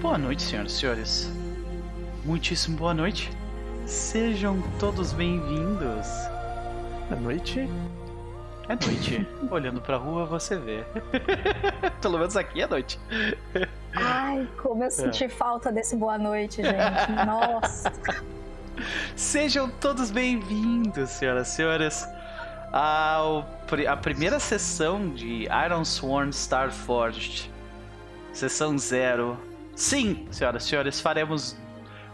Boa noite, senhoras e senhores. Muitíssimo boa noite. Sejam todos bem-vindos. Boa noite. É noite. Olhando pra rua, você vê. Pelo menos aqui é noite. Ai, como eu senti é. falta desse boa noite, gente. Nossa. Sejam todos bem-vindos, senhoras e senhores, ao, a primeira sessão de Iron Sworn Starforged. Sessão zero. Sim, senhoras e senhores, faremos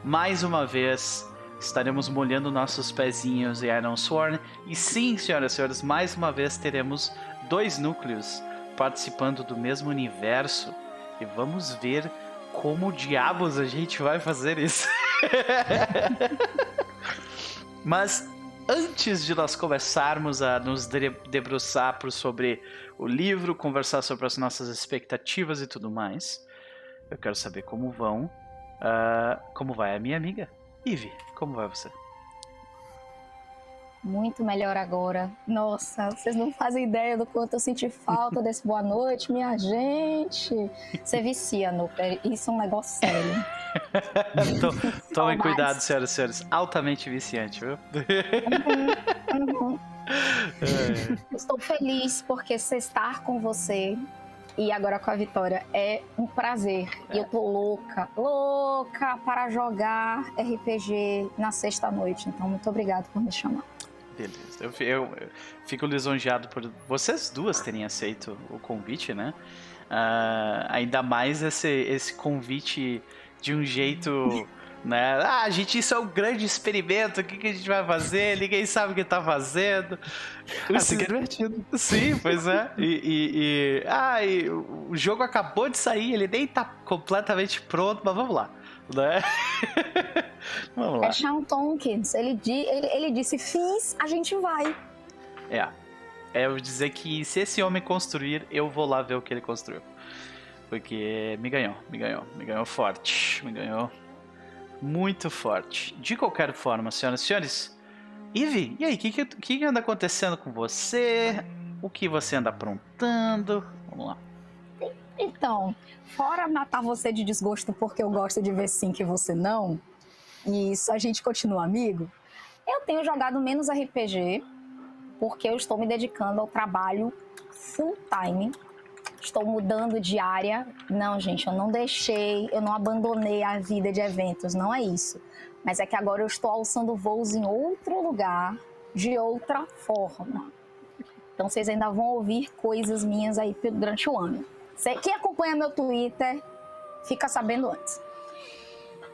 mais uma vez estaremos molhando nossos pezinhos em Iron Sworn. E sim, senhoras e senhores, mais uma vez teremos dois núcleos participando do mesmo universo. E vamos ver como diabos a gente vai fazer isso. Mas antes de nós começarmos a nos debruçar sobre o livro, conversar sobre as nossas expectativas e tudo mais, eu quero saber como vão. Uh, como vai a minha amiga? Ive, como vai você? Muito melhor agora. Nossa, vocês não fazem ideia do quanto eu senti falta desse boa noite, minha gente. Você vicia, Nuper. Isso é um negócio sério. tomem cuidado, senhoras e senhores. Altamente viciante, viu? Uhum, uhum. É. Estou feliz porque estar com você e agora com a vitória. É um prazer. É. E eu tô louca, louca para jogar RPG na sexta-noite. Então, muito obrigado por me chamar. Beleza. Eu, eu, eu, fico lisonjeado por vocês duas terem aceito o convite, né? Uh, ainda mais esse, esse convite de um jeito né? Ah, a gente, isso é um grande experimento, o que, que a gente vai fazer? Ninguém sabe o que tá fazendo. Assim que é divertido. Sim, pois é. E, e, e, ah, e o jogo acabou de sair, ele nem tá completamente pronto, mas vamos lá. Né? vamos lá. É Sean Tompkins, ele, ele, ele disse, fiz, a gente vai. É. É eu dizer que se esse homem construir, eu vou lá ver o que ele construiu. Porque me ganhou, me ganhou, me ganhou forte, me ganhou muito forte. De qualquer forma, senhoras e senhores, Ivy, e aí, o que, que, que anda acontecendo com você? O que você anda aprontando? Vamos lá. Então, fora matar você de desgosto porque eu gosto de ver sim que você não, e isso a gente continua amigo, eu tenho jogado menos RPG porque eu estou me dedicando ao trabalho full time estou mudando de área. Não, gente, eu não deixei, eu não abandonei a vida de eventos, não é isso. Mas é que agora eu estou alçando voos em outro lugar, de outra forma. Então vocês ainda vão ouvir coisas minhas aí durante o ano. Quem acompanha meu Twitter fica sabendo antes.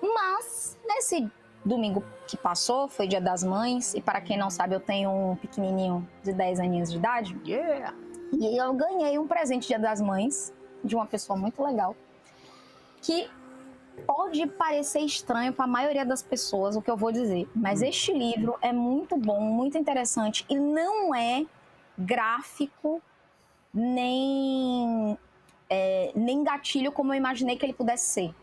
Mas nesse domingo que passou, foi Dia das Mães, e para quem não sabe, eu tenho um pequenininho de 10 aninhos de idade. Yeah! E eu ganhei um presente Dia das Mães de uma pessoa muito legal que pode parecer estranho para a maioria das pessoas o que eu vou dizer, mas hum. este livro é muito bom, muito interessante e não é gráfico nem é, nem gatilho como eu imaginei que ele pudesse ser.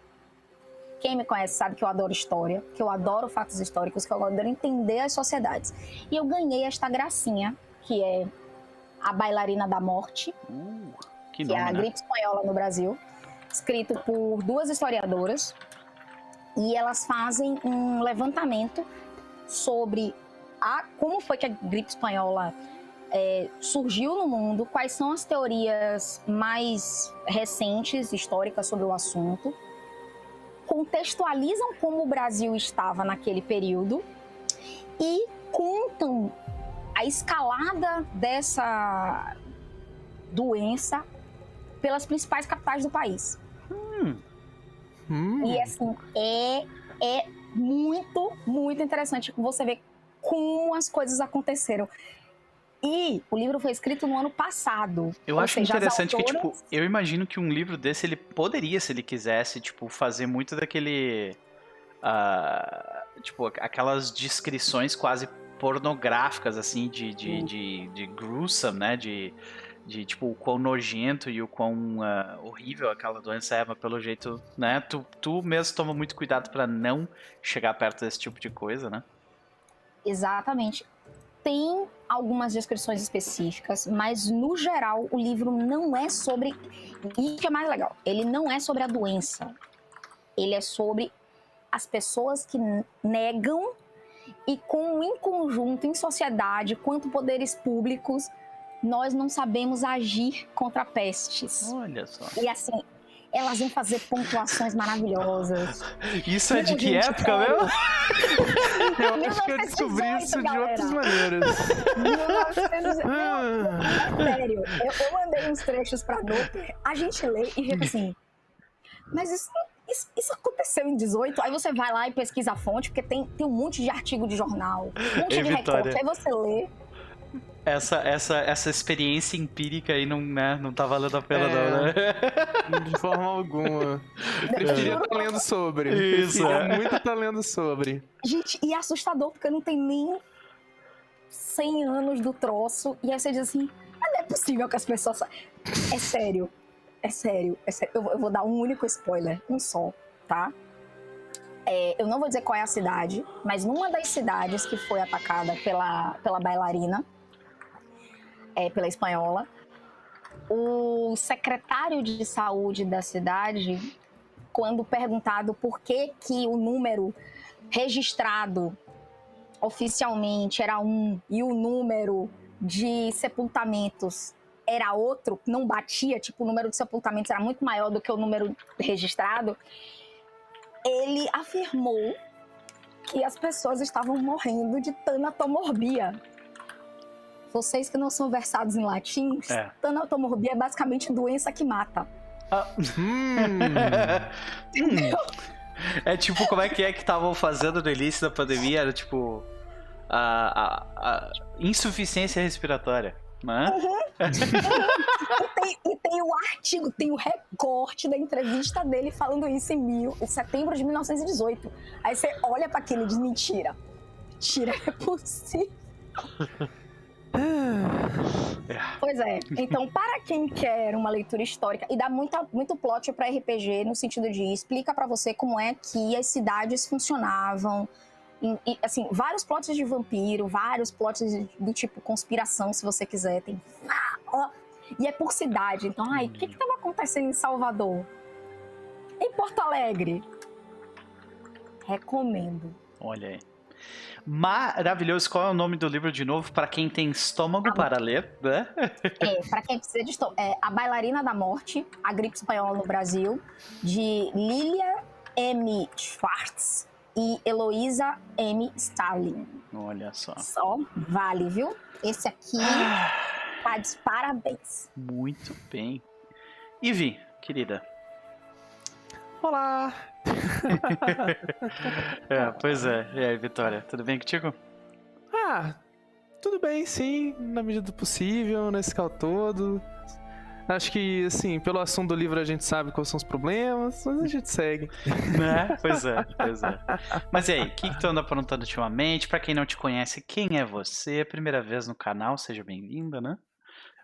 Quem me conhece sabe que eu adoro história, que eu adoro fatos históricos, que eu adoro entender as sociedades. E eu ganhei esta gracinha, que é a Bailarina da Morte, uh, que, que é a né? gripe espanhola no Brasil, escrito por duas historiadoras, e elas fazem um levantamento sobre a, como foi que a gripe espanhola é, surgiu no mundo, quais são as teorias mais recentes, históricas sobre o assunto, contextualizam como o Brasil estava naquele período e contam a escalada dessa doença pelas principais capitais do país. Hum. Hum. E assim, é, é muito, muito interessante você ver como as coisas aconteceram. E o livro foi escrito no ano passado. Eu acho seja, interessante autoras... que, tipo, eu imagino que um livro desse, ele poderia, se ele quisesse, tipo, fazer muito daquele... Uh, tipo, aquelas descrições quase pornográficas, assim, de, de, de, de gruesome, né? De, de tipo o quão nojento e o quão uh, horrível aquela doença é, mas pelo jeito, né? Tu, tu mesmo toma muito cuidado para não chegar perto desse tipo de coisa, né? Exatamente. Tem algumas descrições específicas, mas no geral o livro não é sobre. Isso que é mais legal. Ele não é sobre a doença. Ele é sobre as pessoas que negam e com em conjunto, em sociedade, quanto poderes públicos, nós não sabemos agir contra pestes. Olha só. E assim, elas vão fazer pontuações maravilhosas. Isso é de que época sério. mesmo? Eu acho que eu descobri 1918, isso de galera. outras maneiras. 1900 Não, é sério, eu, eu mandei uns trechos pra Doppler, a gente lê e fica assim, mas isso, isso, isso aconteceu em 18? Aí você vai lá e pesquisa a fonte, porque tem, tem um monte de artigo de jornal, um monte Ei, de Vitória. recorte, aí você lê. Essa, essa, essa experiência empírica aí não, né, não tá valendo a pena, É. não, né? de forma alguma. Eu preferia estar lendo sobre. Isso, Preferia é. muito estar lendo sobre. Gente, e é assustador, porque não tem nem 100 anos do troço, e aí você diz assim, mas não é possível que as pessoas... sa-" É sério, é sério, é sério. Eu, vou- eu vou dar um único spoiler, um só, tá? É, eu não vou dizer qual é a cidade, mas numa das cidades que foi atacada pela, pela bailarina, é, pela espanhola, o secretário de saúde da cidade, quando perguntado por que, que o número registrado oficialmente era um e o número de sepultamentos era outro, não batia, tipo, o número de sepultamentos era muito maior do que o número registrado, ele afirmou que as pessoas estavam morrendo de tanatomorbia. Vocês que não são versados em latim, É. tanatomorbia é basicamente doença que mata. Ah, Hum, hum. É tipo, como é que é que estavam fazendo no início da pandemia? Era tipo. A, a, a insuficiência respiratória, né? E tem, e tem o artigo, tem o recorte da entrevista dele falando isso em, mil, em setembro de 1918. Aí você olha para aquele e diz: mentira. Mentira, é possível. Pois é. Então, para quem quer uma leitura histórica e dá muita, muito plot para RPG no sentido de explica para você como é que as cidades funcionavam. E, e, assim, vários plots de vampiro, vários plots de- do tipo conspiração, se você quiser. Tem. Ah, ó. E é por cidade. Então, ai, o que estava acontecendo em Salvador? Em Porto Alegre? Recomendo. Olha aí. Maravilhoso. Qual é o nome do livro de novo? Para quem tem estômago para ler, né? É, para quem precisa de esto- é A Bailarina da Morte, a gripe espanhola no Brasil, de Lilia M. Schwartz e Heloísa M. Stalin. Olha só. Só vale, viu? Esse aqui tá de parabéns. Muito bem. Ivy, querida. Olá! É, pois é. E aí, Vitória, tudo bem contigo? Ah, tudo bem, sim, na medida do possível, nesse cal todo. Acho que, assim, pelo assunto do livro a gente sabe quais são os problemas, mas a gente segue. Né? Pois é, pois é. Mas e aí, o que, que tu anda aprontando ultimamente? Pra quem não te conhece, quem é você? Primeira vez no canal, seja bem-vinda, né?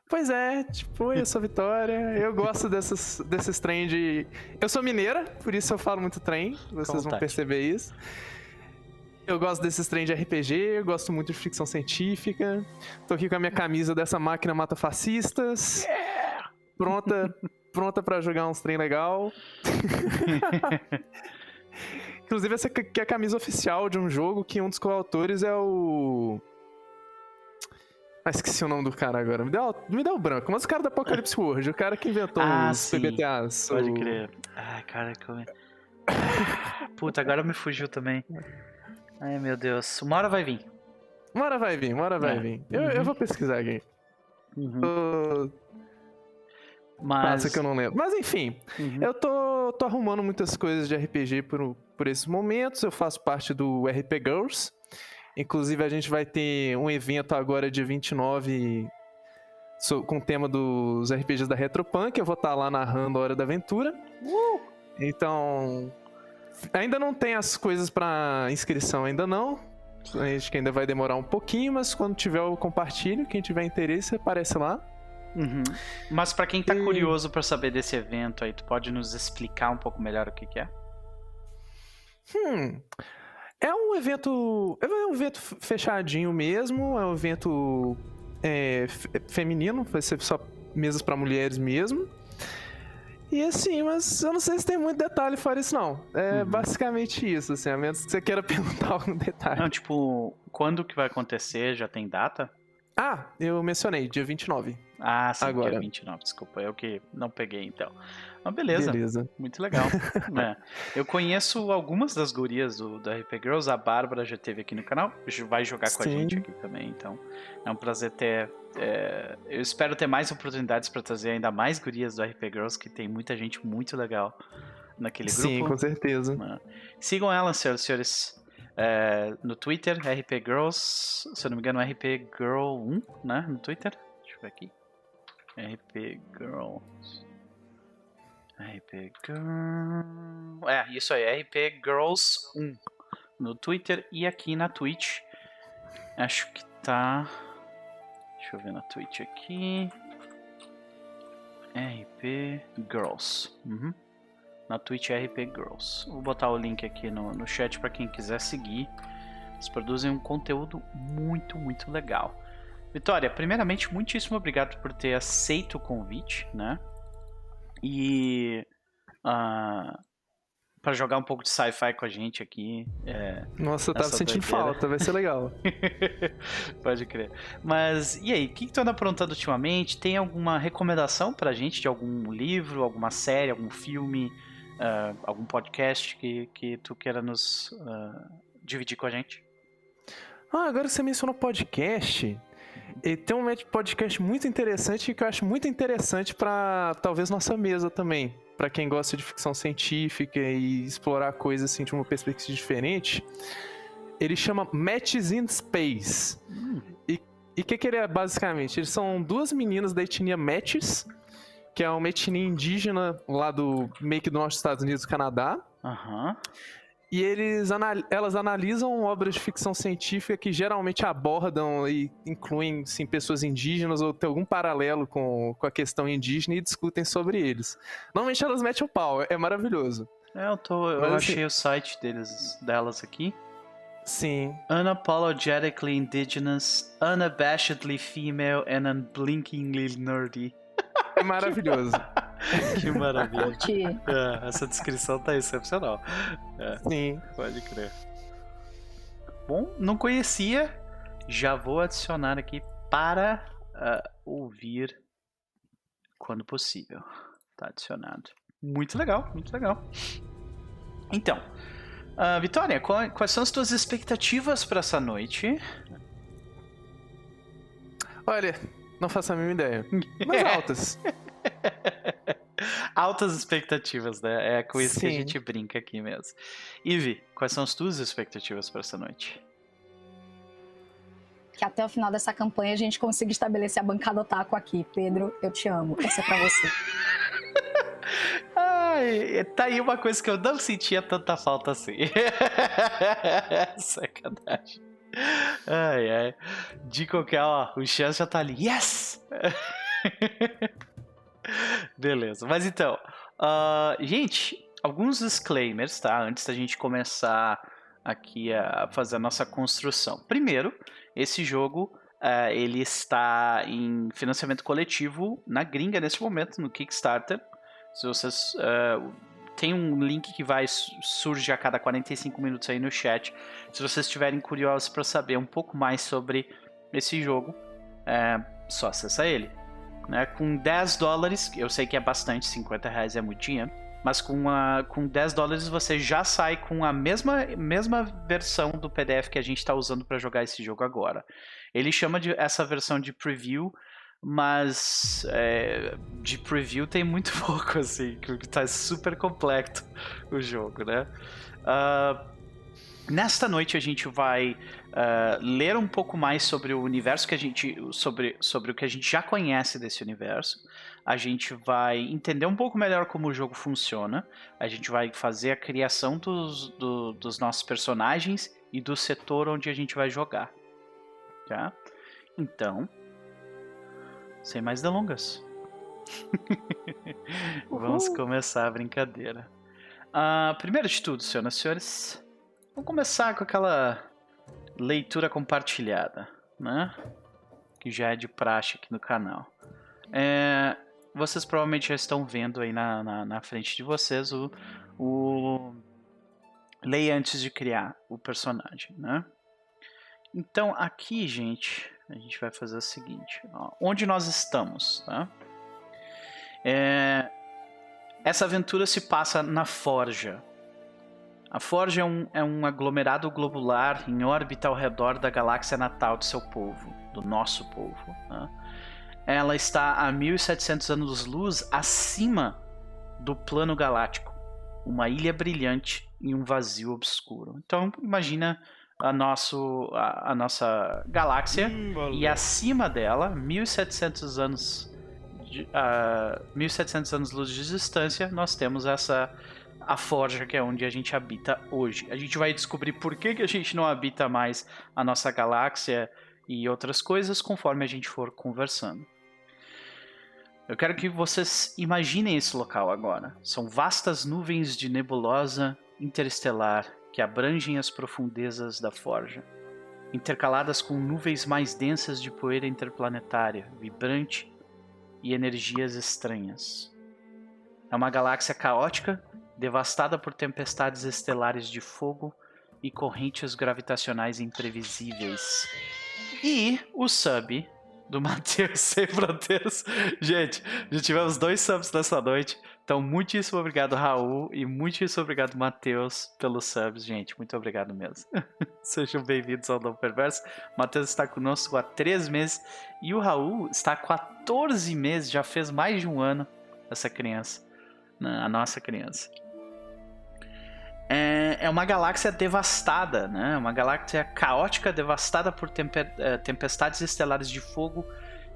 Pois é, tipo, eu sou a Vitória. Eu gosto desses, desses trem de. Eu sou mineira, por isso eu falo muito trem. Vocês vão perceber isso. Eu gosto desses trem de RPG, eu gosto muito de ficção científica. Tô aqui com a minha camisa dessa máquina mata fascistas. Pronta, pronta para jogar uns trem legal. Inclusive, essa aqui é a camisa oficial de um jogo que um dos coautores é o. Ah, esqueci o nome do cara agora. Me deu, me deu branco. Mas o cara do Apocalypse World, o cara que inventou Ah, os sim. PBTAs. Pode o- crer. Ai, cara, como. Puta, agora me fugiu também. Ai, meu Deus. Uma hora vai vir. Uma hora vai vir, uma hora vai É. vir. Eu, Uhum. eu vou pesquisar aqui. Uhum. Tô... Mas. Passa que eu não lembro. Mas enfim, Uhum. eu tô, tô arrumando muitas coisas de RPG por, por esses momentos. Eu faço parte do RP Girls. Inclusive, a gente vai ter um evento agora, dia 29, so- com o tema dos RPGs da Retropunk. Eu vou estar lá narrando a Hora da Aventura. Então, ainda não tem as coisas pra inscrição, ainda não. Acho que ainda vai demorar um pouquinho, mas quando tiver eu compartilho. Quem tiver interesse, aparece lá. Uhum. Mas pra quem tá curioso pra saber desse evento aí, tu pode nos explicar um pouco melhor o que, que é? Hum. É um evento. É um evento fechadinho mesmo. É um evento é, fe- feminino. Vai ser só mesas para mulheres mesmo. E assim, mas eu não sei se tem muito detalhe fora isso, não. É Uhum. basicamente isso, assim, a menos que você queira perguntar algum detalhe. Não, tipo, quando que vai acontecer? Já tem data? Ah, eu mencionei, dia 29. Ah, sim, Agora. dia 29, desculpa, eu que não peguei então. Mas beleza, Beleza. muito legal. É. Eu conheço algumas das gurias do, do RP Girls, a Bárbara já teve aqui no canal, vai jogar com a Sim. gente aqui também, então é um prazer ter. é, eu espero ter mais oportunidades para trazer ainda mais gurias do RP Girls, que tem muita gente muito legal naquele grupo. Sim, com certeza. Sigam ela, senhoras e senhores. é, no Twitter, RP Girls. Se eu não me engano, RP Girl 1, né? No Twitter. Deixa eu ver aqui. RP Girls. RP Girl. É, isso aí, RP Girls 1. No Twitter e aqui na Twitch. Acho que tá. Deixa eu ver na Twitch aqui. RP Girls. Uhum na Twitch RP Girls. Vou botar o link aqui no, no chat para quem quiser seguir. Eles produzem um conteúdo muito, muito legal. Vitória, primeiramente, muitíssimo obrigado por ter aceito o convite, né? E para jogar um pouco de sci-fi com a gente aqui. é, Nossa, eu tava sentindo doideira. falta, vai ser legal. Pode crer. Mas e aí, o que, que tu anda aprontando ultimamente? Tem alguma recomendação pra gente de algum livro, alguma série, algum filme, ah, algum podcast que, que tu queira nos ah, dividir com a gente? Ah, agora que você mencionou podcast, e tem um podcast muito interessante que eu acho muito interessante pra talvez nossa mesa também. Pra quem gosta de ficção científica e explorar coisas assim de uma perspectiva diferente. Ele chama Matches in Space. E o que, que ele é basicamente? Eles são duas meninas da etnia Matches, que é uma etnia indígena lá do meio que do norte dos Estados Unidos, Canadá. Aham. E eles anal- elas analisam obras de ficção científica que geralmente abordam e incluem sim, pessoas indígenas ou tem algum paralelo com, com a questão indígena e discutem sobre eles. Normalmente elas metem o pau, é maravilhoso. É, eu, tô, eu Mas, assim- achei o site deles, delas aqui. Sim, Unapologetically indigenous, unabashedly female and unblinkingly nerdy. é maravilhoso. Que maravilha. Curti. É, essa descrição tá excepcional. sim. Pode crer. Bom, não conhecia. Já vou adicionar aqui para ah, ouvir quando possível. Tá adicionado. Muito legal, muito legal. Então, ah, Vitória, qual- quais são as tuas expectativas para essa noite? Olha, não faço a mínima ideia. Mas altas. Altas expectativas, né? É com isso que a Sim. gente brinca aqui mesmo. Ivy, quais são as tuas expectativas para essa noite? Que até o final dessa campanha a gente consiga estabelecer a bancada otaku aqui. Pedro, eu te amo. Essa é pra você. Ai, tá aí uma coisa que eu não sentia tanta falta assim. Sacanagem. Ai, ai. De qualquer, ó, o chance já tá ali. Yes! Beleza, mas então, ah, gente, alguns disclaimers, tá? Antes da gente começar aqui a fazer a nossa construção. Primeiro, esse jogo ah, ele está em financiamento coletivo na gringa nesse momento, no Kickstarter. Se vocês. ah, tem um link que vai surge a cada 45 minutos aí no chat. Se vocês estiverem curiosos para saber um pouco mais sobre esse jogo, é só acessar ele. Né? Com 10 dólares, eu sei que é bastante, 50 reais é muito dinheiro. Mas com, a, com 10 dólares você já sai com a mesma, mesma versão do PDF que a gente está usando para jogar esse jogo agora. Ele chama de essa versão de preview, mas é, de preview tem muito pouco, assim, que tá super complexo o jogo, né? Ah, nesta noite a gente vai ah, ler um pouco mais sobre o universo que a gente. Sobre, sobre o que a gente já conhece desse universo. A gente vai entender um pouco melhor como o jogo funciona. A gente vai fazer a criação dos, do- dos nossos personagens e do setor onde a gente vai jogar. Tá? Então, sem mais delongas. Vamos começar a brincadeira. Ah, primeiro de tudo, senhoras e senhores, vamos começar com aquela leitura compartilhada, né? Que já é de praxe aqui no canal. É, vocês provavelmente já estão vendo aí na, na, na frente de vocês o, o lei antes de criar o personagem, né? Então aqui, gente, a gente vai fazer o seguinte: ó, onde nós estamos, tá? É, essa aventura se passa na Forja. A Forja é um, é um aglomerado globular em órbita ao redor da galáxia natal do seu povo, do nosso povo. Né? Ela está a 1700 anos-luz acima do plano galáctico, uma ilha brilhante em um vazio obscuro. Então, imagina a, nosso, a, a nossa galáxia Hum, e acima dela, 1700 anos de, uh, 1700 anos luz de distância, nós temos essa a forja que é onde a gente habita hoje. A gente vai descobrir por que, que a gente não habita mais a nossa galáxia e outras coisas conforme a gente for conversando. Eu quero que vocês imaginem esse local agora. São vastas nuvens de nebulosa interestelar que abrangem as profundezas da forja, intercaladas com nuvens mais densas de poeira interplanetária, vibrante e energias estranhas. É uma galáxia caótica, devastada por tempestades estelares de fogo e correntes gravitacionais imprevisíveis. E o sub do Matheus Sem Fronteiras. Gente, já tivemos dois subs nessa noite. Então, muitíssimo obrigado, Raul, e muitíssimo obrigado, Matheus, pelos subs, gente. Muito obrigado mesmo. Sejam bem-vindos ao Novo Perverso. Matheus está conosco há três meses e o Raul está há 14 meses, já fez mais de um ano essa criança, né? a nossa criança. É, é uma galáxia devastada, né? Uma galáxia caótica, devastada por eh, tempestades estelares de fogo,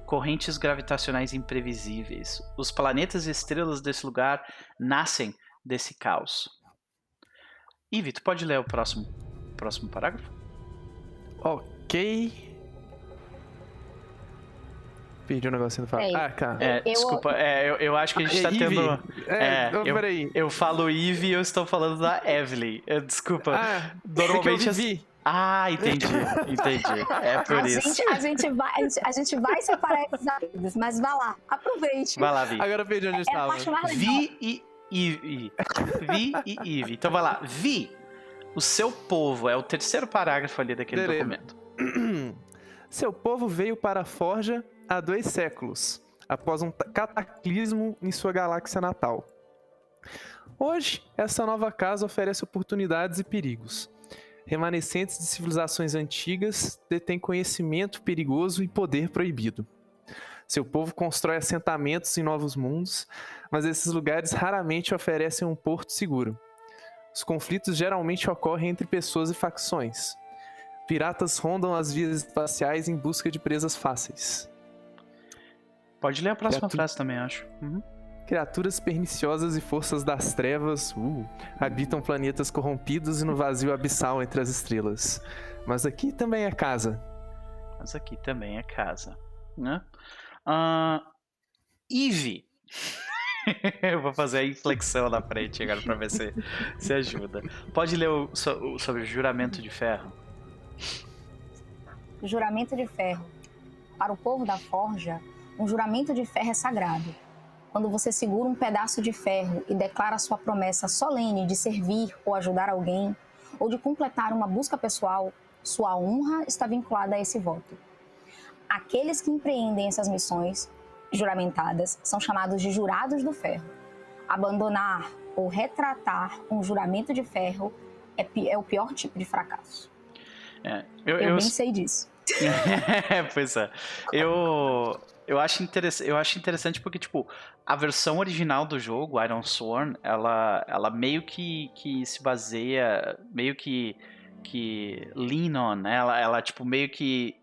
correntes gravitacionais imprevisíveis. Os planetas e estrelas desse lugar nascem desse caos. Ivy, tu pode ler o próximo, próximo parágrafo? Ok. Perdi o um negocinho do falar. Peraí. Ah, cara. É, Eu- desculpa, é, eu, eu acho que a gente tá Ivy. tendo. É, é, não, eu- peraí. Eu falo Ivy e eu estou falando da Evelyn. É, Desculpa. Ah, Normalmente é. Ah, entendi, entendi. É por a, isso. gente, a, gente vai, a, gente, a gente vai separar esses amigos, mas vá lá, aproveite. Vai lá, Vi. Agora eu perdi onde eu É a estava. Vi e Ivy. Vi e Ivy. Então vai lá. Vi. O seu povo é o terceiro parágrafo ali daquele documento. Seu povo veio para a Forja há dois séculos, após um ta- cataclismo em sua galáxia natal. Hoje, essa nova casa oferece oportunidades e perigos. Remanescentes de civilizações antigas detêm conhecimento perigoso e poder proibido. Seu povo constrói assentamentos em novos mundos, mas esses lugares raramente oferecem um porto seguro. Os conflitos geralmente ocorrem entre pessoas e facções. Piratas rondam as vias espaciais em busca de presas fáceis. Pode ler a próxima Criatura- frase também, acho. Uhum. Criaturas perniciosas e forças das trevas uh, habitam planetas corrompidos e no vazio abissal entre as estrelas. Mas aqui também é casa. Mas aqui também é casa. Né? Ah, Eve. Eu vou fazer a inflexão na frente agora pra ver se, se ajuda. Pode ler o, o- sobre o juramento de ferro? Juramento de ferro. Para o povo da forja, um juramento de ferro é sagrado. Quando você segura um pedaço de ferro e declara sua promessa solene de servir ou ajudar alguém, ou de completar uma busca pessoal, sua honra está vinculada a esse voto. Aqueles que empreendem essas missões juramentadas são chamados de jurados do ferro. Abandonar ou retratar um juramento de ferro é, é o pior tipo de fracasso. É, eu, Eu, eu- bem sei disso. pois é. Eu, eu, acho eu acho interessante porque, tipo, a versão original do jogo, Iron Sworn, ela, ela meio que, que se baseia, meio que, que lean on, né? Ela, ela, tipo, meio que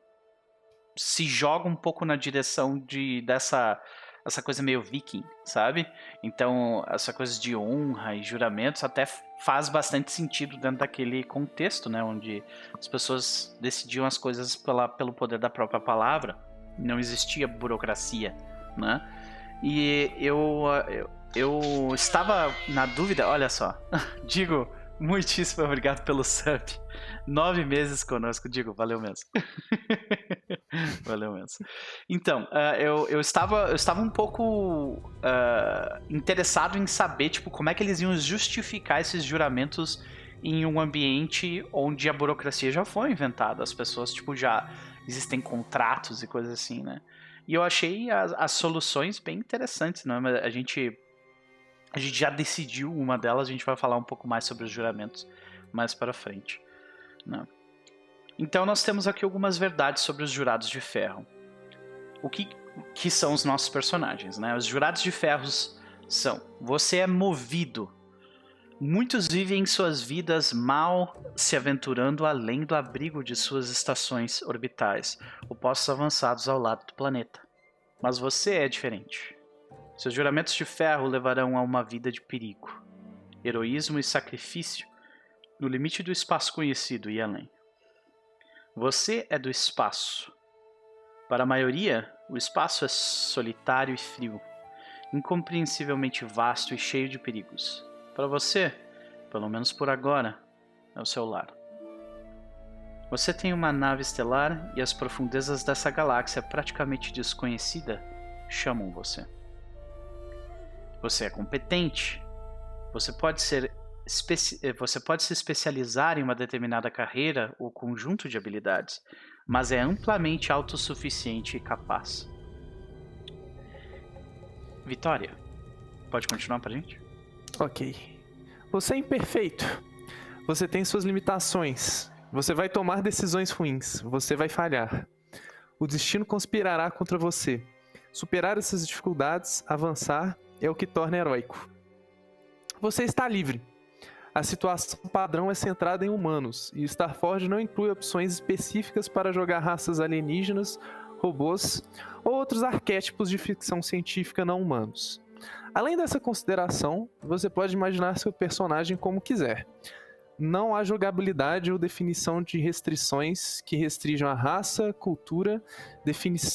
se joga um pouco na direção de dessa essa coisa meio viking, sabe? Então, essa coisa de honra e juramentos até faz bastante sentido dentro daquele contexto, né? Onde as pessoas decidiam as coisas pela, pelo poder da própria palavra. Não existia burocracia, né? E eu, eu, eu estava na dúvida, olha só, digo Muitíssimo obrigado pelo sub. Nove meses conosco, digo, valeu mesmo. valeu mesmo. Então, uh, eu, eu, estava, eu estava um pouco uh, interessado em saber, tipo, como é que eles iam justificar esses juramentos em um ambiente onde a burocracia já foi inventada. As pessoas, tipo, já existem contratos e coisas assim, né? E eu achei as, as soluções bem interessantes, né? A gente a gente já decidiu uma delas, a gente vai falar um pouco mais sobre os juramentos mais para frente. Né? Então nós temos aqui algumas verdades sobre os jurados de ferro. O que, que são os nossos personagens? Né? Os jurados de ferros são: você é movido. Muitos vivem suas vidas mal se aventurando além do abrigo de suas estações orbitais, ou postos avançados ao lado do planeta. Mas você é diferente. Seus juramentos de ferro levarão a uma vida de perigo, heroísmo e sacrifício no limite do espaço conhecido e além. Você é do espaço. Para a maioria, o espaço é solitário e frio, incompreensivelmente vasto e cheio de perigos. Para você, pelo menos por agora, é o seu lar. Você tem uma nave estelar e as profundezas dessa galáxia praticamente desconhecida chamam você. Você é competente. Você pode ser eh, você pode se especializar em uma determinada carreira ou conjunto de habilidades, mas é amplamente autossuficiente e capaz. Vitória, pode continuar pra gente? Ok. Você é imperfeito. Você tem suas limitações. Você vai tomar decisões ruins. Você vai falhar. O destino conspirará contra você. Superar essas dificuldades, avançar é o que torna heróico. Você está livre. A situação padrão é centrada em humanos, e Starforge não inclui opções específicas para jogar raças alienígenas, robôs ou outros arquétipos de ficção científica não humanos. Além dessa consideração, você pode imaginar seu personagem como quiser. Não há jogabilidade ou definição de restrições que restringam a raça, cultura,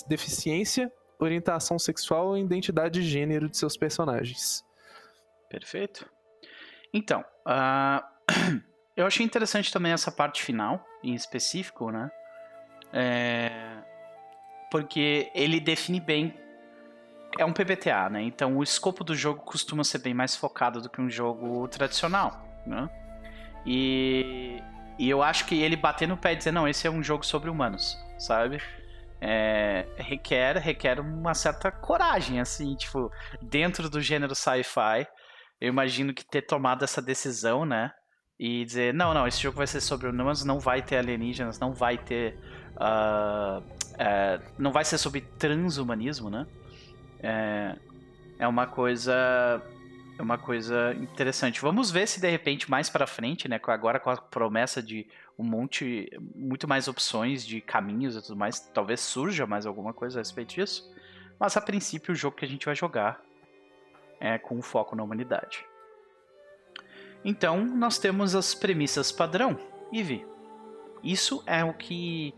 deficiência orientação sexual ou identidade de gênero de seus personagens. Perfeito. Então, uh, eu achei interessante também essa parte final, em específico, né? É, porque ele define bem. É um PBTA, né? Então o escopo do jogo costuma ser bem mais focado do que um jogo tradicional, né? E, e eu acho que ele bater no pé e dizer, não, esse é um jogo sobre humanos, sabe? é, requer, requer uma certa coragem, assim, tipo, dentro do gênero sci-fi. Eu imagino que ter tomado essa decisão, né? E dizer, não, não, esse jogo vai ser sobre humanos, não vai ter alienígenas, não vai ter. Uh, é, não vai ser sobre transhumanismo, né? É, é uma coisa. É uma coisa interessante. Vamos ver se de repente mais para frente, né? Agora com a promessa de um monte, muito mais opções de caminhos e tudo mais. Talvez surja mais alguma coisa a respeito disso. Mas a princípio o jogo que a gente vai jogar é com foco na humanidade. Então nós temos as premissas padrão. Ivy, isso é o que.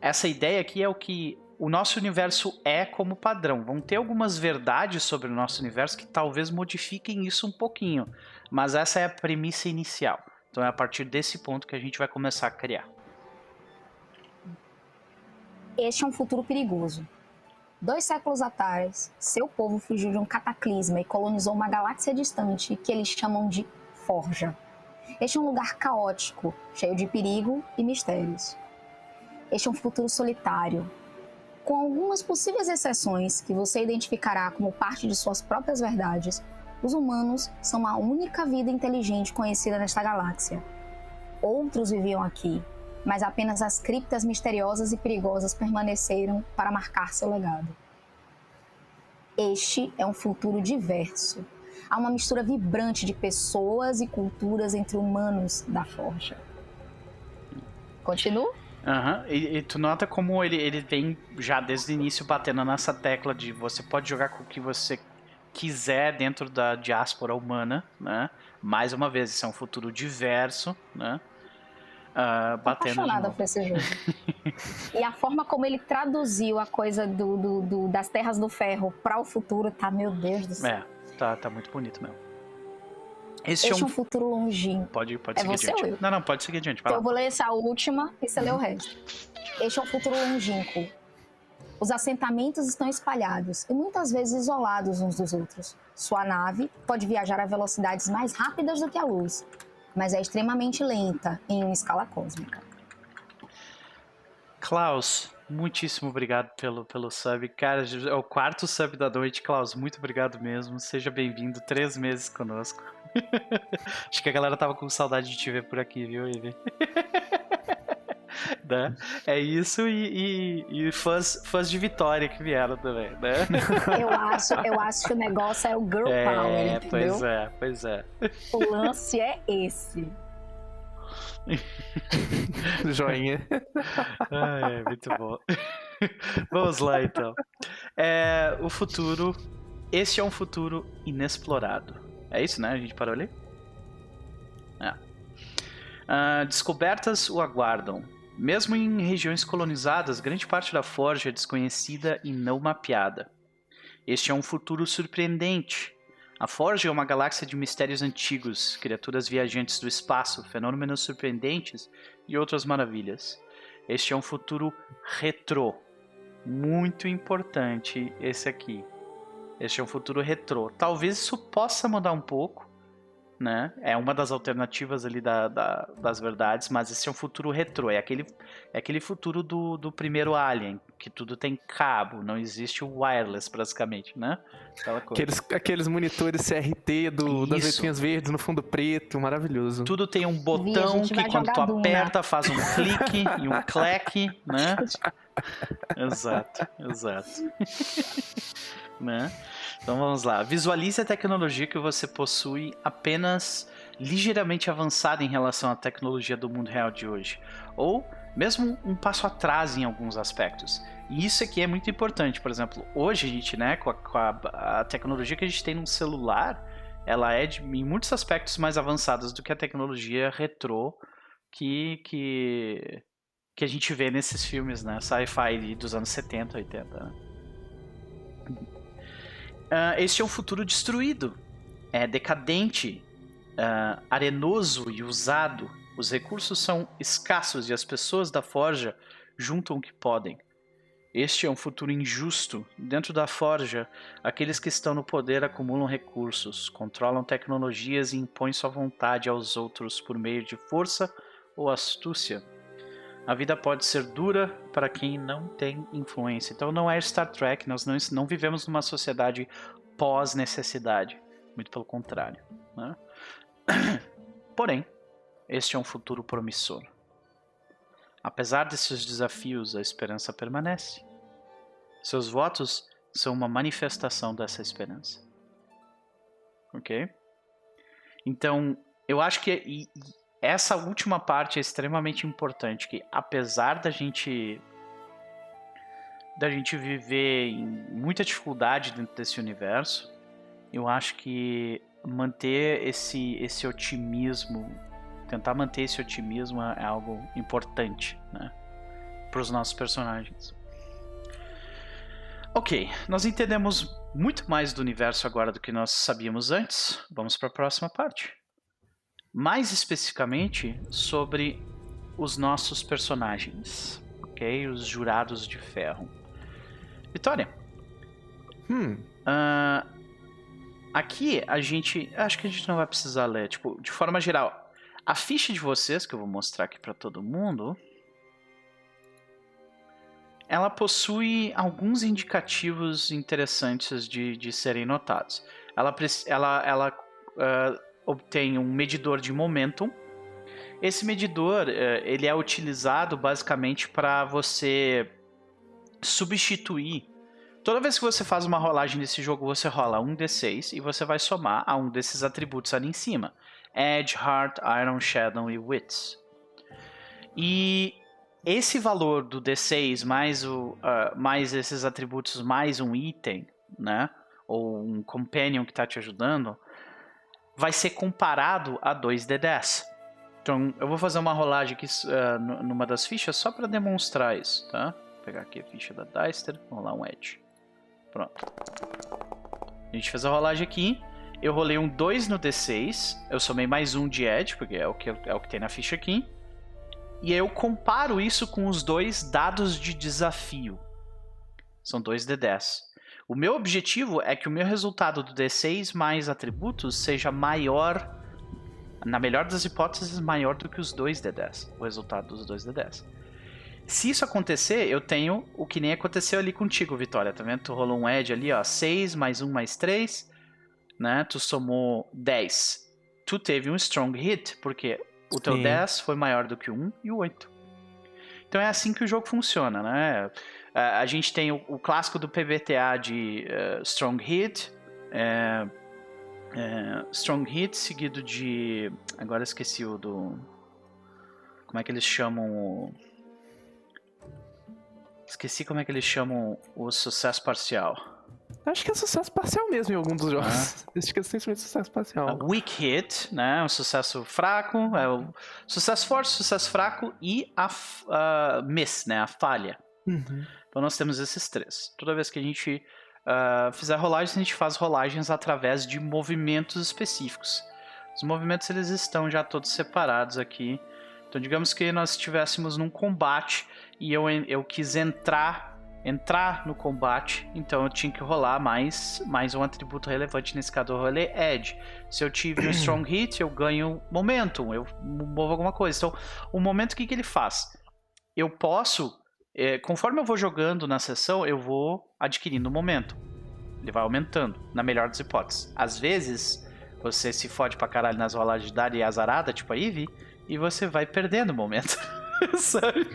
Essa ideia aqui é o que o nosso universo é como padrão. Vão ter algumas verdades sobre o nosso universo que talvez modifiquem isso um pouquinho. Mas essa é a premissa inicial. Então é a partir desse ponto que a gente vai começar a criar. Este é um futuro perigoso. Dois séculos atrás, seu povo fugiu de um cataclisma e colonizou uma galáxia distante que eles chamam de Forja. Este é um lugar caótico, cheio de perigo e mistérios. Este é um futuro solitário, com algumas possíveis exceções que você identificará como parte de suas próprias verdades, os humanos são a única vida inteligente conhecida nesta galáxia. Outros viviam aqui, mas apenas as criptas misteriosas e perigosas permaneceram para marcar seu legado. Este é um futuro diverso. Há uma mistura vibrante de pessoas e culturas entre humanos da Forja. Continua? Uhum. E, e, tu nota como ele, ele vem já desde o início batendo nessa tecla de você pode jogar com o que você quiser dentro da diáspora humana, né? Mais uma vez, isso é um futuro diverso, né? Uh, batendo apaixonada por esse jogo. e a forma como ele traduziu a coisa do, do, do das terras do ferro para o futuro, tá, meu Deus do céu. É, tá, tá muito bonito mesmo. Este, é um futuro longínquo. Pode, pode É seguir você adiante. ou eu? Não, não, pode seguir adiante. Então eu vou ler essa última e você lê o resto. Este é um futuro longínquo. Os assentamentos estão espalhados e muitas vezes isolados uns dos outros. Sua nave pode viajar a velocidades mais rápidas do que a luz, mas é extremamente lenta em uma escala cósmica. Klaus, muitíssimo obrigado pelo, pelo sub. Cara, é o quarto sub da noite, Klaus. Muito obrigado mesmo. Seja bem-vindo. Três meses conosco. Acho que a galera tava com saudade de te ver por aqui, viu, Ivy? né? É isso e, e, e fãs, fãs de Vitória que vieram também, né? Eu acho, eu acho que o negócio é o girl power, É, entendeu? pois é, pois é. O lance é esse. Joinha. É, muito bom. Vamos lá, então. É, o futuro. Este é um futuro inexplorado. É isso, né? A gente parou ali? É. Ah, descobertas o aguardam. Mesmo em regiões colonizadas, grande parte da forja é desconhecida e não mapeada. Este é um futuro surpreendente. A Forja é uma galáxia de mistérios antigos, criaturas viajantes do espaço, fenômenos surpreendentes e outras maravilhas. Este é um futuro retrô. Muito importante esse aqui. Este é um futuro retrô. Talvez isso possa mudar um pouco, né? É uma das alternativas ali da, da- das verdades, mas esse é um futuro retrô. É aquele, é aquele futuro do, do primeiro Alien, que tudo tem cabo, não existe o wireless praticamente, né? Aqueles, aqueles monitores CRT do, das letrinhas verdes no fundo preto, maravilhoso. Tudo tem um botão gente que quando tu né? aperta faz um clique e um clack, né? Exato, exato. Né? Então vamos lá. Visualize a tecnologia que você possui apenas ligeiramente avançada em relação à tecnologia do mundo real de hoje. Ou mesmo um passo atrás em alguns aspectos. E isso aqui é muito importante. Por exemplo, hoje a gente, né, com a, com a- a tecnologia que a gente tem num celular, ela é de, em muitos aspectos mais avançada do que a tecnologia retrô que, que, que a gente vê nesses filmes, né? Sci-fi dos anos 70, 80. Né? Ah, este é um futuro destruído, é decadente, ah, arenoso e usado. Os recursos são escassos e as pessoas da forja juntam o que podem. Este é um futuro injusto. Dentro da forja, aqueles que estão no poder acumulam recursos, controlam tecnologias e impõem sua vontade aos outros por meio de força ou astúcia. A vida pode ser dura para quem não tem influência. Então não é Star Trek, nós não, não vivemos numa sociedade pós-necessidade. Muito pelo contrário. né? Porém, este é um futuro promissor. Apesar desses desafios, a esperança permanece. Seus votos são uma manifestação dessa esperança. Ok? Então, eu acho que e- e essa última parte é extremamente importante, que apesar da gente da gente viver em muita dificuldade dentro desse universo, eu acho que manter esse esse otimismo, tentar manter esse otimismo é algo importante, né, para os nossos personagens. Ok, nós entendemos muito mais do universo agora do que nós sabíamos antes. Vamos para a próxima parte. Mais especificamente sobre os nossos personagens, ok? Os jurados de ferro. Vitória, Hum, ah, aqui a gente, acho que a gente não vai precisar ler, tipo, de forma geral, a ficha de vocês que eu vou mostrar aqui para todo mundo, ela possui alguns indicativos interessantes de, de serem notados. Ela, ela, ela ah, obtém um medidor de momentum. Esse medidor eh, ele é utilizado basicamente para você substituir. Toda vez que você faz uma rolagem nesse jogo, você rola um D6 e você vai somar a um desses atributos ali em cima: Edge, Heart, Iron, Shadow e Wits. E esse valor do D6 mais, o, ah, mais esses atributos mais um item, né? Ou um companion que está te ajudando, vai ser comparado a 2D10. Então, eu vou fazer uma rolagem aqui nu- numa das fichas só para demonstrar isso, tá? Vou pegar aqui a ficha da Deister, vou rolar um Edge. Pronto. A gente fez a rolagem aqui eu rolei um 2 no D6, eu somei mais um de Edge, porque é o que, é o que tem na ficha aqui. E aí eu comparo isso com os dois dados de desafio. São dois D10. O meu objetivo é que o meu resultado do D6 mais atributos seja maior, na melhor das hipóteses, maior do que os dois D10. O resultado dos dois D10. Se isso acontecer, eu tenho o que nem aconteceu ali contigo, Vitória. Tá vendo? Tu rolou um edge ali, ó. 6 mais 1 mais 3. Né? Tu somou 10. Tu teve um strong hit, porque o teu Sim. 10 foi maior do que o 1 e o 8. Então é assim que o jogo funciona, né? A gente tem o, o, clássico do PBTA de uh, Strong Hit. É, é, strong Hit seguido de. Agora esqueci o do. Como é que eles chamam o. Esqueci como é que eles chamam o sucesso parcial. Acho que é sucesso parcial mesmo em algum dos jogos. Ah. Acho que é simplesmente sucesso parcial. A weak hit, né? Um sucesso fraco, é o sucesso forte, sucesso fraco e a uh, miss, né? A falha. Uhum. Então nós temos esses três. Toda vez que a gente uh, fizer rolagens, a gente faz rolagens através de movimentos específicos. Os movimentos eles estão já todos separados aqui. Então digamos que nós estivéssemos num combate e eu, eu quis entrar entrar no combate, então eu tinha que rolar mais, mais um atributo relevante. Nesse caso, eu rolei Edge. Se eu tive um Strong Hit, eu ganho Momentum, eu movo alguma coisa. Então, o momento, o que, que ele faz? Eu posso, é, conforme eu vou jogando na sessão, eu vou adquirindo momento. Ele vai aumentando, na melhor das hipóteses. Às vezes, você se fode pra caralho nas rolagens de dar e azarada, tipo a Eve, e você vai perdendo momento. Sabe?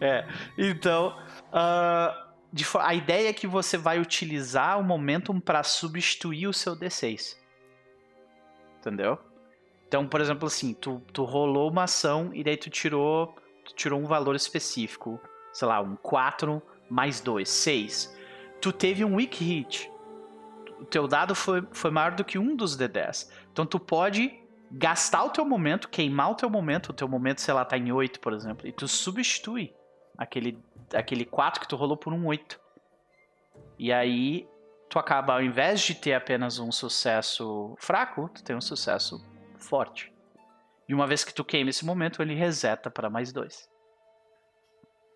É. Então, uh, de, a ideia é que você vai utilizar o momentum para substituir o seu D6. Entendeu? Então, por exemplo, assim, tu, tu rolou uma ação e daí tu tirou, tu tirou um valor específico. Sei lá, um 4 mais 2, 6. Tu teve um weak hit. O teu dado foi, foi maior do que um dos D10. Então tu pode gastar o teu momento, queimar o teu momento, o teu momento, sei lá, tá em 8, por exemplo, e tu substitui aquele, aquele 4 que tu rolou por um 8. E aí tu acaba, ao invés de ter apenas um sucesso fraco, tu tem um sucesso forte. E uma vez que tu queima esse momento, ele reseta para mais dois.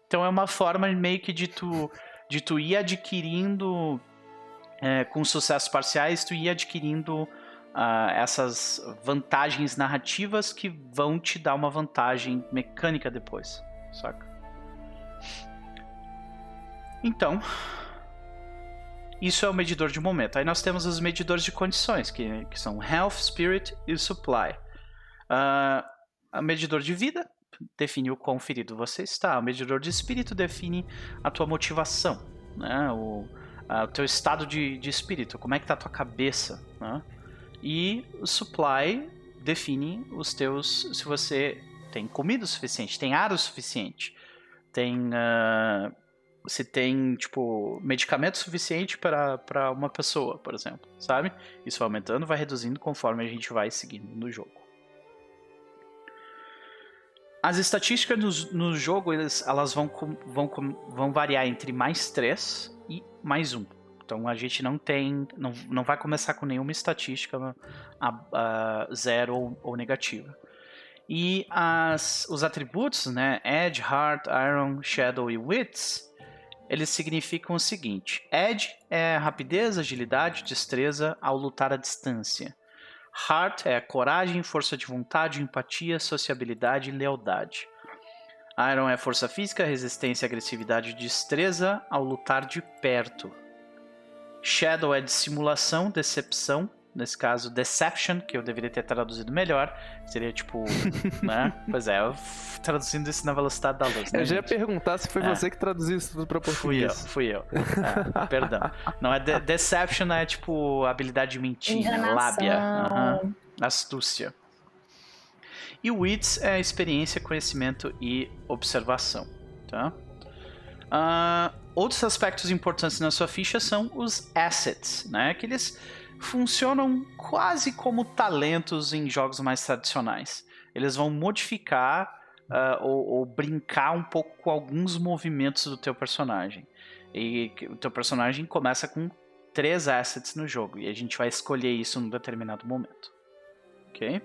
Então é uma forma meio que de tu, de tu ir adquirindo, é, com sucessos parciais, tu ir adquirindo uh, essas vantagens narrativas que vão te dar uma vantagem mecânica depois, saca? Então, isso é o medidor de momento. Aí nós temos os medidores de condições, que, que são Health, Spirit e Supply. Uh, medidor de vida define o quão ferido você está. O medidor de espírito define a tua motivação, né? o, o teu estado de, de espírito, como é que está a tua cabeça. Né? E o Supply define os teus... se você tem comida o suficiente, tem ar o suficiente, tem... Uh, se tem, tipo, medicamento suficiente para uma pessoa, por exemplo, sabe? Isso vai aumentando, vai reduzindo conforme a gente vai seguindo no jogo. As estatísticas no, no jogo, elas, elas vão, vão, vão variar entre mais 3 e mais 1. Então a gente não tem. Não, não vai começar com nenhuma estatística a, a zero ou, ou negativa. E as, os atributos, né? Edge, Heart, Iron, Shadow e Wits, eles significam o seguinte: Edge é rapidez, agilidade, destreza ao lutar à distância. Heart é coragem, força de vontade, empatia, sociabilidade e lealdade. Iron é força física, resistência, agressividade e destreza ao lutar de perto. Shadow é dissimulação, decepção, nesse caso Deception, que eu deveria ter traduzido melhor, seria tipo, né? Pois é, eu traduzindo isso na velocidade da luz. Né, eu já ia perguntar se foi é. você que traduziu isso tudo pra português. Fui eu, fui eu. É, perdão. Não, é de Deception é tipo habilidade de mentir, né? lábia, uhum. astúcia. E o Wits é experiência, conhecimento e observação, tá? Uh, outros aspectos importantes na sua ficha são os assets, né? Aqueles funcionam quase como talentos em jogos mais tradicionais. Eles vão modificar uh, ou, ou, brincar um pouco com alguns movimentos do teu personagem. E o teu personagem começa com três assets no jogo e a gente vai escolher isso num determinado momento. Ok?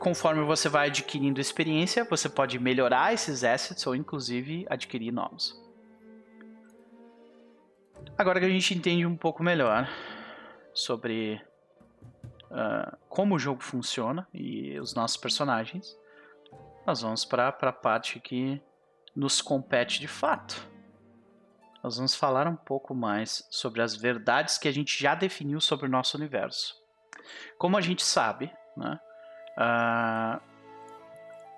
Conforme você vai adquirindo experiência, você pode melhorar esses assets ou inclusive adquirir novos. Agora que a gente entende um pouco melhor sobre uh, como o jogo funciona e os nossos personagens, nós vamos para a parte que nos compete de fato. Nós vamos falar um pouco mais sobre as verdades que a gente já definiu sobre o nosso universo. Como a gente sabe, né? Uh,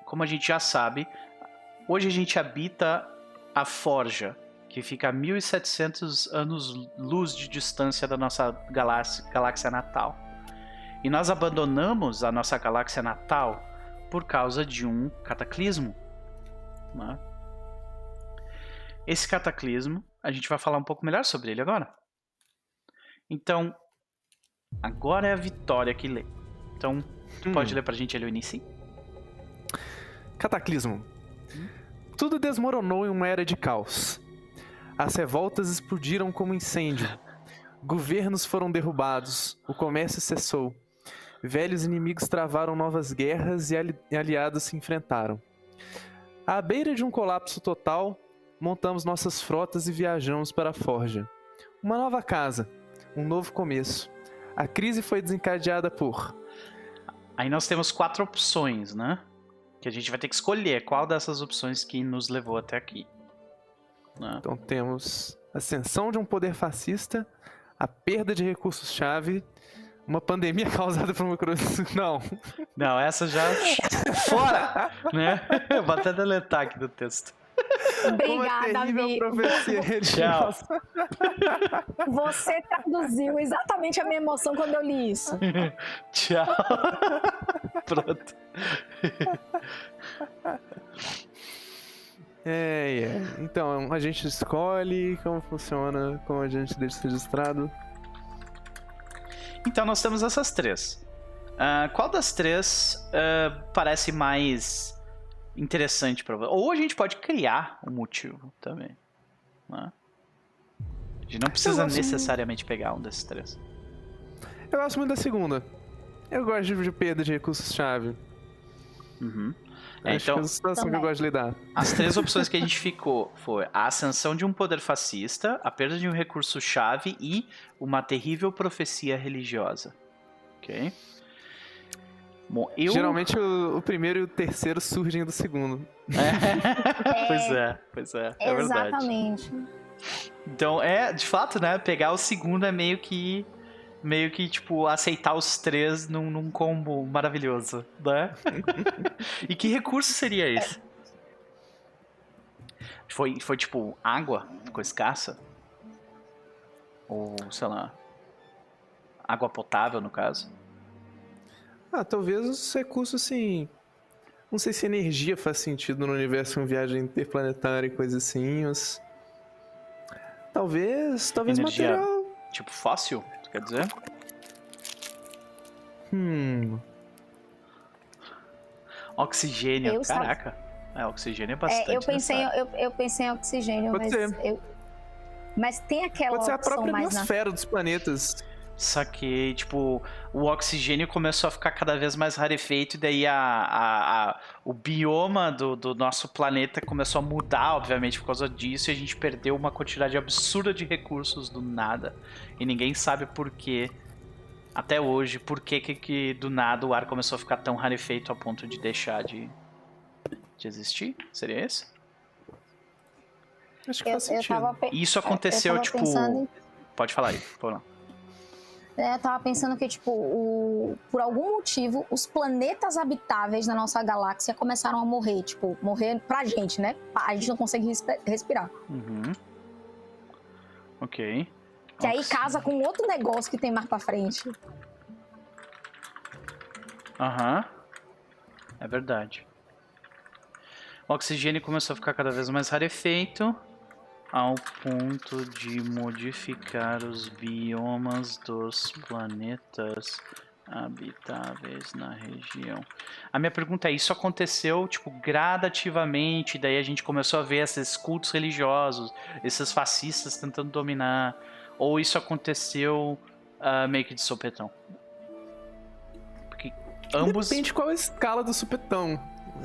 como a gente já sabe, hoje a gente habita a Forja, que fica a 1700 anos-luz de distância da nossa galáxia, galáxia natal. E nós abandonamos a nossa galáxia natal por causa de um cataclismo. Né? Esse cataclismo, a gente vai falar um pouco melhor sobre ele agora. Então, agora é a Vitória que lê. Então, hum. pode ler pra gente ali o início? Cataclismo. Hum? Tudo desmoronou em uma era de caos. As revoltas explodiram como incêndio. Governos foram derrubados, o comércio cessou. Velhos inimigos travaram novas guerras e aliados se enfrentaram. À beira de um colapso total, montamos nossas frotas e viajamos para a Forja. Uma nova casa, um novo começo. A crise foi desencadeada por. Aí nós temos quatro opções, né? Que a gente vai ter que escolher qual dessas opções que nos levou até aqui. Né? Então temos ascensão de um poder fascista, a perda de recursos-chave, uma pandemia causada por uma cruz. Não. Não, essa já. Fora! né? Vou até deletar aqui do texto. Obrigada, amigo. Tchau. Você traduziu exatamente a minha emoção quando eu li isso. Tchau. Pronto. É, é. Então, a gente escolhe como funciona, como a gente deixa registrado. Então, nós temos essas três. Uh, qual das três uh, parece mais interessante para você? Ou a gente pode criar um motivo também. Né? A gente não precisa necessariamente pegar um desses três. Eu gosto muito da segunda. Eu gosto de perda de recursos-chave. Uhum. É, então, que é a situação também. que eu gosto de lidar. As três opções que a gente ficou foi a ascensão de um poder fascista, a perda de um recurso-chave e uma terrível profecia religiosa. Ok? Bom, eu... Geralmente o, o, primeiro e o terceiro surgem do segundo. É. pois é, pois é. É Exatamente. verdade. Então, é, de fato, né? Pegar o segundo é meio que meio que, tipo, aceitar os três num, num combo maravilhoso, né? e que recurso seria esse? Foi, foi tipo, água? Ficou escassa? Ou, sei lá, água potável, no caso? Ah, talvez os recursos, assim... Não sei se energia faz sentido no universo em viagem interplanetária e coisa assim, mas... Talvez, talvez energia, material... Tipo fóssil? Quer dizer? Hum. Oxigênio, eu caraca. É, oxigênio é bastante. É, eu, pensei, eu, eu, pensei em oxigênio, Pode mas. Ser. Eu, mas tem aquela. Pode ser a própria atmosfera na... dos planetas. Saquei, tipo, o oxigênio começou a ficar cada vez mais rarefeito, e daí a, a, a, o bioma do, do nosso planeta começou a mudar, obviamente, por causa disso, e a gente perdeu uma quantidade absurda de recursos do nada. E ninguém sabe por quê, até hoje, por que, que, que do nada o ar começou a ficar tão rarefeito a ponto de deixar de, de existir? Seria esse? Acho que eu, faz sentido. Isso aconteceu, tipo. Pensando... Pode falar aí, por lá né, eu tava pensando que, tipo, o, por algum motivo, os planetas habitáveis da nossa galáxia começaram a morrer. Tipo, morrer pra gente, né? A gente não consegue respirar. Uhum. Ok. Que aí casa com outro negócio que tem mais pra frente. Aham. Uhum. É verdade. O oxigênio começou a ficar cada vez mais rarefeito ao ponto de modificar os biomas dos planetas habitáveis na região. A minha pergunta é: isso aconteceu tipo gradativamente? Daí a gente começou a ver esses cultos religiosos, esses fascistas tentando dominar Ou isso aconteceu uh, meio que de sopetão? Porque ambos. Depende de qual é a escala do supetão.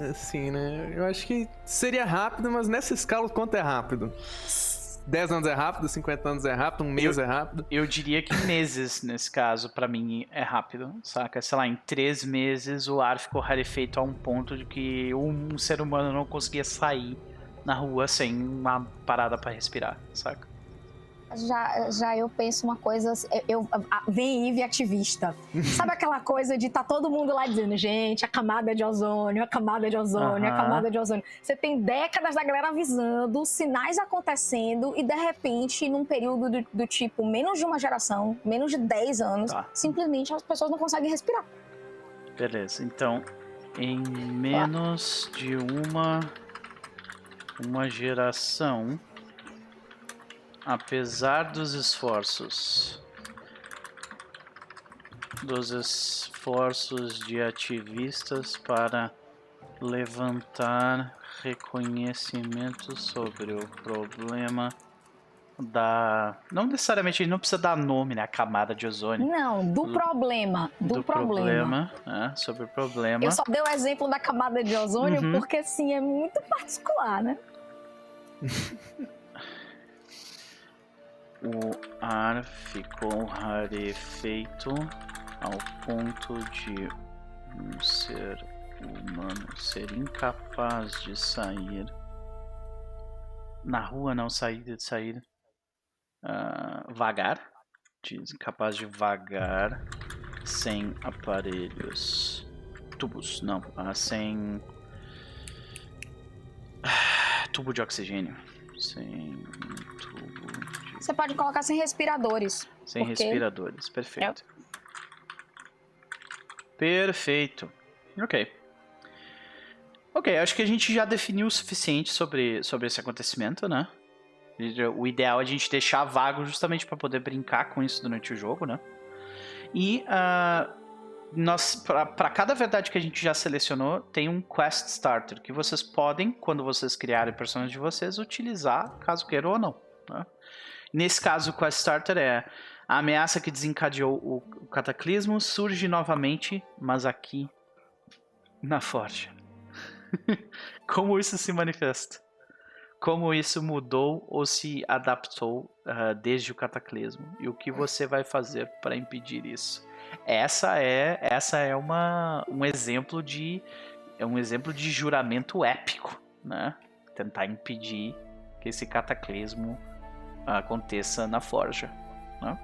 Assim, né? Eu acho que seria rápido, mas nessa escala, quanto é rápido? 10 anos é rápido, 50 anos é rápido, um mês eu, é rápido. Eu diria que meses, nesse caso, para mim é rápido, saca? Sei lá, em três meses o ar ficou rarefeito a um ponto de que um ser humano não conseguia sair na rua sem uma parada para respirar, saca? Já, já eu penso uma coisa. Eu, vem Ive ativista. Sabe aquela coisa de tá todo mundo lá dizendo, gente, a camada de ozônio, a camada de ozônio, uhum. a camada de ozônio. Você tem décadas da galera avisando, sinais acontecendo, e de repente, num período do, do tipo menos de uma geração, menos de 10 anos, tá. simplesmente as pessoas não conseguem respirar. Beleza, então, em menos de uma, uma geração apesar dos esforços dos esforços de ativistas para levantar reconhecimento sobre o problema da não necessariamente ele não precisa dar nome né a camada de ozônio. Não do, do problema do, do problema, problema é, sobre o problema. Eu só dei o exemplo da camada de ozônio uhum. porque assim é muito particular né o ar ficou rarefeito ao ponto de um ser humano ser incapaz de sair. Na rua, não sair de sair uh, vagar, incapaz de vagar sem aparelhos, tubos, não, uh, sem uh, tubo de oxigênio, sem tubo você pode colocar sem respiradores. Sem porque... respiradores, perfeito. É. Perfeito. Ok. Ok, acho que a gente já definiu o suficiente sobre, sobre esse acontecimento, né? O ideal é a gente deixar vago justamente para poder brincar com isso durante o jogo, né? E uh, nós, para cada verdade que a gente já selecionou, tem um Quest Starter que vocês podem, quando vocês criarem personagens de vocês, utilizar, caso queiram ou não. Né? Nesse caso, o Quest Starter é a ameaça que desencadeou o, cataclismo surge novamente, mas aqui na Forja. Como isso se manifesta? Como isso mudou ou se adaptou uh, desde o cataclismo? E o que você vai fazer para impedir isso? Essa é essa é uma, um exemplo de é um exemplo de juramento épico, né? Tentar impedir que esse cataclismo aconteça na forja. Né?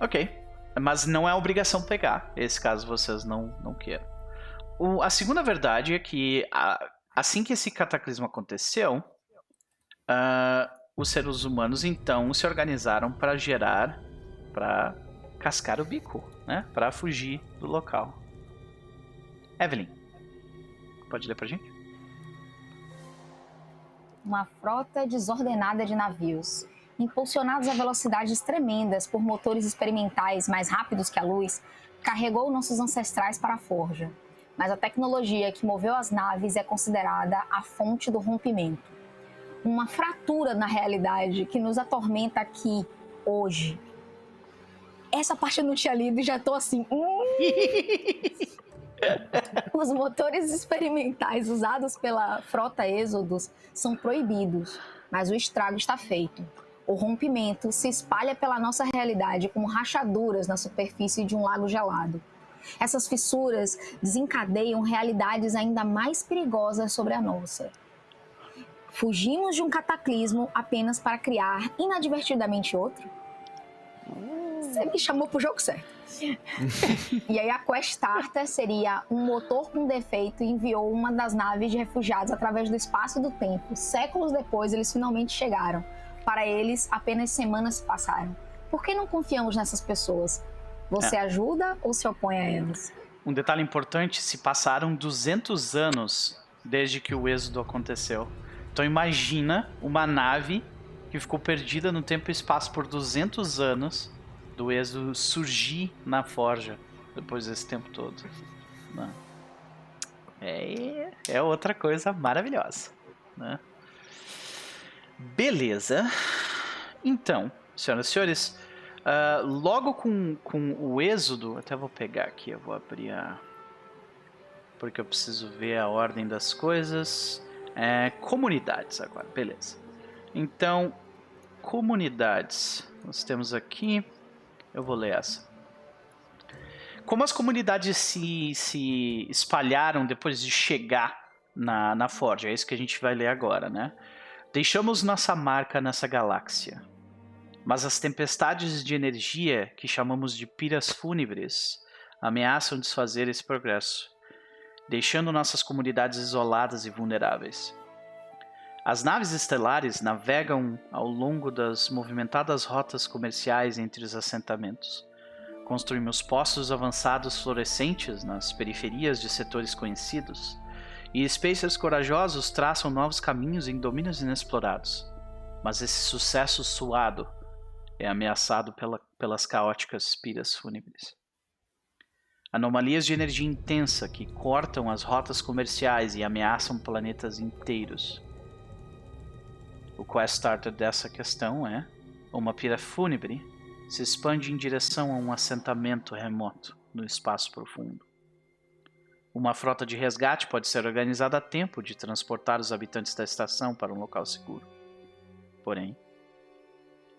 Ok. Mas não é obrigação pegar, esse caso vocês não, não queiram. O, a segunda verdade é que a, assim que esse cataclismo aconteceu, uh, os seres humanos então se organizaram para gerar, para cascar o bico, né? Para fugir do local. Evelyn, pode ler pra gente? Uma frota desordenada de navios. Impulsionados a velocidades tremendas por motores experimentais mais rápidos que a luz, carregou nossos ancestrais para a forja. Mas a tecnologia que moveu as naves é considerada a fonte do rompimento. Uma fratura na realidade que nos atormenta aqui, hoje. Essa parte eu não tinha lido e já tô assim. Hum. Os motores experimentais usados pela frota Êxodos são proibidos, mas o estrago está feito. O rompimento se espalha pela nossa realidade como rachaduras na superfície de um lago gelado. Essas fissuras desencadeiam realidades ainda mais perigosas sobre a nossa. Fugimos de um cataclismo apenas para criar inadvertidamente outro? Você me chamou pro jogo certo. e aí a Quest Starter seria um motor com defeito e enviou uma das naves de refugiados através do espaço e do tempo. Séculos depois, eles finalmente chegaram. Para eles, apenas semanas se passaram. Por que não confiamos nessas pessoas? Você é. ajuda ou se opõe a elas? Um detalhe importante, se passaram 200 anos desde que o êxodo aconteceu. Então imagina uma nave que ficou perdida no tempo e espaço por 200 anos do êxodo surgir na forja depois desse tempo todo. Né? É, é outra coisa maravilhosa. Né? Beleza. Então, senhoras e senhores, uh, logo com, com o êxodo, até vou pegar aqui, eu vou abrir a. Porque eu preciso ver a ordem das coisas. É, comunidades agora, beleza. Então, comunidades. Nós temos aqui. Eu vou ler essa. Como as comunidades se, se espalharam depois de chegar na, na Ford, é isso que a gente vai ler agora, né? Deixamos nossa marca nessa galáxia. Mas as tempestades de energia que chamamos de piras fúnebres ameaçam desfazer esse progresso, deixando nossas comunidades isoladas e vulneráveis. As naves estelares navegam ao longo das movimentadas rotas comerciais entre os assentamentos. Construímos postos avançados fluorescentes nas periferias de setores conhecidos, e Spacers corajosos traçam novos caminhos em domínios inexplorados. Mas esse sucesso suado é ameaçado pela, pelas caóticas piras fúnebres. Anomalias de energia intensa que cortam as rotas comerciais e ameaçam planetas inteiros. O quest starter dessa questão é uma pira fúnebre se expande em direção a um assentamento remoto no espaço profundo. Uma frota de resgate pode ser organizada a tempo de transportar os habitantes da estação para um local seguro. Porém,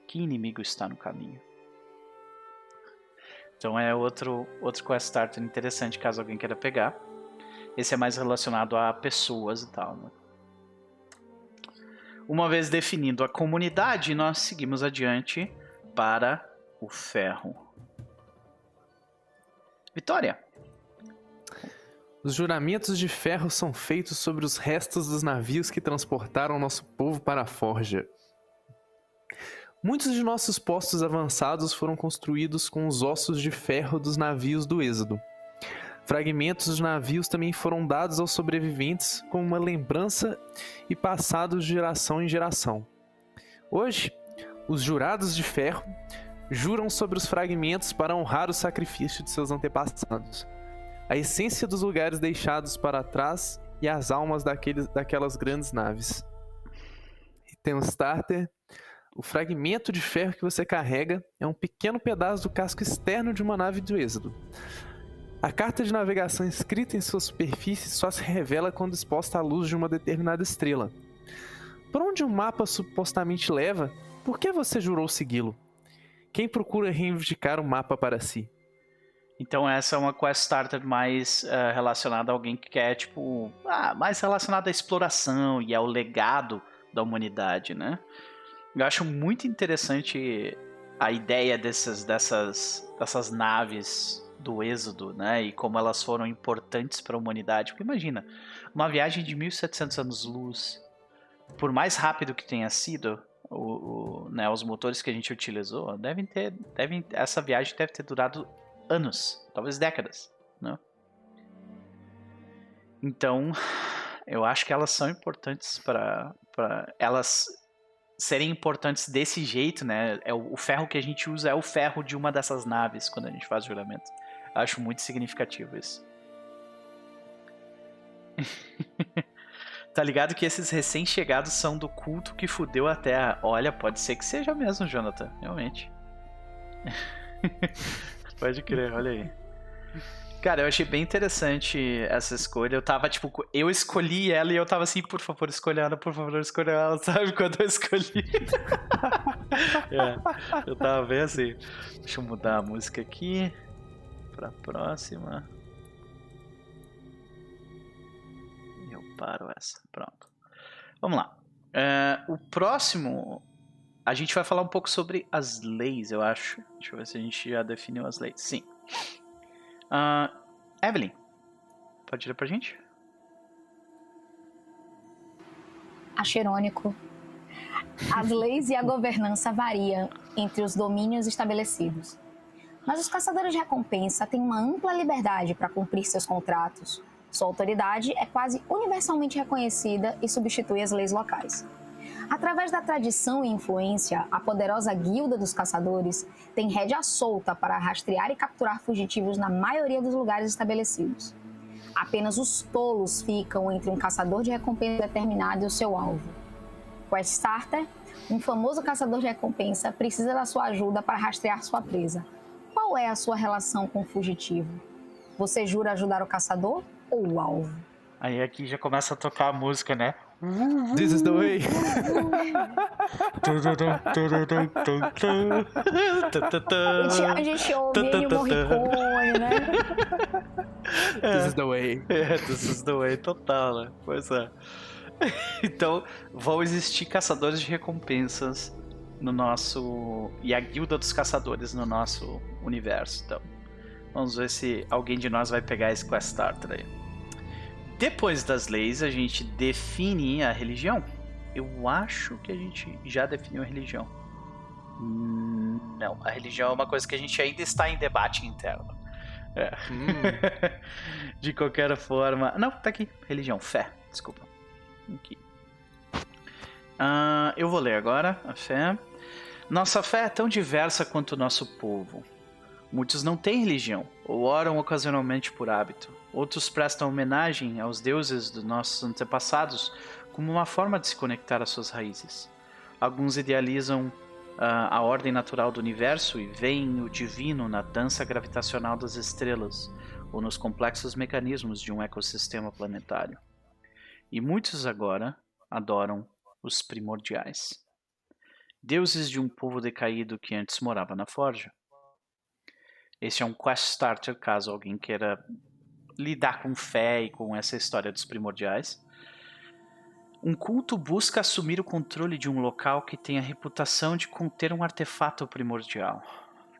que inimigo está no caminho? Então é outro, outro quest starter interessante caso alguém queira pegar. Esse é mais relacionado a pessoas e tal. Né? Uma vez definindo a comunidade, nós seguimos adiante para o ferro. Vitória. Os juramentos de ferro são feitos sobre os restos dos navios que transportaram nosso povo para a forja. Muitos de nossos postos avançados foram construídos com os ossos de ferro dos navios do Êxodo. Fragmentos dos navios também foram dados aos sobreviventes como uma lembrança e passados de geração em geração. Hoje, os jurados de ferro juram sobre os fragmentos para honrar o sacrifício de seus antepassados, a essência dos lugares deixados para trás e as almas daqueles, daquelas grandes naves. E tem um starter. O fragmento de ferro que você carrega é um pequeno pedaço do casco externo de uma nave do Êxodo. A carta de navegação escrita em sua superfície só se revela quando exposta à luz de uma determinada estrela. Por onde o mapa supostamente leva, por que você jurou segui-lo? Quem procura reivindicar o mapa para si? Então essa é uma quest starter mais uh, relacionada a alguém que quer, tipo, ah, mais relacionada à exploração e ao legado da humanidade, né? Eu acho muito interessante a ideia dessas, dessas, dessas naves do êxodo, né? E como elas foram importantes para a humanidade. Porque imagina, uma viagem de 1700 anos-luz, por mais rápido que tenha sido, o, o, né, os motores que a gente utilizou devem ter, devem, essa viagem deve ter durado anos, talvez décadas, né? Então, eu acho que elas são importantes para elas serem importantes desse jeito, né? É o, o, ferro que a gente usa é o ferro de uma dessas naves quando a gente faz o juramento. Acho muito significativo isso. tá ligado que esses recém-chegados são do culto que fudeu a Terra. Olha, pode ser que seja mesmo, Jonathan. Realmente. pode crer, olha aí. Cara, eu achei bem interessante essa escolha. Eu tava, tipo, eu escolhi ela e eu tava assim, por favor, escolha ela, por favor, escolha ela, sabe? Quando eu escolhi. é, eu tava bem assim. Deixa eu mudar a música aqui para a próxima. Eu paro essa. Pronto. Vamos lá. Uh, o próximo, a gente vai falar um pouco sobre as leis, eu acho. Deixa eu ver se a gente já definiu as leis. Sim. Uh, Evelyn, pode ir pra gente? Acho irônico. As leis e a governança variam entre os domínios estabelecidos. Mas os caçadores de recompensa têm uma ampla liberdade para cumprir seus contratos. Sua autoridade é quase universalmente reconhecida e substitui as leis locais. Através da tradição e influência, a poderosa Guilda dos Caçadores tem rédea solta para rastrear e capturar fugitivos na maioria dos lugares estabelecidos. Apenas os tolos ficam entre um caçador de recompensa determinado e o seu alvo. Quest Starter, um famoso caçador de recompensa precisa da sua ajuda para rastrear sua presa. Qual é a sua relação com o fugitivo? Você jura ajudar o caçador ou o alvo? Aí aqui já começa a tocar a música, né? This is the way. A gente, a gente ouve Ennio Morricone, né? This is the way. É, this is the way total, né? Pois é. Então, vão existir caçadores de recompensas no nosso. E a guilda dos caçadores no nosso universo. Então, vamos ver se alguém de nós vai pegar esse Quest Starter aí. Depois das leis, a gente define a religião. Eu acho que a gente já definiu a religião. Hum, Não, a religião é uma coisa que a gente ainda está em debate interno. É. De qualquer forma. Não, tá aqui. Religião, fé. Desculpa. Aqui. Ah, eu vou ler agora a fé. Nossa fé é tão diversa quanto o nosso povo. Muitos não têm religião, ou oram ocasionalmente por hábito. Outros prestam homenagem aos deuses dos nossos antepassados como uma forma de se conectar às suas raízes. Alguns idealizam ah, a ordem natural do universo e veem o divino na dança gravitacional das estrelas ou nos complexos mecanismos de um ecossistema planetário. E muitos agora adoram os primordiais. Deuses de um povo decaído que antes morava na forja. Esse é um quest starter caso alguém queira lidar com fé e com essa história dos primordiais. Um culto busca assumir o controle de um local que tem a reputação de conter um artefato primordial.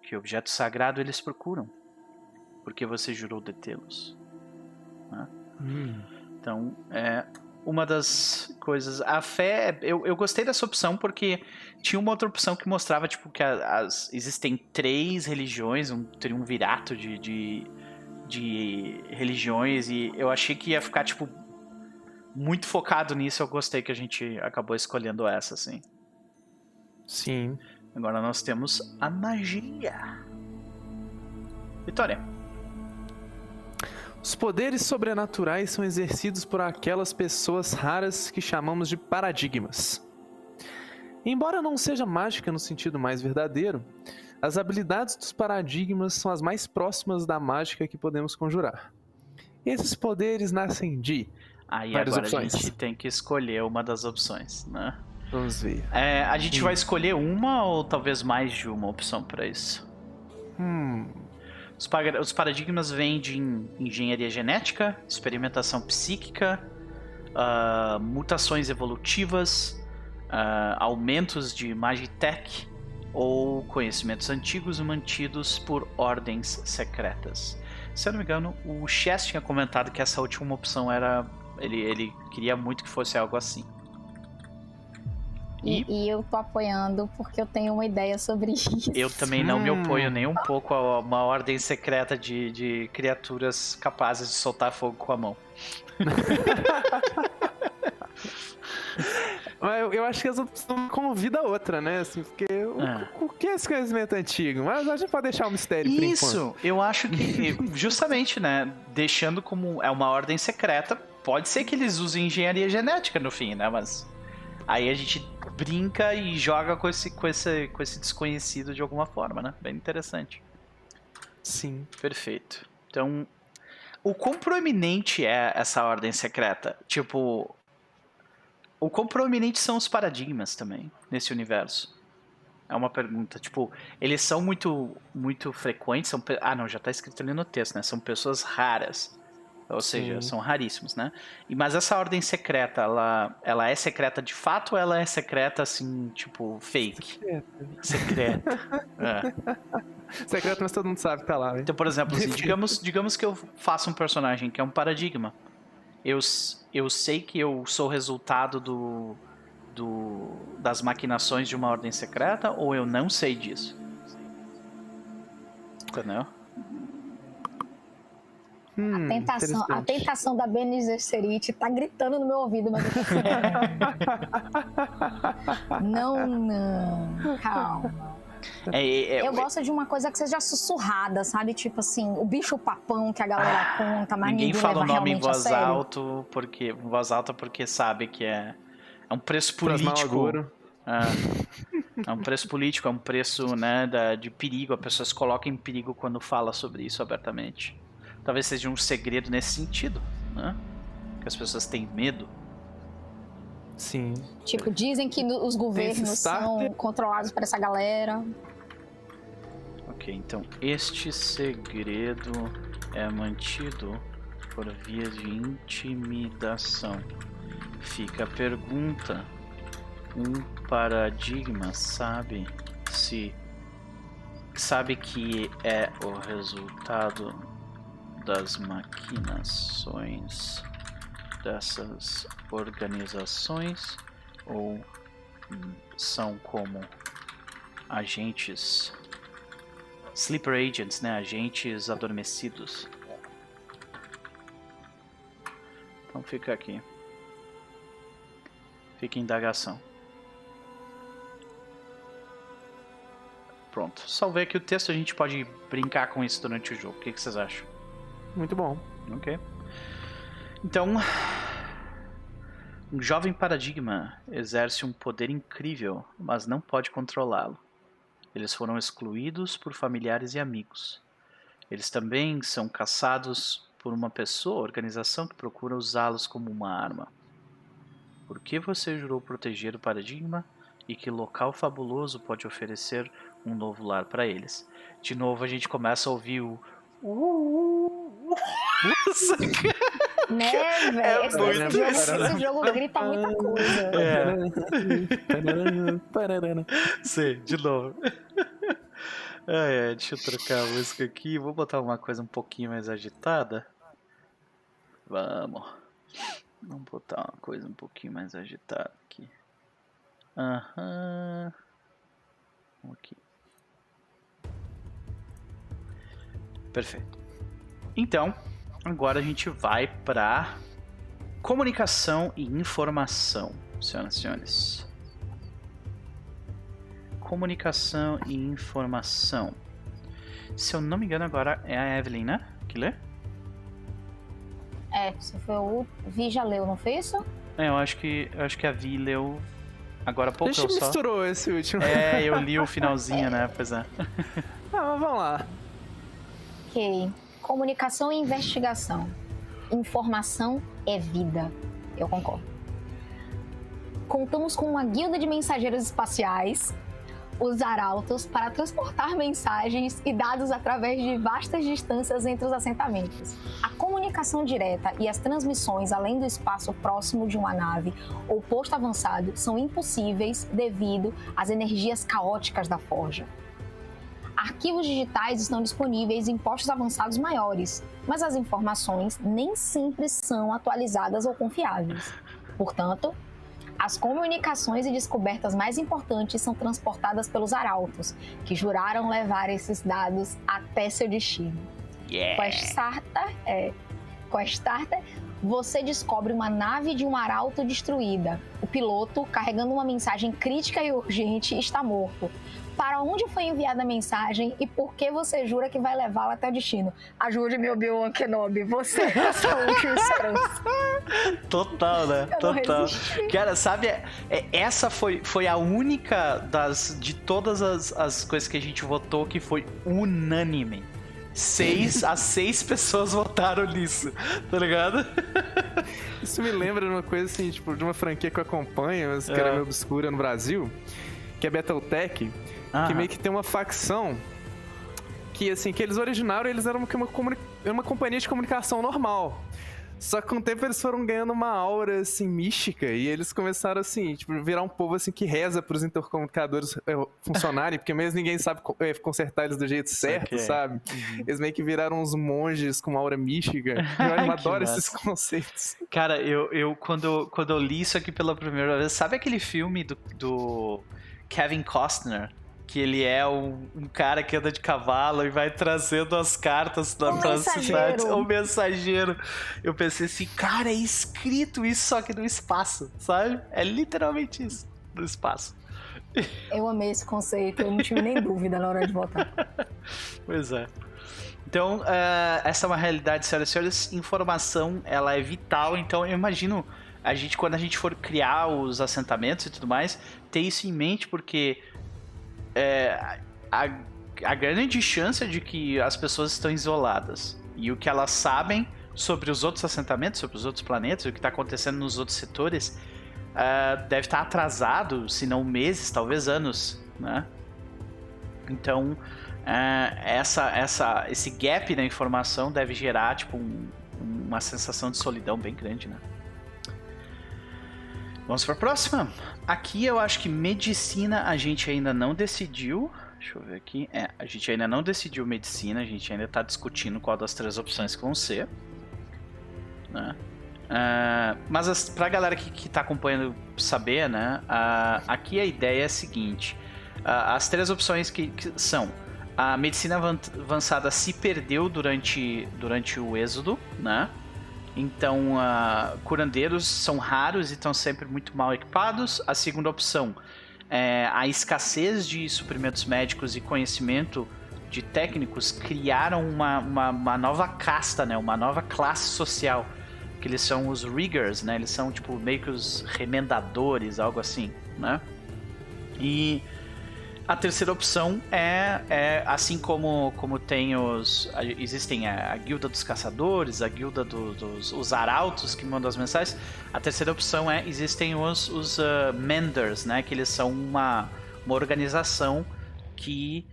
Que objeto sagrado eles procuram? Porque você jurou detê-los. né? Hum. Então, é uma das coisas. A fé, eu, eu gostei dessa opção porque tinha uma outra opção que mostrava tipo que as, existem três religiões, um triunvirato de, de, de religiões e eu achei que ia ficar tipo muito focado nisso. Eu gostei que a gente acabou escolhendo essa, assim. Sim. Agora nós temos a magia. Vitória. Os poderes sobrenaturais são exercidos por aquelas pessoas raras que chamamos de paradigmas. Embora não seja mágica no sentido mais verdadeiro, as habilidades dos paradigmas são as mais próximas da mágica que podemos conjurar. Esses poderes nascem de. Aí Várias agora a opções. gente tem que escolher uma das opções, né? Vamos ver. É, a gente Hum. vai escolher uma ou talvez mais de uma opção para isso? Hum. Os, paradigmas vêm de en- engenharia genética, experimentação psíquica, ah, mutações evolutivas, ah, aumentos de Magitech ou conhecimentos antigos mantidos por ordens secretas. Se eu não me engano, o Chess tinha comentado que essa última opção era. Ele, ele queria muito que fosse algo assim. E, E eu tô apoiando porque eu tenho uma ideia sobre isso. eu também não me Hum. oponho nem um pouco a uma ordem secreta de, de criaturas capazes de soltar fogo com a mão. Mas eu, eu acho que as opções convida a outra, né? Assim, porque o, É. o que é esse conhecimento antigo? Mas a gente pode deixar um mistério. Isso, eu acho que, justamente, né, deixando como é uma ordem secreta, pode ser que eles usem engenharia genética no fim, né, mas aí a gente brinca e joga com esse, com esse, com esse desconhecido de alguma forma, né, bem interessante. Sim. Perfeito. Então, o quão proeminente é essa ordem secreta? Tipo, o quão proeminentes são os paradigmas também nesse universo? É uma pergunta. Tipo, eles são muito muito frequentes? São, ah, não, já tá escrito ali no texto, né? São pessoas raras. Ou seja, Sim. são raríssimos, né? E, mas essa ordem secreta, ela, ela é secreta de fato ou ela é secreta, assim, tipo, fake? Secreta. É. Secreto, mas todo mundo sabe que tá lá, né? Então, por exemplo, assim, digamos, digamos que eu faço um personagem que é um paradigma. Eu, eu sei que eu sou resultado do, do das maquinações de uma ordem secreta ou eu não sei disso? Entendeu? Hum, Tentação, a tentação da Bene Gesserit tá gritando no meu ouvido, mas eu. Não, não, calma. É, é- é- Eu gosto de uma coisa que seja sussurrada, sabe? Tipo assim, o bicho papão que a galera conta, mas ninguém ninguém fala o nome em a voz alta porque em voz alta porque sabe que é É um preço político. É. É um preço político, é um preço né, da- de perigo. A pessoa se coloca em perigo quando fala sobre isso abertamente. Talvez seja um segredo nesse sentido, né? Que as pessoas têm medo. Sim. Tipo, dizem que no- os governos são controlados por essa galera. Ok, então este segredo é mantido por via de intimidação. Fica a pergunta: um paradigma sabe se sabe que é o resultado das maquinações dessas organizações ou são como agentes Sleeper agents, né? Agentes adormecidos. Então fica aqui. Fica indagação. Pronto. Salvei aqui o texto, a gente pode brincar com isso durante o jogo. O que vocês acham? Muito bom. Ok. Então. Um jovem paradigma exerce um poder incrível, mas não pode controlá-lo. Eles foram excluídos por familiares e amigos. Eles também são caçados por uma pessoa, organização que procura usá-los como uma arma. Por que você jurou proteger o paradigma e que local fabuloso pode oferecer um novo lar para eles? De novo a gente começa a ouvir o Né, velho? É esse, muito jogo, esse jogo grita muita coisa. É. Sim, de novo. Ai, ai, deixa eu trocar a música aqui. Vou botar uma coisa um pouquinho mais agitada. Vamos. Vamos botar uma coisa um pouquinho mais agitada aqui. Aham. Vamos aqui. Perfeito. Então, agora a gente vai para comunicação e informação, senhoras e senhores comunicação e informação. Se eu não me engano, agora é a Evelyn, né? Que lê? É, você foi o Vi já leu, não foi isso? É, eu acho que eu acho que a Vi leu agora há A pouco gente eu só. misturou esse último. É, eu li o finalzinho, né? Pois é. Ah, mas vamos lá. Ok. Comunicação e investigação. Informação é vida. Eu concordo. Contamos com uma guilda de mensageiros espaciais, os arautos, para transportar mensagens e dados através de vastas distâncias entre os assentamentos. A comunicação direta e as transmissões além do espaço próximo de uma nave ou posto avançado são impossíveis devido às energias caóticas da forja. Arquivos digitais estão disponíveis em postos avançados maiores, mas as informações nem sempre são atualizadas ou confiáveis. Portanto, as comunicações e descobertas mais importantes são transportadas pelos arautos, que juraram levar esses dados até seu destino. Yeah. Com a Starter, é, com a Starter, você descobre uma nave de um arauto destruída. O piloto, carregando uma mensagem crítica e urgente, está morto. Para onde foi enviada a mensagem e por que você jura que vai levá-la até o destino? Ajude-me, Obi-Wan Kenobi. Você é essa última esperança. Total, né? Eu Total. Cara, sabe, é- essa foi, foi a única das de todas as, as coisas que a gente votou que foi unânime. Seis a seis pessoas votaram nisso, tá ligado? Isso me lembra de uma coisa assim, tipo, de uma franquia que eu acompanho, mas que era É. meio obscura no Brasil, que é Battletech, que meio que tem uma facção que, assim, que eles originaram, eles eram uma, era uma companhia de comunicação normal. Só que com o tempo eles foram ganhando uma aura, assim, mística, e eles começaram, assim, tipo, virar um povo, assim, que reza pros intercomunicadores é, funcionarem, porque mesmo ninguém sabe é, consertar eles do jeito certo, Saquei. sabe? Eles meio que viraram uns monges com uma aura mística. Eu adoro esses conceitos. Cara, eu, eu quando, quando eu li isso aqui pela primeira vez, sabe aquele filme do, do Kevin Costner? Que ele é um, um cara que anda de cavalo e vai trazendo as cartas da pra cidade. O mensageiro. Eu pensei assim, cara, é escrito isso só que no espaço, sabe? É literalmente isso, no espaço. Eu amei esse conceito, eu não tive nem dúvida na hora de votar. Pois é. Então, eh, essa é uma realidade, senhoras e senhores. Informação, ela é vital. Então, eu imagino a gente, quando a gente for criar os assentamentos e tudo mais, ter isso em mente, porque é, a, a grande chance de que as pessoas estão isoladas e o que elas sabem sobre os outros assentamentos, sobre os outros planetas, o que está acontecendo nos outros setores, uh, deve estar tá atrasado, se não meses, talvez anos, né? Então, uh, essa, essa, esse gap na informação deve gerar tipo um, uma sensação de solidão bem grande, né? Vamos para a próxima. Aqui eu acho que medicina a gente ainda não decidiu. Deixa eu ver aqui. É, a gente ainda não decidiu medicina, a gente ainda está discutindo qual das três opções que vão ser. Né? Uh, mas para a galera que, está acompanhando saber, né? Uh, aqui a ideia é a seguinte: uh, as três opções que, que, são a medicina avançada se perdeu durante, durante o êxodo, né? Então, uh, curandeiros são raros e estão sempre muito mal equipados. A segunda opção é a escassez de suprimentos médicos e conhecimento de técnicos criaram uma, uma, uma, nova casta, né? uma nova classe social. Que eles são os riggers, né? Eles são tipo meio que os remendadores, algo assim, né? E a terceira opção é, é assim como, como tem os. Existem a, a guilda dos caçadores, a guilda do, dos os arautos que mandam as mensagens. A terceira opção é existem os, os uh, Menders, né? Que eles são uma, uma organização que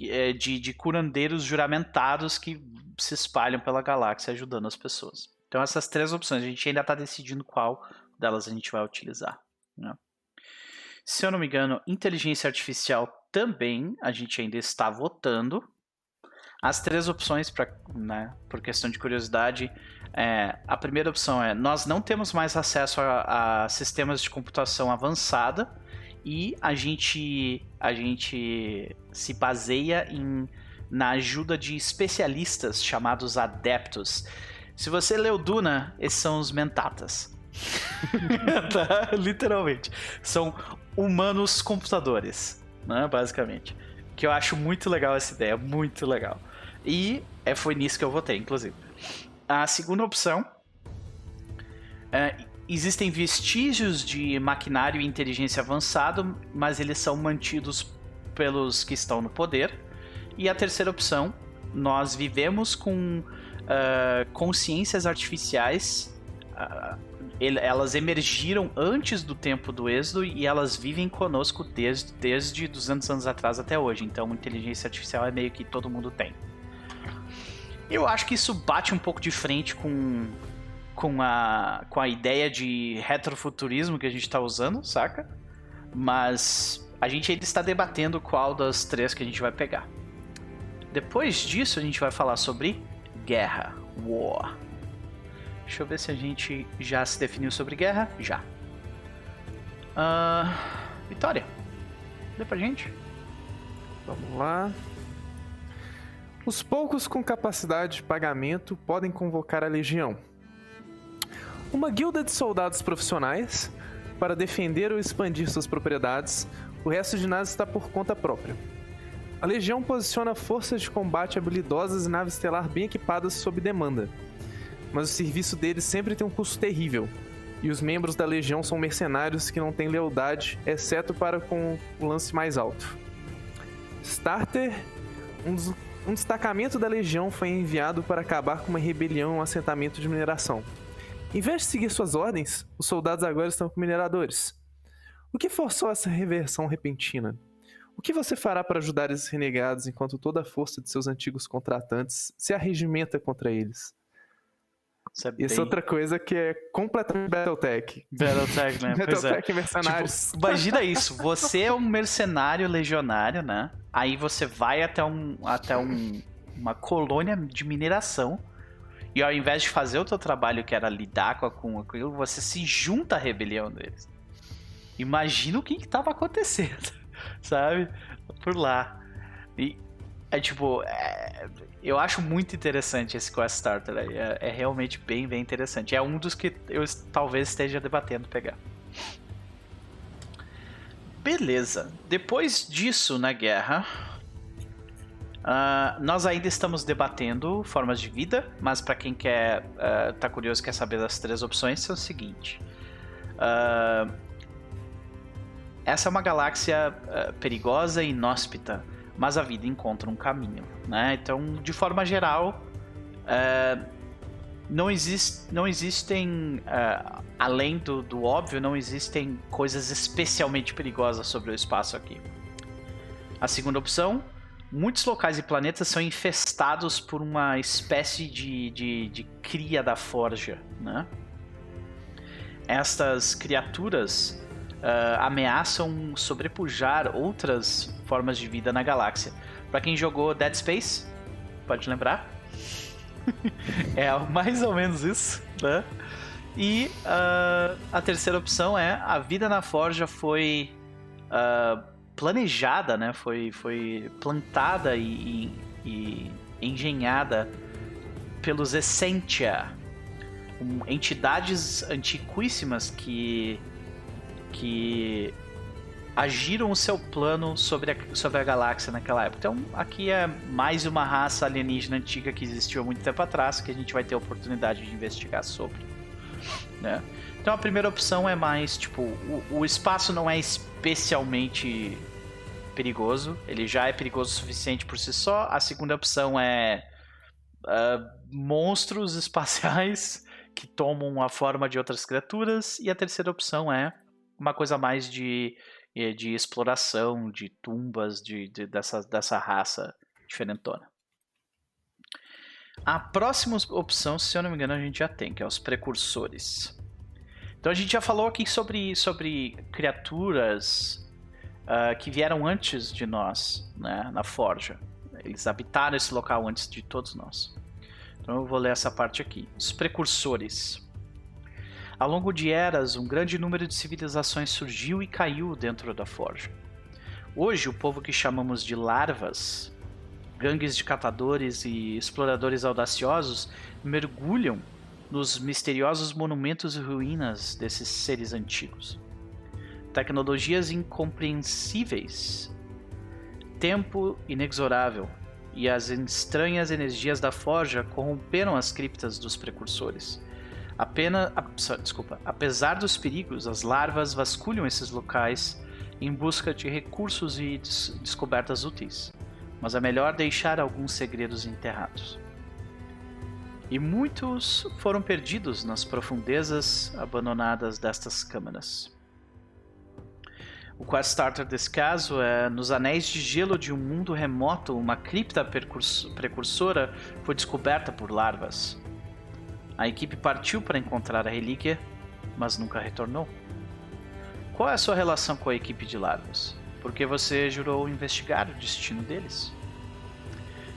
é de, de curandeiros juramentados que se espalham pela galáxia ajudando as pessoas. Então essas três opções, a gente ainda está decidindo qual delas a gente vai utilizar. Né? Se eu não me engano, inteligência artificial também a gente ainda está votando. As três opções, pra, né, por questão de curiosidade, é, a primeira opção é: nós não temos mais acesso a, a sistemas de computação avançada e a gente, a gente se baseia em, na ajuda de especialistas chamados adeptos. Se você leu Duna, esses são os mentatas. tá? Literalmente. São humanos computadores né, basicamente. Que eu acho muito legal essa ideia, muito legal. E é, foi nisso que eu votei, inclusive. A segunda opção. É, existem vestígios de maquinário e inteligência avançado, mas eles são mantidos pelos que estão no poder. E a terceira opção, nós vivemos com uh, consciências artificiais uh, elas emergiram antes do tempo do êxodo e elas vivem conosco desde, desde 200 anos atrás até hoje. Então, inteligência artificial é meio que todo mundo tem. Eu acho que isso bate um pouco de frente com, com, a, com a ideia de retrofuturismo que a gente está usando, saca? Mas a gente ainda está debatendo qual das três que a gente vai pegar. Depois disso, a gente vai falar sobre guerra, war. Deixa eu ver se a gente já se definiu sobre guerra. Já. Uh, Vitória, dê pra gente. Vamos lá. Os poucos com capacidade de pagamento podem convocar a legião. Uma guilda de soldados profissionais para defender ou expandir suas propriedades. O resto de nada está por conta própria. A legião posiciona forças de combate habilidosas e naves estelar bem equipadas sob demanda mas o serviço deles sempre tem um custo terrível. E os membros da legião são mercenários que não têm lealdade, exceto para com o lance mais alto. Starter, um, dos, um destacamento da legião foi enviado para acabar com uma rebelião em um assentamento de mineração. Em vez de seguir suas ordens, os soldados agora estão com mineradores. O que forçou essa reversão repentina? O que você fará para ajudar esses renegados enquanto toda a força de seus antigos contratantes se arregimenta contra eles? Isso é, Isso é outra coisa que é completamente Battletech. Battletech, né? Battletech é. mercenários. Tipo, imagina isso, você é um mercenário legionário, né? Aí você vai até, um, até um, uma colônia de mineração e ao invés de fazer o teu trabalho, que era lidar com aquilo, você se junta à rebelião deles. Imagina o que estava acontecendo, sabe? Por lá. E é tipo, é, eu acho muito interessante esse Quest Starter aí. É, é, realmente bem, bem interessante. É um dos que eu talvez esteja debatendo pegar. Beleza. Depois disso, na guerra, uh, nós ainda estamos debatendo formas de vida, mas para quem quer uh, tá curioso quer saber das três opções, é o seguinte: Uh, essa é uma galáxia uh, perigosa e inóspita, mas a vida encontra um caminho, né? Então, de forma geral, uh, não, exist, não existem, uh, além do, do óbvio, não existem coisas especialmente perigosas sobre o espaço aqui. A segunda opção, muitos locais e planetas são infestados por uma espécie de, de, de cria da forja, né? Estas criaturas uh, ameaçam sobrepujar outras formas de vida na galáxia. Para quem jogou Dead Space, pode lembrar? é mais ou menos isso, né? E uh, a terceira opção é a vida na forja foi uh, planejada, né? Foi, foi plantada e, e, e engenhada pelos Essentia, entidades antiquíssimas que que agiram o seu plano sobre a, sobre a galáxia naquela época. Então, aqui é mais uma raça alienígena antiga que existiu há muito tempo atrás, que a gente vai ter a oportunidade de investigar sobre. Né? Então, a primeira opção é mais, tipo, o, o espaço não é especialmente perigoso, ele já é perigoso o suficiente por si só. A segunda opção é uh, monstros espaciais que tomam a forma de outras criaturas. E a terceira opção é uma coisa mais de de exploração, de tumbas, de, de, dessa, dessa raça diferentona. A próxima opção, se eu não me engano, a gente já tem, que é os precursores. Então a gente já falou aqui sobre, sobre criaturas uh, que vieram antes de nós, né, na Forja. Eles habitaram esse local antes de todos nós. Então eu vou ler essa parte aqui. Os precursores. Ao longo de eras, um grande número de civilizações surgiu e caiu dentro da forja. Hoje, o povo que chamamos de larvas, gangues de catadores e exploradores audaciosos, mergulham nos misteriosos monumentos e ruínas desses seres antigos. Tecnologias incompreensíveis, tempo inexorável e as estranhas energias da forja corromperam as criptas dos precursores Apenas, desculpa, apesar dos perigos, as larvas vasculham esses locais em busca de recursos e des descobertas úteis, mas é melhor deixar alguns segredos enterrados. E muitos foram perdidos nas profundezas abandonadas destas câmaras. O quest starter desse caso é nos anéis de gelo de um mundo remoto, uma cripta precursora foi descoberta por larvas. A equipe partiu para encontrar a relíquia, mas nunca retornou. Qual é a sua relação com a equipe de larvas? Porque você jurou investigar o destino deles?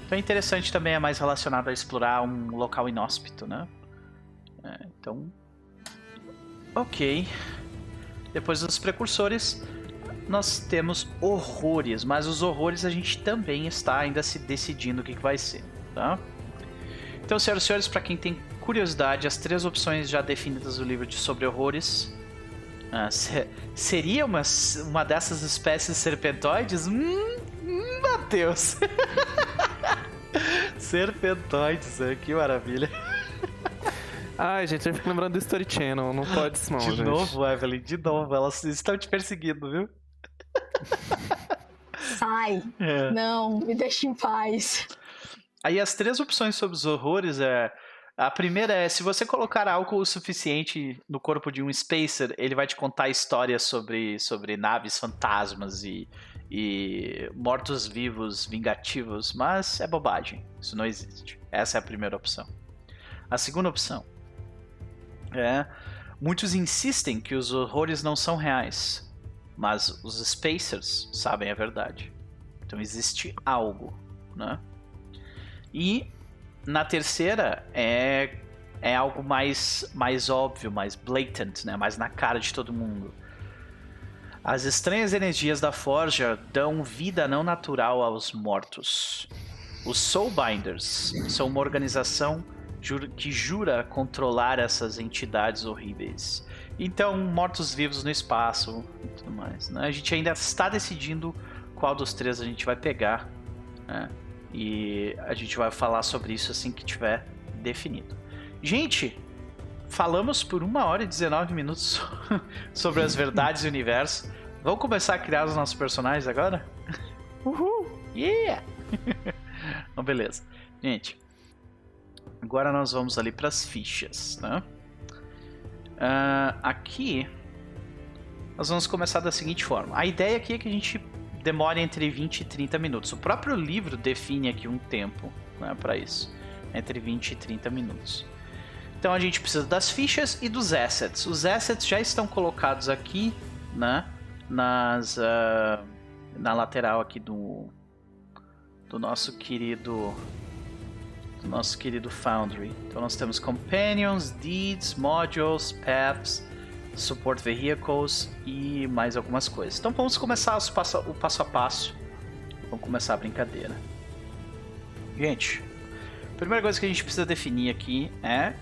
Então é interessante também, é mais relacionado a explorar um local inóspito, né? É, então. Ok. Depois dos precursores, nós temos horrores, mas os horrores a gente também está ainda se decidindo o que, que vai ser, tá? Então, senhoras e senhores, para quem tem curiosidade, as três opções já definidas do livro de sobre horrores. Ah, se, seria uma, uma dessas espécies serpentoides? Hum, hum Matheus! serpentoides, é, que maravilha. Ai, gente, eu fico lembrando do Story Channel, não pode isso não, De gente. novo, Evelyn, de novo, elas estão te perseguindo, viu? Sai! É. Não, me deixe em paz. Aí as três opções sobre os horrores é a primeira é, se você colocar álcool o suficiente no corpo de um Spacer, ele vai te contar histórias sobre, sobre naves fantasmas e, e mortos-vivos vingativos, mas é bobagem. Isso não existe. Essa é a primeira opção. A segunda opção é, muitos insistem que os horrores não são reais, mas os Spacers sabem a verdade. Então existe algo, né? E na terceira é é algo mais mais óbvio, mais blatant, né? Mais na cara de todo mundo. As estranhas energias da forja dão vida não natural aos mortos. Os Soulbinders são uma organização que jura controlar essas entidades horríveis. Então, mortos-vivos no espaço e tudo mais. Né? A gente ainda está decidindo qual dos três a gente vai pegar. Né? E a gente vai falar sobre isso assim que tiver definido. Gente, falamos por uma hora e 19 minutos sobre as verdades do universo. Vamos começar a criar os nossos personagens agora? Uhul! Yeah! então, beleza. Gente, agora nós vamos ali para as fichas, né? Uh, aqui, nós vamos começar da seguinte forma. A ideia aqui é que a gente demore entre 20 e 30 minutos. O próprio livro define aqui um tempo né, para isso. Entre 20 e 30 minutos. Então a gente precisa das fichas e dos assets. Os assets já estão colocados aqui, né? Nas, uh, na lateral aqui do, do nosso querido do nosso querido Foundry. Então nós temos Companions, Deeds, Modules, Paths, Support Vehicles e mais algumas coisas. Então vamos começar passo, o passo a passo. Vamos começar a brincadeira. Gente, a primeira coisa que a gente precisa definir aqui é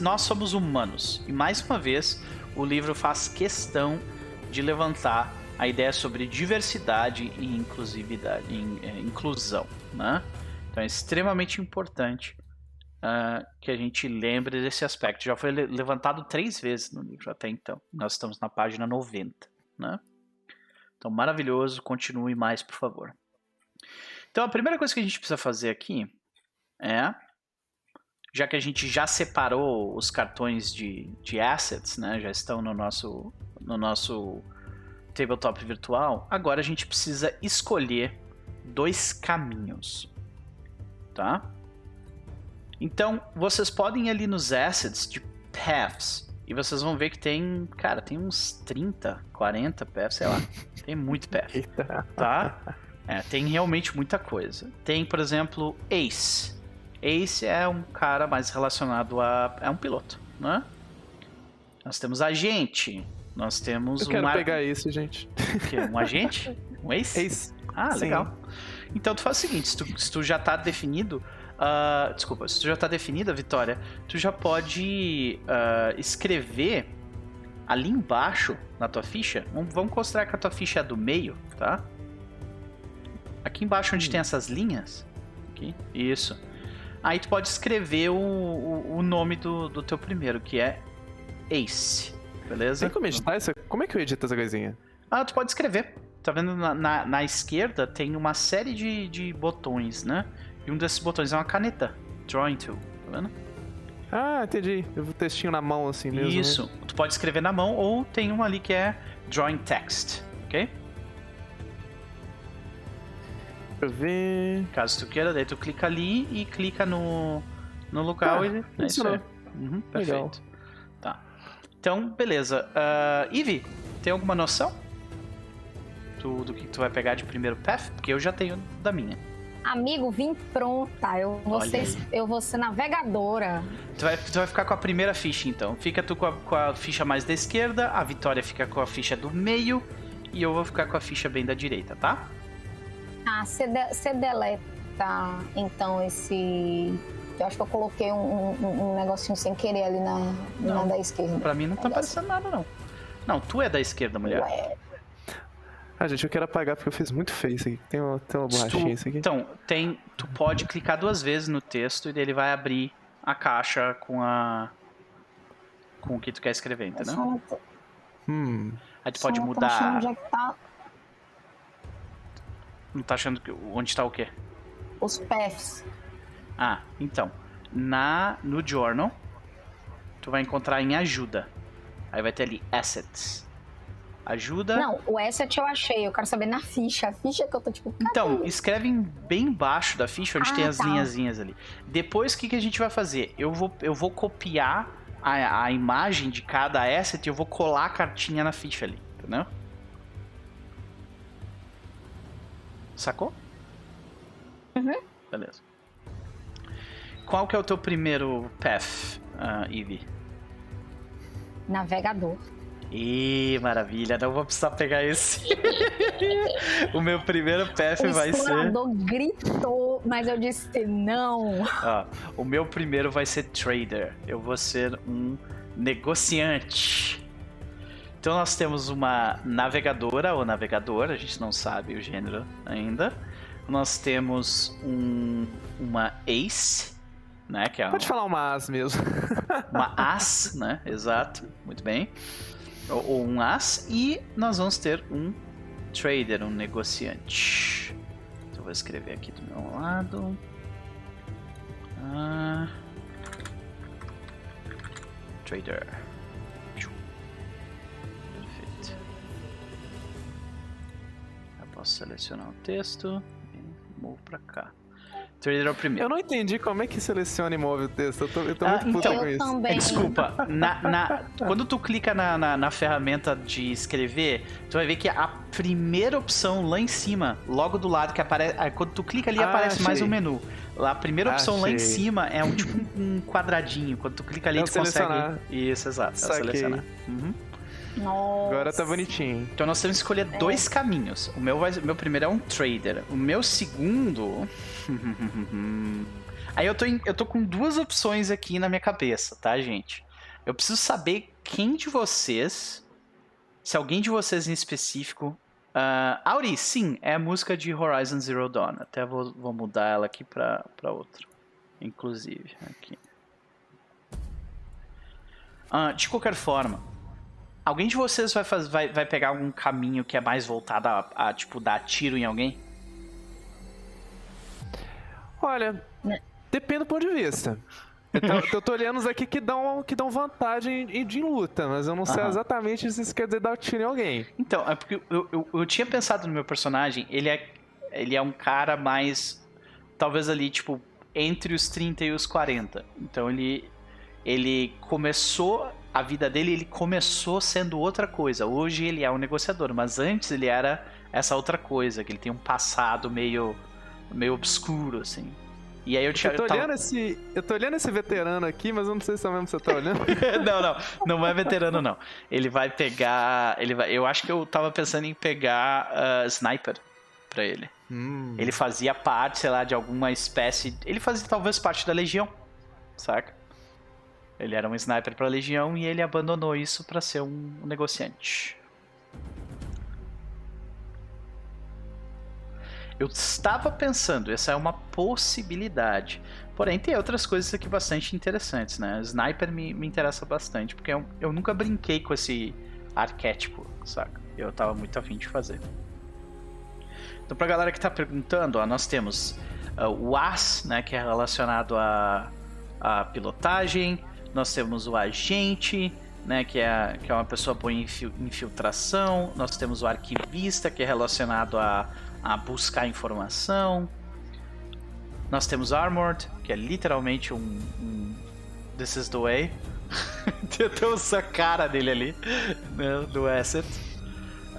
nós somos humanos. E mais uma vez, o livro faz questão de levantar a ideia sobre diversidade e inclusividade, inclusão, né? Então é extremamente importante uh, que a gente lembre desse aspecto. Já foi levantado três vezes no livro até então. Nós estamos na página 90, né? Então maravilhoso, continue mais, por favor. Então a primeira coisa que a gente precisa fazer aqui é já que a gente já separou os cartões de, de assets, né, já estão no nosso, no nosso tabletop virtual, agora a gente precisa escolher dois caminhos, tá? Então, vocês podem ir ali nos assets de paths e vocês vão ver que tem, cara, tem uns 30, 40 paths, sei lá, tem muito path, tá? É, tem realmente muita coisa. Tem, por exemplo, Ace, Ace é um cara mais relacionado a. é um piloto, né? Nós temos agente. Nós temos Eu um. quero ar... pegar esse, gente. O quê? Um agente? Um ace? Ace. Ah, Sim. legal. Então tu faz o seguinte: se tu, se tu já tá definido. Uh, desculpa, se tu já tá definida, Vitória, tu já pode uh, escrever ali embaixo na tua ficha. Vamos, considerar que a tua ficha é do meio, tá? Aqui embaixo onde hum. tem essas linhas. Aqui, isso. Aí tu pode escrever o, o, o nome do, do teu primeiro, que é Ace. Beleza? Tem como editar essa? Como é que eu edito essa coisinha? Ah, tu pode escrever. Tá vendo na, na, na, esquerda tem uma série de, de botões, né? E um desses botões é uma caneta. Drawing tool, tá vendo? Ah, entendi. Eu vou textinho na mão assim mesmo. Né? Isso. Tu pode escrever na mão ou tem um ali que é Drawing Text, ok? Deixa eu ver. Caso tu queira, daí tu clica ali e clica no, no local ah, e. É isso aí. Uhum, perfeito. Legal. Tá. Então, beleza. Uh, Ivy, tem alguma noção? Do, do que tu vai pegar de primeiro path? Porque eu já tenho da minha. Amigo, vim pronta. Eu vou, ser, eu vou ser navegadora. Tu vai, tu vai ficar com a primeira ficha, então. Fica tu com a, com a ficha mais da esquerda, a Vitória fica com a ficha do meio e eu vou ficar com a ficha bem da direita, tá? Ah, você, de, deleta então esse. Eu acho que eu coloquei um, um, um negocinho sem querer ali na, na da esquerda. Pra mim não tá aparecendo nada, não. Não, tu é da esquerda, mulher. Ué. Ah, gente, eu quero apagar porque eu fiz muito feio isso aqui. Tem uma, tem uma borrachinha isso aqui. Então, tem. Tu pode clicar duas vezes no texto e ele vai abrir a caixa com a. com o que tu quer escrever, entendeu? Hum. Aí tu pode mudar. Onde é que tá não tá achando que. Onde tá o quê? Os paths. Ah, então. Na, no journal, tu vai encontrar em ajuda. Aí vai ter ali assets. Ajuda. Não, o asset eu achei. Eu quero saber na ficha. A ficha que eu tô tipo. Cadê? Então, escreve bem embaixo da ficha, onde ah, tem as tá. linhazinhas ali. Depois, o que, que a gente vai fazer? Eu vou, eu vou copiar a, a imagem de cada asset e eu vou colar a cartinha na ficha ali. Entendeu? Sacou? Uhum. Beleza. Qual que é o teu primeiro path, uh, Ivy? Navegador. Ih, maravilha, não vou precisar pegar esse. o meu primeiro path o vai ser. O gritou, mas eu disse não. Ó, o meu primeiro vai ser trader. Eu vou ser um negociante. Então nós temos uma navegadora ou navegador, a gente não sabe o gênero ainda. Nós temos um, uma ace, né? Que é Pode um- falar uma as mesmo. uma as, né? Exato, muito bem. Ou, um as. E nós vamos ter um trader, um negociante. Então vou escrever aqui do meu lado. Ah, trader. Perfeito. Eu posso selecionar o texto e movo pra cá. Trader é o primeiro. Eu não entendi como é que seleciona e move o texto. Eu tô, eu tô Ah, muito puto então- com isso. também. Desculpa, na, na- quando tu clica na, na, na ferramenta de escrever, tu vai ver que a primeira opção lá em cima, logo do lado que aparece. Quando tu clica ali, Ah, aparece mais achei. um menu. Lá, a primeira opção lá em Achei. cima é um tipo um quadradinho. Quando tu clica ali, É tu consegue. selecionar. Isso, exato. É selecionar. Uhum. Nossa. Agora tá bonitinho. Então nós temos que escolher É. dois caminhos. O meu, vai, o meu primeiro é um trader. O meu segundo. Aí eu tô, em- eu tô com duas opções aqui na minha cabeça, tá, gente? Eu preciso saber quem de vocês. Se alguém de vocês em específico. ah, Auri, sim, é a música de Horizon Zero Dawn. Até vou, vou mudar ela aqui pra, pra outra. Inclusive, aqui. Ah, de qualquer forma, Alguém de vocês vai, faz, vai, vai pegar algum caminho que é mais voltado a, a, tipo, dar tiro em alguém? Olha, Né? depende do ponto de vista. Eu tô, eu tô olhando os aqui que dão, que dão vantagem em, de luta, mas eu não sei Aham. exatamente se isso quer dizer dar tiro em alguém. Então, é porque eu, eu, eu tinha pensado no meu personagem, ele é, ele é um cara mais. Talvez ali, tipo, entre os 30 e os 40. Então ele. Ele começou. A vida dele, ele começou sendo outra coisa. Hoje ele é um negociador, mas antes ele era essa outra coisa, que ele tem um passado meio. Meio obscuro, assim. E aí eu tinha. Eu tô, tava- olhando esse, eu tô olhando esse veterano aqui, mas eu não sei se é o mesmo que você tá olhando. não, não, não é veterano, não. Ele vai pegar. Ele vai, eu acho que eu tava pensando em pegar ah, sniper pra ele. Hum. Ele fazia parte, sei lá, de alguma espécie. Ele fazia talvez parte da Legião, saca? Ele era um sniper pra Legião e ele abandonou isso pra ser um negociante. Eu estava pensando, essa é uma possibilidade. Porém, tem outras coisas aqui bastante interessantes, né? Sniper me, me interessa bastante, porque eu, eu nunca brinquei com esse arquétipo, saca? Eu tava muito afim de fazer. Então, pra galera que tá perguntando, ó, nós temos ah, o AS, né, que é relacionado à, à pilotagem. Nós temos o agente, né, que é, que é uma pessoa boa em infil- infiltração. Nós temos o arquivista, que é relacionado a, a buscar informação. Nós temos Armored, que é literalmente um, um This is the way. Tem até essa cara dele ali, né, do asset.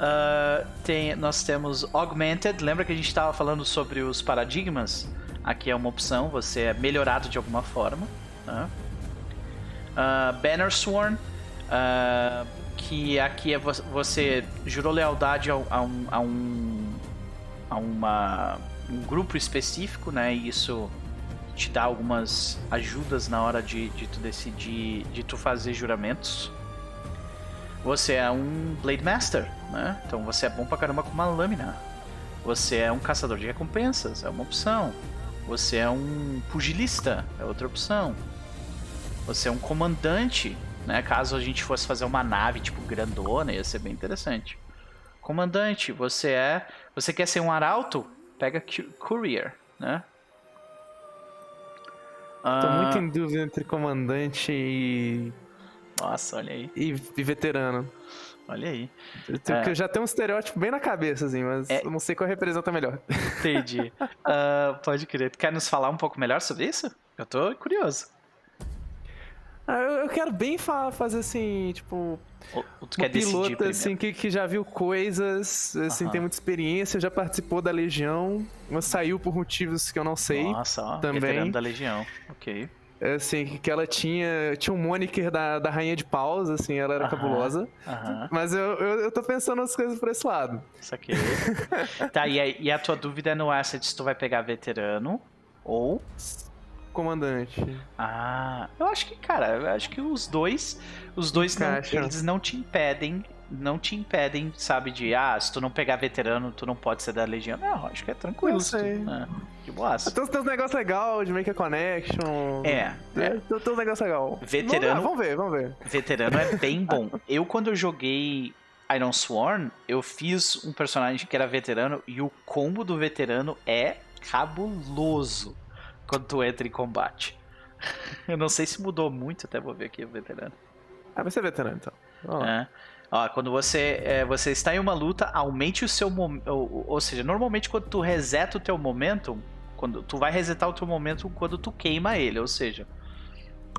Ah, tem, nós temos Augmented. Lembra que a gente estava falando sobre os paradigmas? Aqui é uma opção, você é melhorado de alguma forma. Tá? Ah, Banner Sworn, ah, que aqui é vo- você jurou lealdade a, a um, a um, a uma, um grupo específico, né? E isso te dá algumas ajudas na hora de, de tu decidir, de tu fazer juramentos. Você é um Blade Master, né? Então você é bom pra caramba com uma lâmina. Você é um caçador de recompensas, é uma opção. Você é um pugilista, é outra opção. Você é um comandante, né? Caso a gente fosse fazer uma nave tipo grandona, ia ser bem interessante. Comandante, você é, você quer ser um arauto? Pega courier, né? Tô Ah, muito em dúvida entre comandante e, Nossa, olha aí, e, e veterano. olha aí. Eu, tenho- É. eu já tenho um estereótipo bem na cabeça, assim, mas É. não sei qual representa melhor. Entendi. Ah, pode crer. Tu quer nos falar um pouco melhor sobre isso? Eu tô curioso. Ah, eu, quero bem fa- fazer assim, tipo, ou tu pilota primeiro? assim que, que já viu coisas, assim, Aham. tem muita experiência, já participou da Legião, mas saiu por motivos que eu não sei. Nossa, ó, também. veterano da Legião. Ok. Assim, que ela tinha, tinha um moniker da, da Rainha de Paus, assim, ela era Aham. cabulosa. Aham, Mas eu, eu, eu tô pensando as coisas por esse lado. saquei. tá, e a, e a tua dúvida é no asset se tu vai pegar veterano ou... Comandante. Ah, eu acho que, cara, eu acho que os dois, os dois não, eles não te impedem não te impedem, sabe, de ah, se tu não pegar veterano, tu não pode ser da Legião. Não, acho que é tranquilo. Eu se tu- sei. né? De tem uns negócios legais de Make a Connection. É, é. Tem, tem uns negócios legais. Veterano- Vamos ver, vamos ver. Veterano é bem bom. Eu, quando eu joguei Iron Sworn, eu fiz um personagem que era veterano e o combo do veterano é cabuloso quando tu entra em combate. Eu não sei se mudou muito, até vou ver aqui o veterano. Ah, vai ser veterano então. É. Ó, quando você, é, você está em uma luta, aumente o seu momento. Ou, ou seja, normalmente quando tu reseta o teu momento, quando tu vai resetar o teu momento quando tu queima ele, ou seja,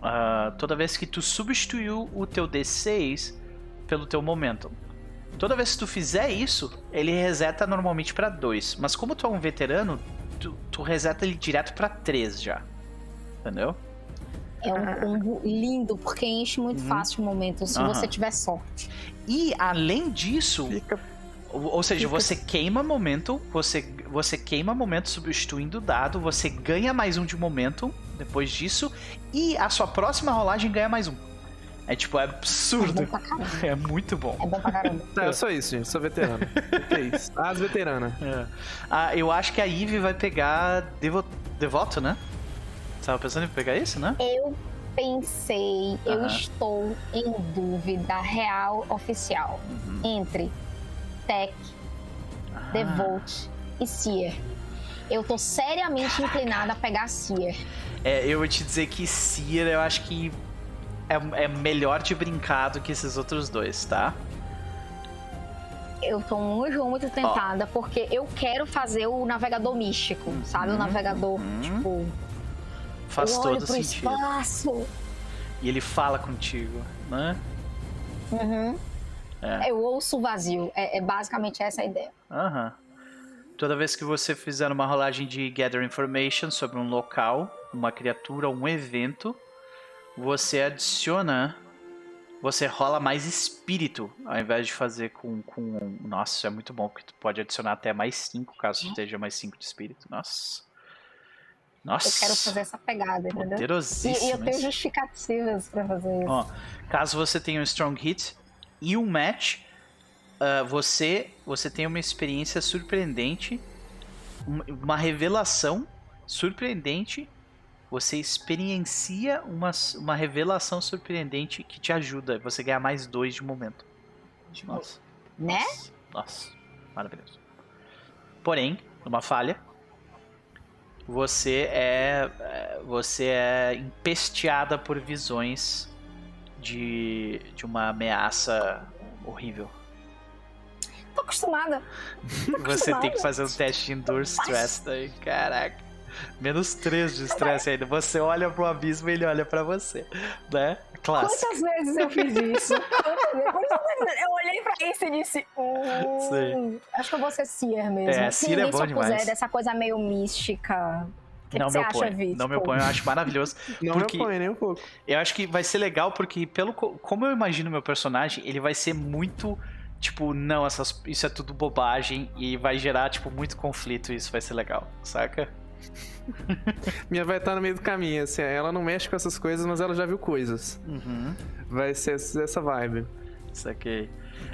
ah, toda vez que tu substituiu o teu D6 pelo teu momento. Toda vez que tu fizer isso, ele reseta normalmente pra 2. Mas como tu é um veterano, tu, tu reseta ele direto pra 3 já. Entendeu? É um combo lindo, porque enche muito Uhum. fácil o momento, se Aham. você tiver sorte. E além disso, Fica. Ou ou seja, Fica- você queima momento, você, você queima momento substituindo o dado, você ganha mais um de momento depois disso, e a sua próxima rolagem ganha mais um. É tipo, é É absurdo. caramba. É muito bom. É bom pra caramba. Tá, eu sou isso, gente. Sou veterano. é isso? As veteranas. É. Ah, eu acho que a Eve vai pegar Devo, Devoto, né? Você tava pensando em pegar isso, né? Eu pensei, eu estou em dúvida real oficial Uhum. entre Tech, Ah. Devote e Seer. Eu tô seriamente inclinada a pegar Seer. É, eu vou te dizer que Seer, eu acho que é, é melhor de brincar do que esses outros dois, tá? Eu tô muito, muito tentada, porque eu quero fazer o navegador místico, sabe? O navegador, uhum. tipo, Faz eu olho todo pro sentido. espaço. E ele fala contigo, né? Uhum. É. Eu ouço o vazio. É, é basicamente essa a ideia. Aham. Toda vez que você fizer uma rolagem de Gather Information sobre um local, uma criatura, um evento, você adiciona. Você rola mais espírito, ao invés de fazer com. com nossa, isso é muito bom, porque tu pode adicionar até mais 5, caso esteja mais 5 de espírito. Nossa. Nossa. Eu quero fazer essa pegada, entendeu? E, e eu tenho justificativas pra fazer isso. Ó, caso você tenha um strong hit e um match, ah, você você tem uma experiência surpreendente, uma revelação surpreendente. Você experiencia uma, uma revelação surpreendente que te ajuda. Você ganha mais dois de momento. Nossa. Né? Nossa, nossa, maravilhoso. Porém, numa falha, você é é, você é empesteada por visões de, de uma ameaça horrível. Tô acostumada. Você tem que acostumada. fazer um teste de Endure Stress daí, caraca. Menos 3 de estresse ainda. Você olha pro abismo e ele olha pra você, né? Clássico. Quantas vezes eu fiz isso? Eu olhei pra isso e disse. Hum, acho que eu vou ser Seer mesmo. É, Se Seer é bom se opuser demais. dessa coisa meio mística. O que, não que você me acha, oponho. Vitor? Não me oponho, eu acho maravilhoso. Não Porque- me opõe nem um pouco. Eu acho que vai ser legal porque, pelo co- como eu imagino meu personagem, ele vai ser muito. Tipo, não, essas, isso é tudo bobagem e vai gerar, tipo, muito conflito e isso vai ser legal, saca? Minha vai estar no meio do caminho, assim. Ela não mexe com essas coisas, mas ela já viu coisas. Uhum. Vai ser essa vibe. Saquei.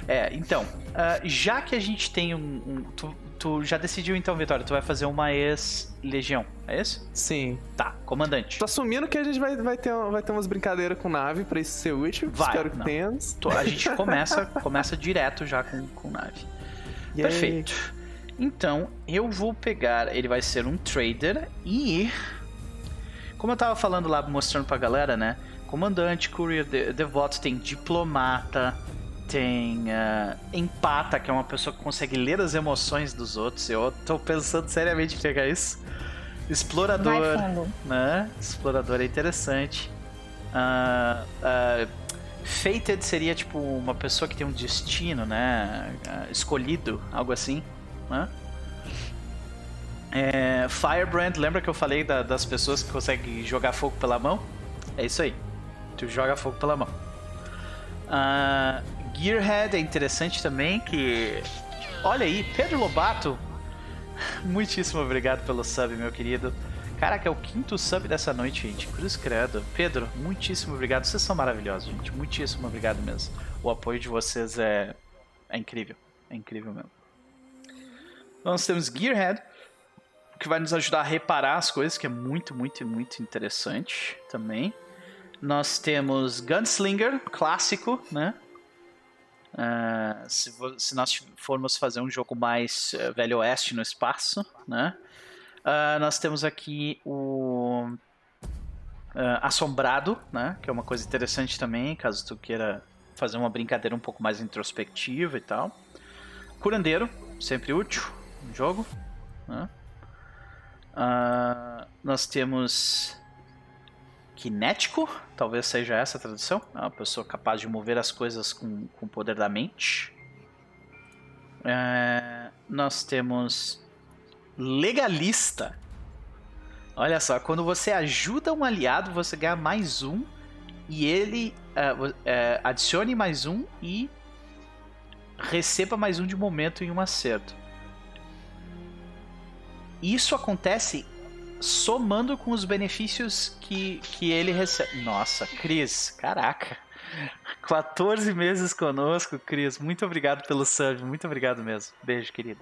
É, então, ah, já que a gente tem um. um- tu, tu já decidiu então, Vitória, tu vai fazer uma ex-legião, é isso? Sim. Tá, comandante. Tô assumindo que a gente vai, vai, ter, vai ter umas brincadeiras com nave pra isso ser útil. Vai, Espero que não. tenhamos. Tu- A gente começa, começa direto já com, com nave. Yay. Perfeito. Então, eu vou pegar. Ele vai ser um trader e. Como eu tava falando lá, mostrando pra galera, né? Comandante, courier, de- devoto, tem diplomata, tem ah, empata, que é uma pessoa que consegue ler as emoções dos outros. Eu tô pensando seriamente em pegar isso. Explorador, né? Explorador é interessante. Ah, ah, fated seria tipo uma pessoa que tem um destino, né? Ah, escolhido, algo assim. Né? É, Firebrand, lembra que eu falei da- das pessoas que conseguem jogar fogo pela mão? É isso aí. Tu joga fogo pela mão. Ah, Gearhead é interessante também, que. Olha aí, Pedro Lobato. Muitíssimo obrigado pelo sub, meu querido. Caraca, é o quinto sub dessa noite, gente. Cruz credo. Pedro, muitíssimo obrigado. Vocês são maravilhosos, gente. Muitíssimo obrigado mesmo. O apoio de vocês é, É incrível. É incrível mesmo. Nós temos Gearhead, que vai nos ajudar a reparar as coisas, que é muito, muito, muito interessante também. Nós temos Gunslinger, clássico, né? Uh, se, se, nós formos fazer um jogo mais uh, Velho Oeste no espaço, né? Uh, nós temos aqui o Assombrado, né? Que é uma coisa interessante também, caso tu queira fazer uma brincadeira um pouco mais introspectiva e tal. Curandeiro, sempre útil jogo. Né? nós temos Kinético, talvez seja essa a tradução. É uma pessoa capaz de mover as coisas com, com o poder da mente. É, nós temos Legalista. Olha só, quando você ajuda um aliado, você ganha mais um. E ele uh, uh, adicione mais um e receba mais um de momento em um acerto. Isso acontece somando com os benefícios que, que ele recebe. Nossa, Cris, caraca. 14 meses conosco, Cris. Muito obrigado pelo sub, muito obrigado mesmo. Beijo, querida.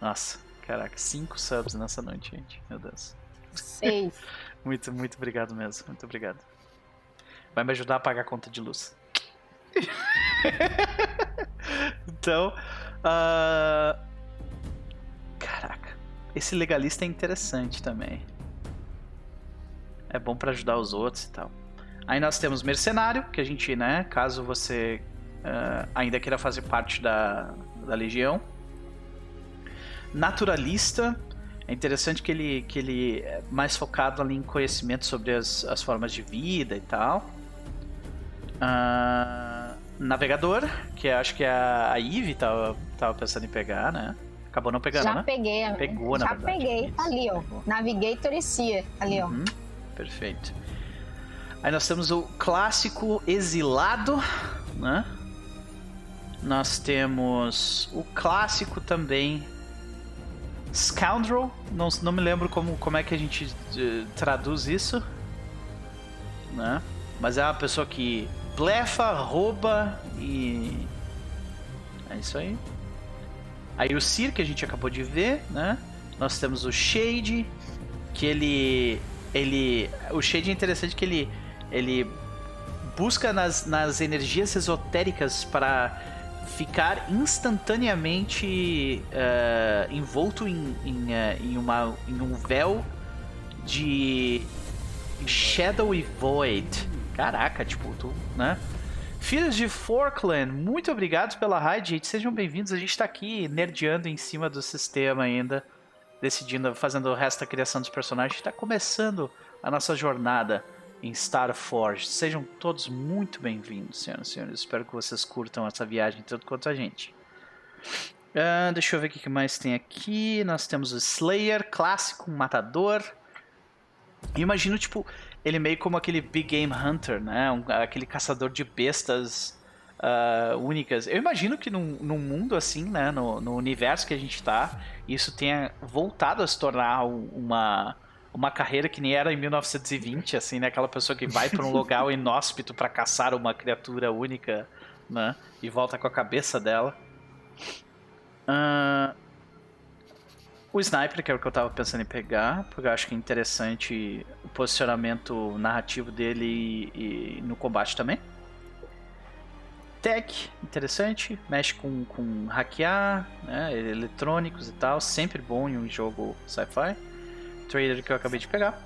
Nossa, caraca, 5 subs nessa noite, gente. Meu Deus. Seis. muito, muito obrigado mesmo, muito obrigado. Vai me ajudar a pagar a conta de luz. então, uh... caraca. Esse legalista é interessante também. É bom para ajudar os outros e tal. Aí nós temos mercenário, que a gente, né, caso você uh, ainda queira fazer parte da, da legião. Naturalista, é interessante que ele, que ele é mais focado ali em conhecimento sobre as, as formas de vida e tal. Uh, navegador, que acho que a, a Eve tava, tava pensando em pegar, né? Acabou não pegando, Já né? peguei. Pegou, Já verdade. peguei, tá ali, ó. Navigator e Cia, ali, uhum. ó. Perfeito. Aí nós temos o clássico exilado, né? Nós temos o clássico também Scoundrel. Não, não me lembro como, como é que a gente uh, traduz isso. Né? Mas é uma pessoa que blefa, rouba e. É isso aí. Aí o Sir, que a gente acabou de ver, né? Nós temos o Shade, que ele. ele o Shade é interessante que ele. ele busca nas, nas energias esotéricas para ficar instantaneamente uh, envolto em, em, uh, em, uma, em um véu de Shadow e Void. Caraca, tipo, tu, né? Filhos de Forkland, muito obrigado pela raid, gente. Sejam bem-vindos. A gente tá aqui nerdeando em cima do sistema ainda, decidindo, fazendo o resto da criação dos personagens. Está começando a nossa jornada em Starforge. Sejam todos muito bem-vindos, senhoras e senhores. Espero que vocês curtam essa viagem tanto quanto a gente. Uh, deixa eu ver o que mais tem aqui. Nós temos o Slayer, clássico, um matador. Imagino, tipo, ele meio como aquele Big Game Hunter, né? Um, aquele caçador de bestas uh, únicas. Eu imagino que num, num mundo assim, né? No, no, universo que a gente tá, isso tenha voltado a se tornar uma, uma carreira que nem era em 1920, assim, né? Aquela pessoa que vai para um lugar inóspito para caçar uma criatura única, né? E volta com a cabeça dela. Uh, o Sniper, que é o que eu tava pensando em pegar, porque eu acho que é interessante o posicionamento narrativo dele e, e no combate também. Tech, interessante, mexe com, com hackear, né, eletrônicos e tal, sempre bom em um jogo sci-fi. Trader que eu acabei de pegar.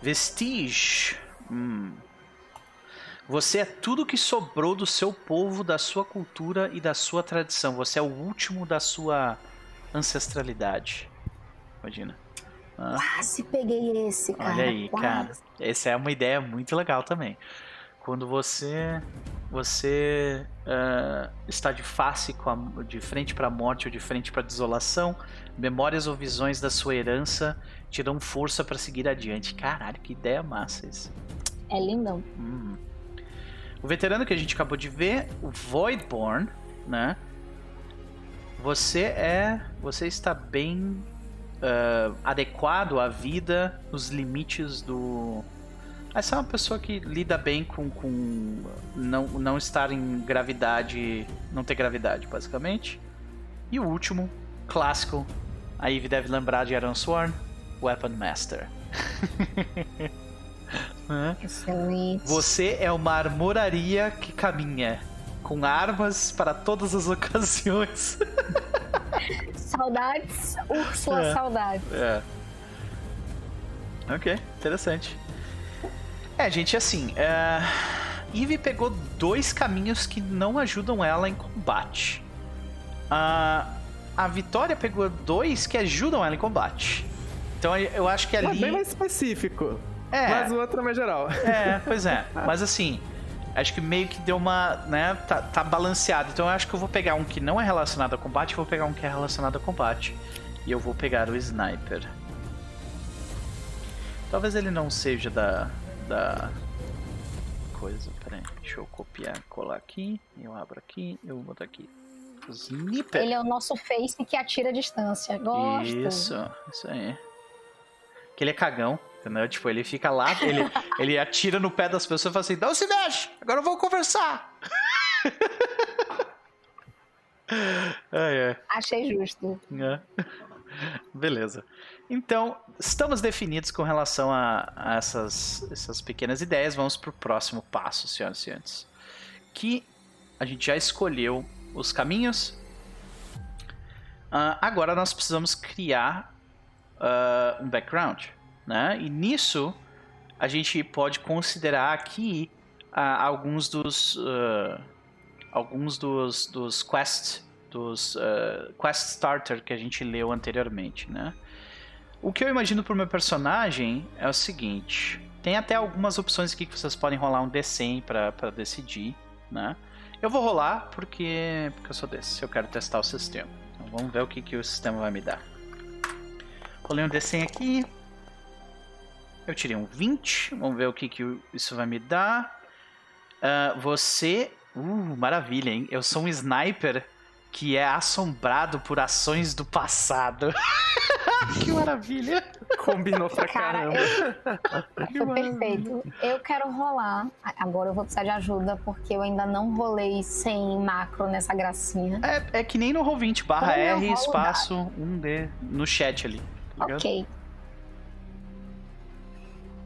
Vestige. Hum. Você é tudo que sobrou do seu povo, da sua cultura e da sua tradição. Você é o último da sua ancestralidade. Imagina. Ah. Quase peguei esse, cara. Olha aí, Quase. cara. Essa é uma ideia muito legal também. Quando você você uh, está de face com a, de frente para a morte ou de frente para a desolação, memórias ou visões da sua herança te dão força para seguir adiante. Caralho, que ideia massa isso. É lindão. Hum. O veterano que a gente acabou de ver, o Voidborn, né? Você é. Você está bem uh, adequado à vida nos limites do. Você é uma pessoa que lida bem com, com não, não estar em gravidade, não ter gravidade, basicamente. E o último, clássico, a Eve deve lembrar de Aaron Sworn, Weapon Master. Excelente. Você é uma armoraria que caminha, com armas para todas as ocasiões. Saudades, Úrsula, É. saudades. É. Ok, interessante. É, gente, assim, é... Eve pegou dois caminhos que não ajudam ela em combate. A, a Vitória pegou dois que ajudam ela em combate. Então eu acho que É ali. bem mais específico. É. Mas o outro é mais geral. É, pois é. Mas assim, acho que meio que deu uma. né? Tá, tá balanceado. Então eu acho que eu vou pegar um que não é relacionado a combate e vou pegar um que é relacionado a combate. E eu vou pegar o Sniper. Talvez ele não seja da. da. coisa. Pera aí, deixa eu copiar, colar aqui. Eu abro aqui, eu vou botar aqui. Sniper. Ele é o nosso face que atira a distância. Gosto. Isso, isso aí. Que ele é cagão, entendeu? Tipo, ele fica lá, ele, ele atira no pé das pessoas e fala assim: não se mexe, agora eu vou conversar. ai, ai. Achei justo. É. Beleza. Então, estamos definidos com relação a, a essas, essas pequenas ideias. Vamos para o próximo passo, senhoras e senhores. Que a gente já escolheu os caminhos. Ah, agora nós precisamos criar ah, um background. Né? E nisso, a gente pode considerar aqui ah, alguns dos. ah, alguns dos, dos quests dos uh, Quest Starter que a gente leu anteriormente, né? O que eu imagino pro meu personagem é o seguinte: tem até algumas opções aqui que vocês podem rolar um D100 pra, pra decidir, né? Eu vou rolar porque, porque eu sou desse, eu quero testar o sistema. Então vamos ver o que, que o sistema vai me dar. Rolei um D100 aqui. Eu tirei um 20. Vamos ver o que, que isso vai me dar. Ah, você. Uh, maravilha, hein? Eu sou um sniper que é assombrado por ações do passado. que maravilha! Combinou pra Cara, caramba. eu- foi perfeito. Eu quero rolar. Agora eu vou precisar de ajuda, porque eu ainda não rolei sem macro nessa gracinha. É, é que nem no Roll20, barra R, espaço 1D no chat ali. tá ligado? Ok.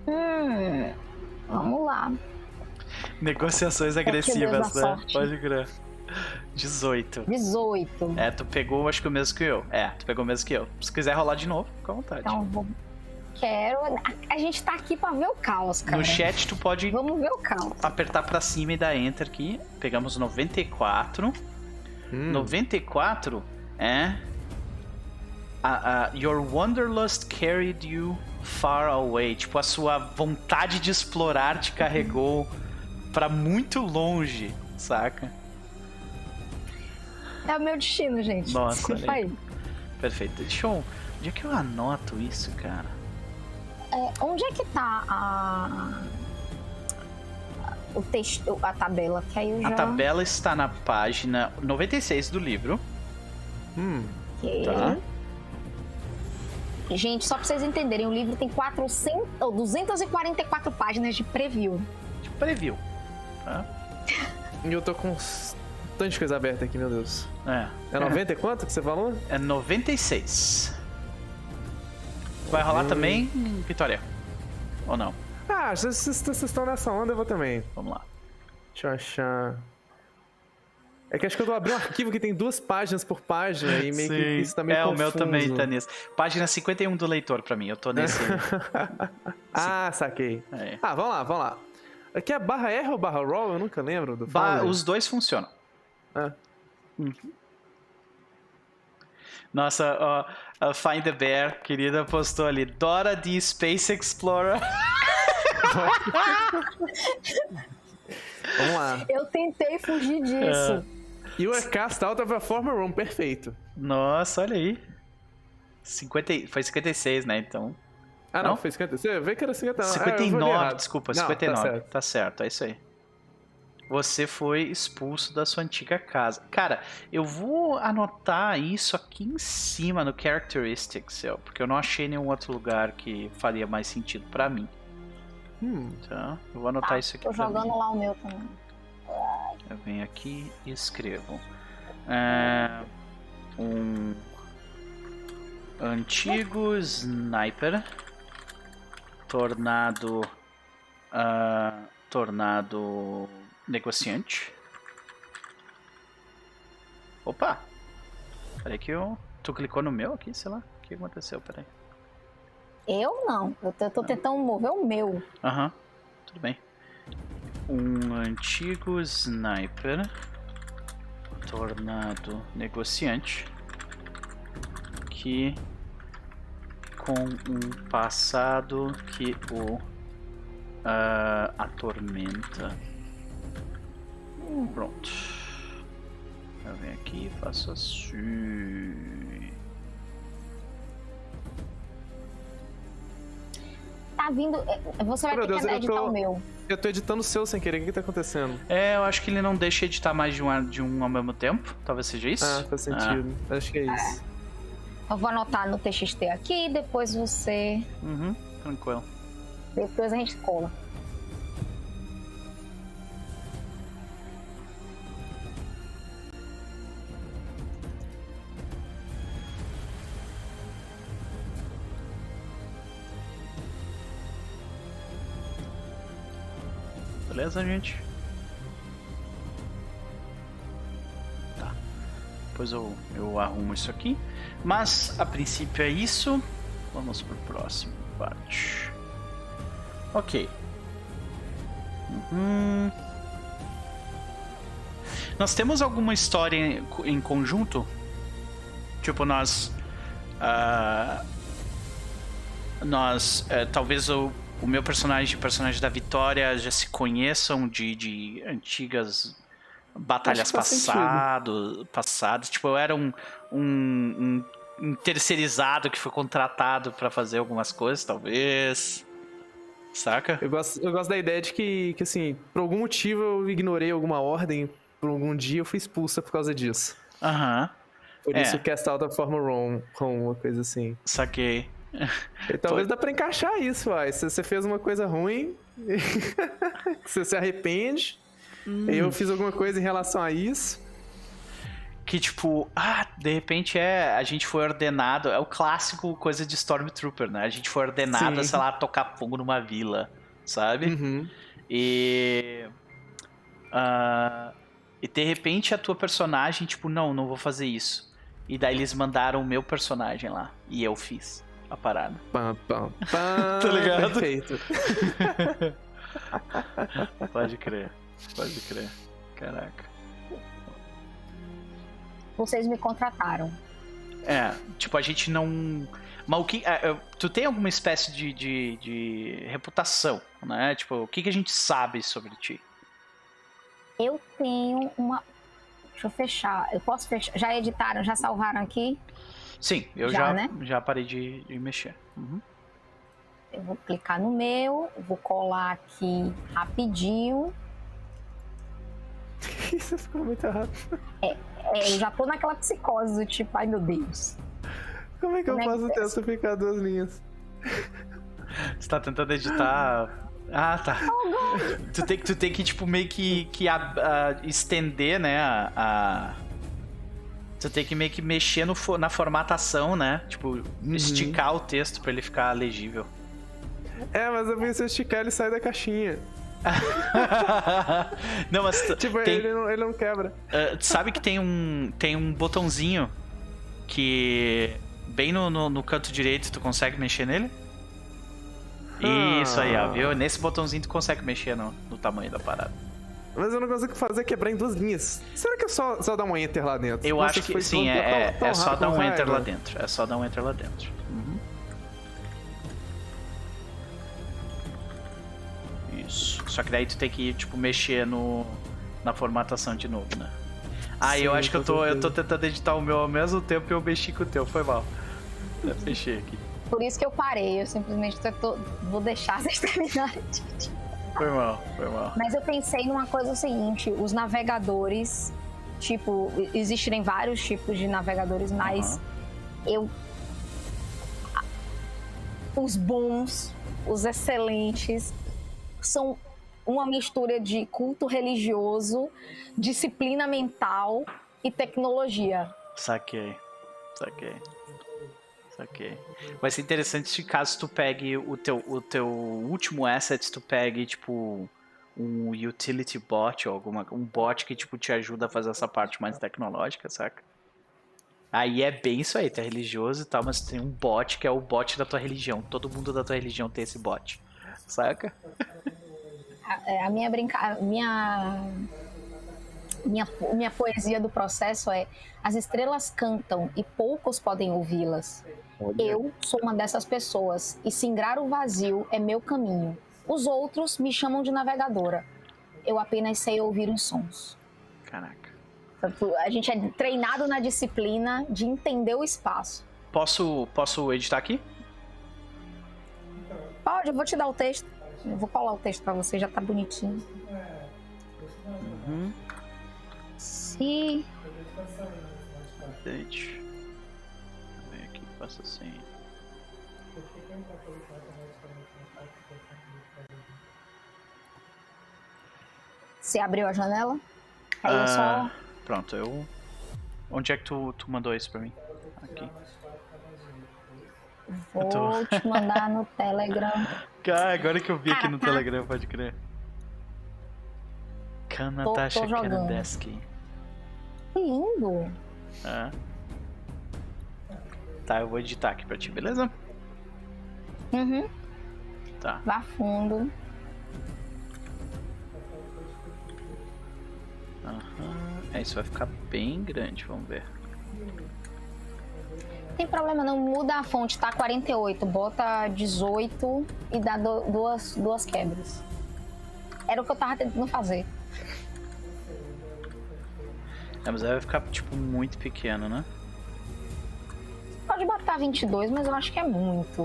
Hum. Vamos lá. Negociações agressivas, né? Pode crer. 18. 18. É, tu pegou acho que o mesmo que eu. É, tu pegou o mesmo que eu. Se quiser rolar de novo, fica à vontade. Então vou. Quero. A, a gente tá aqui pra ver o caos, cara. no chat tu pode Vamos ver o caos. apertar pra cima e dar enter aqui. Pegamos 94. Hum, 94 é. A, a, your wanderlust carried you far away. Tipo, a sua vontade de explorar te carregou pra muito longe, saca? É o meu destino, gente. Nossa, Desculpa aí. aí. Perfeito. Deixa eu. Onde é que eu anoto isso, cara? É, onde é que tá a. O texto, a tabela? Que aí eu já. A tabela está na página 96 do livro. hum. Ok. Tá. Gente, só pra vocês entenderem, o livro tem 400, ou 244 páginas de preview. Tipo, preview. Tá? E eu tô com de coisa aberta aqui, meu Deus. É. É 90 e quanto que você falou? É 96. Vai rolar Hum. também, Vitória? Ou não? Ah, se vocês vocês estão nessa onda, eu vou também. Vamos lá. Deixa eu achar. É que acho que eu abri um arquivo que tem duas páginas por página e meio que isso tá meio é, o meu confuso. também tá nesse. Página 51 do leitor pra mim, eu tô nesse. Ah, saquei. aí. Ah, vamos lá, vamos lá. Aqui é barra R ou barra roll? Eu nunca lembro do Ba- os dois funcionam. Ah. Nossa, ó, a Find the Bear, querida, postou ali. Dora de Space Explorer. Vamos lá. Eu tentei fugir disso. You are cast of a former room, perfeito. Nossa, olha aí. 50, e- foi 56, né? Então. Ah, não, Não? foi 50. Você vê que era 59. Ah, eu vou ler 59, errado. desculpa, Não, 59. Tá certo. Tá certo, é isso aí. Você foi expulso da sua antiga casa. Cara, eu vou anotar isso aqui em cima no Characteristics, porque eu não achei nenhum outro lugar que faria mais sentido pra mim. Hum, Tá? Eu vou anotar Tá, isso aqui tô jogando mim. lá o meu também. Eu venho aqui e escrevo. É, um antigo sniper tornado ah, tornado negociante. Opa! Peraí que eu... Tu clicou no meu aqui, sei lá. O que aconteceu? Peraí. Eu não. Eu tô, tô tentando mover o meu. Aham, tudo bem. Um antigo sniper tornado negociante que com um passado que o ah, atormenta. Pronto. Eu venho aqui e faço assim. Tá vindo. é, Você vai Meu ter Deus, que eu editar tô- o meu. Eu tô editando o seu sem querer. O que, que tá acontecendo? É, eu acho que ele não deixa editar mais de um, de um ao mesmo tempo. Talvez seja isso. Ah, faz sentido. Acho que é isso. Eu vou anotar no TXT aqui, depois você. Uhum, tranquilo. Depois a gente cola. Beleza, gente? Tá. Depois eu, eu arrumo isso aqui. Mas, a princípio é isso. Vamos pro próximo parte. Ok. Uhum. Nós temos alguma história em, em conjunto? Tipo, nós... ah, nós... eh, talvez o, o meu personagem e o personagem da Vitória já se conheçam de, de antigas batalhas passado, passadas. Tipo, eu era um, um, um, um terceirizado que foi contratado pra fazer algumas coisas, talvez. Saca? Eu gosto, eu gosto da ideia de que, que, assim, por algum motivo eu ignorei alguma ordem, por algum dia eu fui expulsa por causa disso. Aham, Por É. isso cast out of forma wrong, com uma coisa assim. saquei. E talvez dá pra encaixar isso, uai. Se você fez uma coisa ruim, você se arrepende, e eu fiz alguma coisa em relação a isso. Que tipo, ah, de repente é. A gente foi ordenado. É o clássico coisa de Stormtrooper, né? A gente foi ordenado, Sim. sei lá, tocar fogo numa vila, sabe? Uhum. E. ah, e de repente a tua personagem, tipo, não, não vou fazer isso. E daí eles mandaram o meu personagem lá. E eu fiz a parada. Pam, pam, pam. Tá ligado? Perfeito. Pode crer. Pode crer. Caraca. Vocês me contrataram. É, tipo, a gente não. Mas o que. é, é, tu tem alguma espécie de, de, de reputação, né? Tipo, o que, que a gente sabe sobre ti? Eu tenho uma. Deixa eu fechar. Eu posso fechar. Já editaram, já salvaram aqui? Sim, eu Já, já, né? já parei de, de mexer. Uhum. Eu vou clicar no meu, vou colar aqui rapidinho. Isso ficou muito rápido. É, eu já tô naquela psicose do tipo, ai meu Deus. Como é que eu Como é que faço o texto ficar duas linhas? Você tá tentando editar. Ah, tá. tu, tem, que- tu tem que, tipo, meio que, que a- a- estender, né? A, a- Tu tem que meio que mexer no, na formatação, né? Tipo, esticar o texto pra ele ficar legível. É, mas eu eu esticar ele sai da caixinha. não, mas Tipo, tem, ele, não, ele não quebra. ah, tu sabe que tem um, tem um botãozinho que bem no, no, no canto direito tu consegue mexer nele? Isso aí, ó, Ah. viu? Nesse botãozinho tu consegue mexer no, no tamanho da parada. Mas eu não consigo fazer quebrar em duas linhas. Será que é só, só dar um enter lá dentro? Eu Nossa, acho que foi sim, tão- é, tão- tão é só dar um com enter raiva. lá dentro. É só dar um enter lá dentro. Uhum. Isso. Só que daí tu tem que, tipo, mexer no, na formatação de novo, né? Ah, eu Sim, acho que eu tô, eu tô tentando editar o meu ao mesmo tempo e eu mexi com o teu, foi mal. Eu fechei aqui. Por isso que eu parei. Eu simplesmente tô- tô- vou deixar vocês terminarem. Foi mal, foi mal. Mas eu pensei numa coisa seguinte: os navegadores, tipo, existirem vários tipos de navegadores, mas eu. Os bons, os excelentes, são uma mistura de culto religioso, disciplina mental e tecnologia. Saquei. Saquei. Saquei. Vai ser interessante se caso tu pegue o teu, o teu último asset, tu pegue, tipo, um utility bot ou alguma, um bot que, tipo, te ajuda a fazer essa parte mais tecnológica, saca? Aí é bem isso aí, tu é religioso e tal, mas tem um bot que é o bot da tua religião. Todo mundo da tua religião tem esse bot, saca? A, é, a minha brinca... minha... minha minha poesia do processo é as estrelas cantam e poucos podem ouvi-las. Eu sou uma dessas pessoas e singrar o vazio é meu caminho. Os outros me chamam de navegadora. Eu apenas sei ouvir os sons. Caraca. A gente é treinado na disciplina de entender o espaço. Posso, posso editar aqui? Pode, eu vou te dar o texto. Eu vou colar o texto para você, já tá bonitinho. Uhum. Se. Update. Vem aqui, faça assim. Você abriu a janela? Aí Ah, é só. Pronto, eu. Onde é que tu, tu mandou isso pra mim? Aqui. Vou tô- te mandar no Telegram. Ah, agora que eu vi aqui no. Telegram, pode crer. Kanatasha tô jogando. Kanandeski. Que lindo! Ah. Tá, eu vou editar aqui pra ti, beleza? Uhum. Tá. Vá fundo. Aham. É, isso vai ficar bem grande, vamos ver. Tem problema não, muda a fonte, tá 48, bota 18 e dá do- duas, duas quebras. Era o que eu tava tentando fazer. É, mas aí vai ficar, tipo, muito pequeno, né? Pode botar 22, mas eu acho que é muito.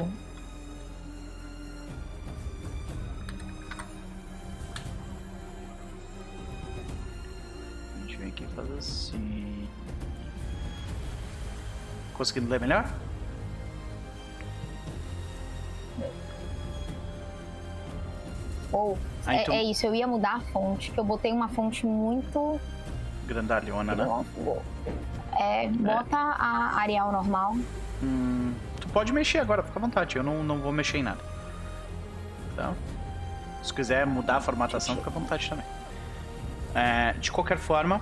A gente vem aqui e faz assim. Conseguindo ler melhor? Ou, Ah, é, então- é isso, eu ia mudar a fonte, que eu botei uma fonte muito. Grandalhona, né? É, bota a Arial normal. Hum, tu pode mexer agora, fica à vontade. Eu não, não vou mexer em nada. Tá? Se quiser mudar a formatação, fica à vontade também. É, de qualquer forma,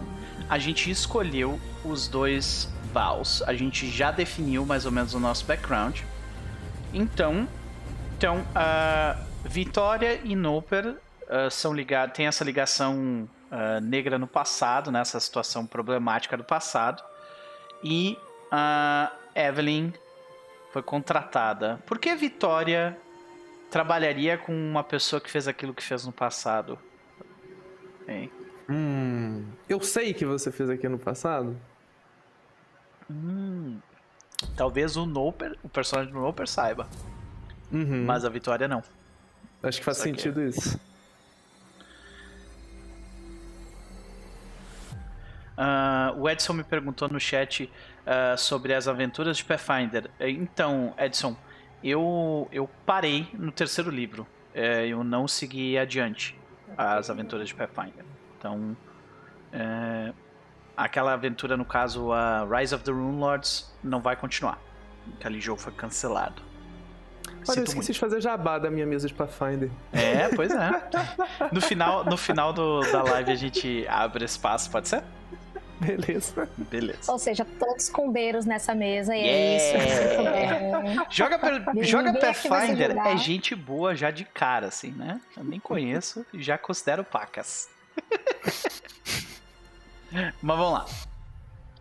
a gente escolheu os dois vows. A gente já definiu mais ou menos o nosso background. Então, então ah, Vitória e Noper ah, são ligados, tem essa ligação ah, negra no passado, né? essa situação problemática do passado. E a Evelyn foi contratada. Por que Vitória trabalharia com uma pessoa que fez aquilo que fez no passado? Hein? Hum, eu sei que você fez aqui no passado. Hum, talvez o Noper, o personagem do Noper saiba, Uhum. mas a Vitória não. Acho que faz Saquei. sentido isso. Ah, o Edson me perguntou no chat ah, sobre as aventuras de Pathfinder. Então, Edson, eu, eu parei no terceiro livro. Eh, eu não segui adiante as aventuras de Pathfinder. Então, eh, aquela aventura, no caso, a Rise of the Rune Lords, não vai continuar. Aquele jogo foi cancelado. Olha, eu esqueci de fazer jabá da minha mesa de Pathfinder. É, pois é. No final, no final do, da live a gente abre espaço, pode ser? Beleza. Beleza. Ou seja, todos combeiros nessa mesa, e é Yeah! isso. É. Joga, per- Ninguém joga vai Pathfinder é gente boa já de cara, assim, né? Eu nem conheço e já considero pacas. Mas vamos lá.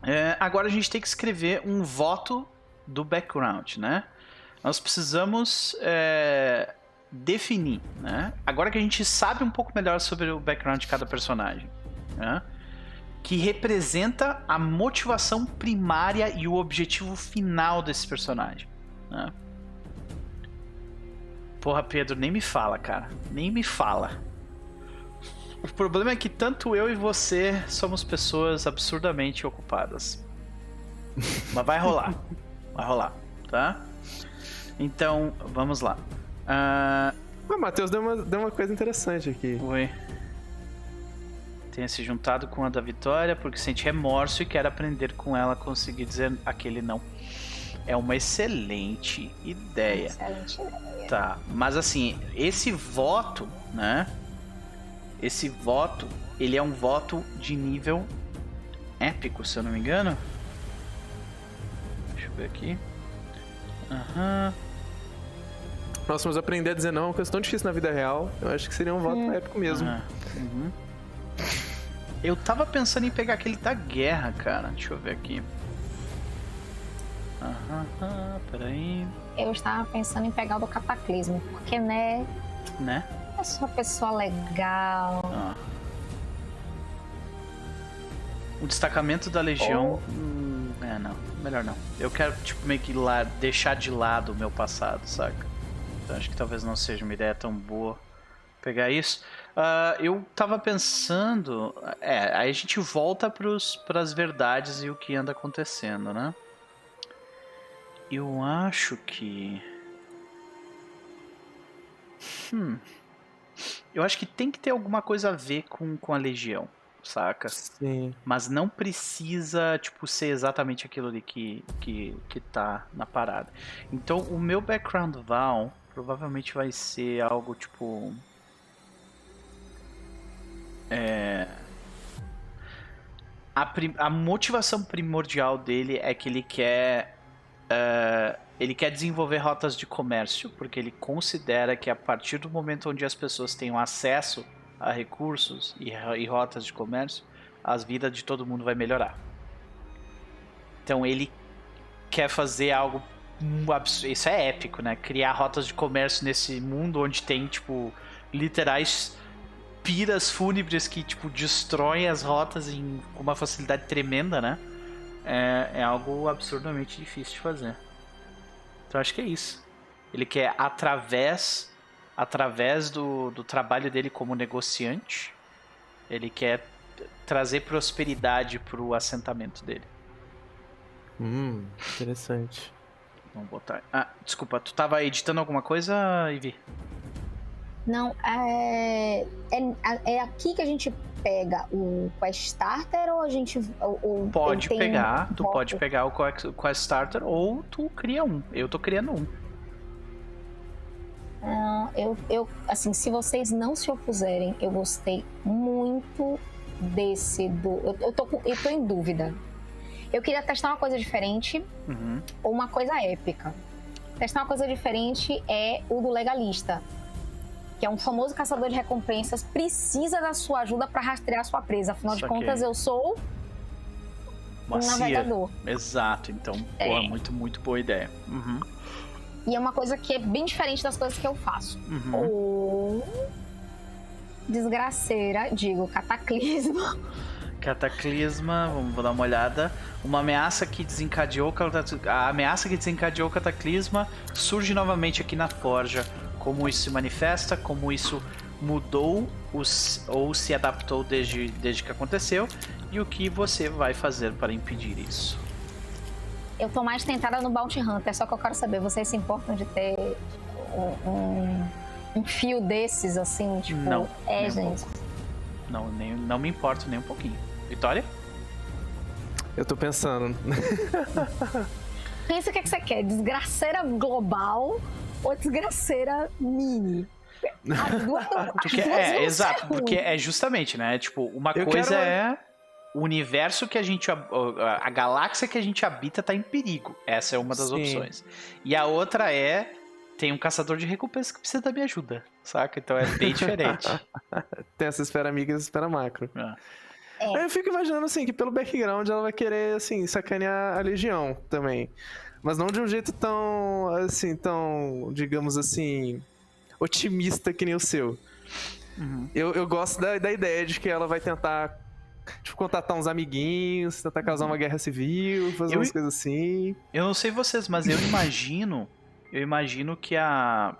É, agora a gente tem que escrever um voto do background, né? Nós precisamos é, definir, né? Agora que a gente sabe um pouco melhor sobre o background de cada personagem, né? Que representa a motivação primária e o objetivo final desse personagem. né? Porra, Pedro, nem me fala, cara. Nem me fala. O problema é que tanto eu e você somos pessoas absurdamente ocupadas. Mas vai rolar. Vai rolar, tá? Então, vamos lá. Ah, O Matheus deu uma, deu uma coisa interessante aqui. Oi. Tenha se juntado com a da Vitória porque sente remorso e quer aprender com ela a conseguir dizer aquele não. É uma excelente ideia. Excelente ideia. Tá, mas assim, esse voto, né? Esse voto, ele é um voto de nível épico, se eu não me engano. Deixa eu ver aqui. Aham. Nossa, mas aprender a dizer não é uma coisa tão difícil na vida real. Eu acho que seria um voto épico mesmo. aham, uhum. Eu tava pensando em pegar aquele da guerra, cara. Deixa eu ver aqui. Aham, aham, peraí. Eu estava pensando em pegar o do cataclismo, porque, né, Né? eu sou uma pessoa legal. Ah. O destacamento da Legião. hum, é, não. Melhor não. Eu quero, tipo, meio que lá, deixar de lado o meu passado, saca? Então acho que talvez não seja uma ideia tão boa pegar isso. Ah, eu tava pensando. É, aí a gente volta pros, pras verdades e o que anda acontecendo, né? Eu acho que. Hum. Eu acho que tem que ter alguma coisa a ver com, com a Legião, saca? Sim. Mas não precisa, tipo, ser exatamente aquilo ali que, que, que tá na parada. Então, o meu background Val provavelmente vai ser algo tipo. É. A, prim- a motivação primordial dele é que ele quer. é, ele quer desenvolver rotas de comércio, porque ele considera que a partir do momento onde as pessoas tenham acesso a recursos e, e rotas de comércio, as vidas de todo mundo vai melhorar. Então ele quer fazer algo isso é épico, né? Criar rotas de comércio nesse mundo onde tem tipo literais piras fúnebres que tipo destroem as rotas em, com uma facilidade tremenda, né? É, é algo absurdamente difícil de fazer. Então acho que é isso. Ele quer através através do, do trabalho dele como negociante, ele quer trazer prosperidade pro assentamento dele. Hum, interessante. Vamos botar. Ah, desculpa, tu tava editando alguma coisa, Ivy? Não, é, é, é aqui que a gente pega o Quest Starter ou a gente. Ou, Pode pegar, um tu pode pegar o Quest Starter ou tu cria um. Eu tô criando um. Ah, eu, eu, assim, se vocês não se opuserem, eu gostei muito desse do. Eu, eu, tô, eu tô em dúvida. Eu queria testar uma coisa diferente Uhum. ou uma coisa épica. Testar uma coisa diferente é o do legalista, que é um famoso caçador de recompensas, precisa da sua ajuda para rastrear sua presa. Afinal de Saquei. contas, eu sou um Macia. navegador. Exato, então, pô, É. muito, muito boa ideia. Uhum. E é uma coisa que é bem diferente das coisas que eu faço. Uhum. Ou desgraceira, digo, cataclismo. Cataclisma, vamos dar uma olhada. Uma ameaça que desencadeou a ameaça que desencadeou o cataclisma surge novamente aqui na forja. Como isso se manifesta, como isso mudou os, ou se adaptou desde, desde que aconteceu e o que você vai fazer para impedir isso. Eu tô mais tentada no Bounty Hunter, só que eu quero saber, vocês se importam de ter um, um- um fio desses, assim, tipo... Não, É, nem um gente. pouco. Não, nem, não me importo nem um pouquinho. Vitória? Eu tô pensando. Pensa o que, é que você quer, desgraceira global ou desgraceira mini? As duas é, exato, porque é justamente, né? Tipo, uma Eu coisa quero- é o universo que a gente. hab- A galáxia que a gente habita tá em perigo. Essa é uma das Sim. opções. E a outra é. Tem um caçador de recompensa que precisa da minha ajuda, saca? Então é bem diferente. Tem essa esfera amiga e essa esfera macro. Ah. É. Eu fico imaginando, assim, que pelo background ela vai querer, assim, sacanear a Legião também. Mas não de um jeito tão, assim, tão, digamos assim, otimista que nem o seu. Uhum. Eu, eu gosto da, da ideia de que ela vai tentar, tipo, contatar uns amiguinhos, tentar causar uma guerra civil, fazer Eu- umas coisas assim. Eu não sei vocês, mas eu imagino. Eu imagino que a.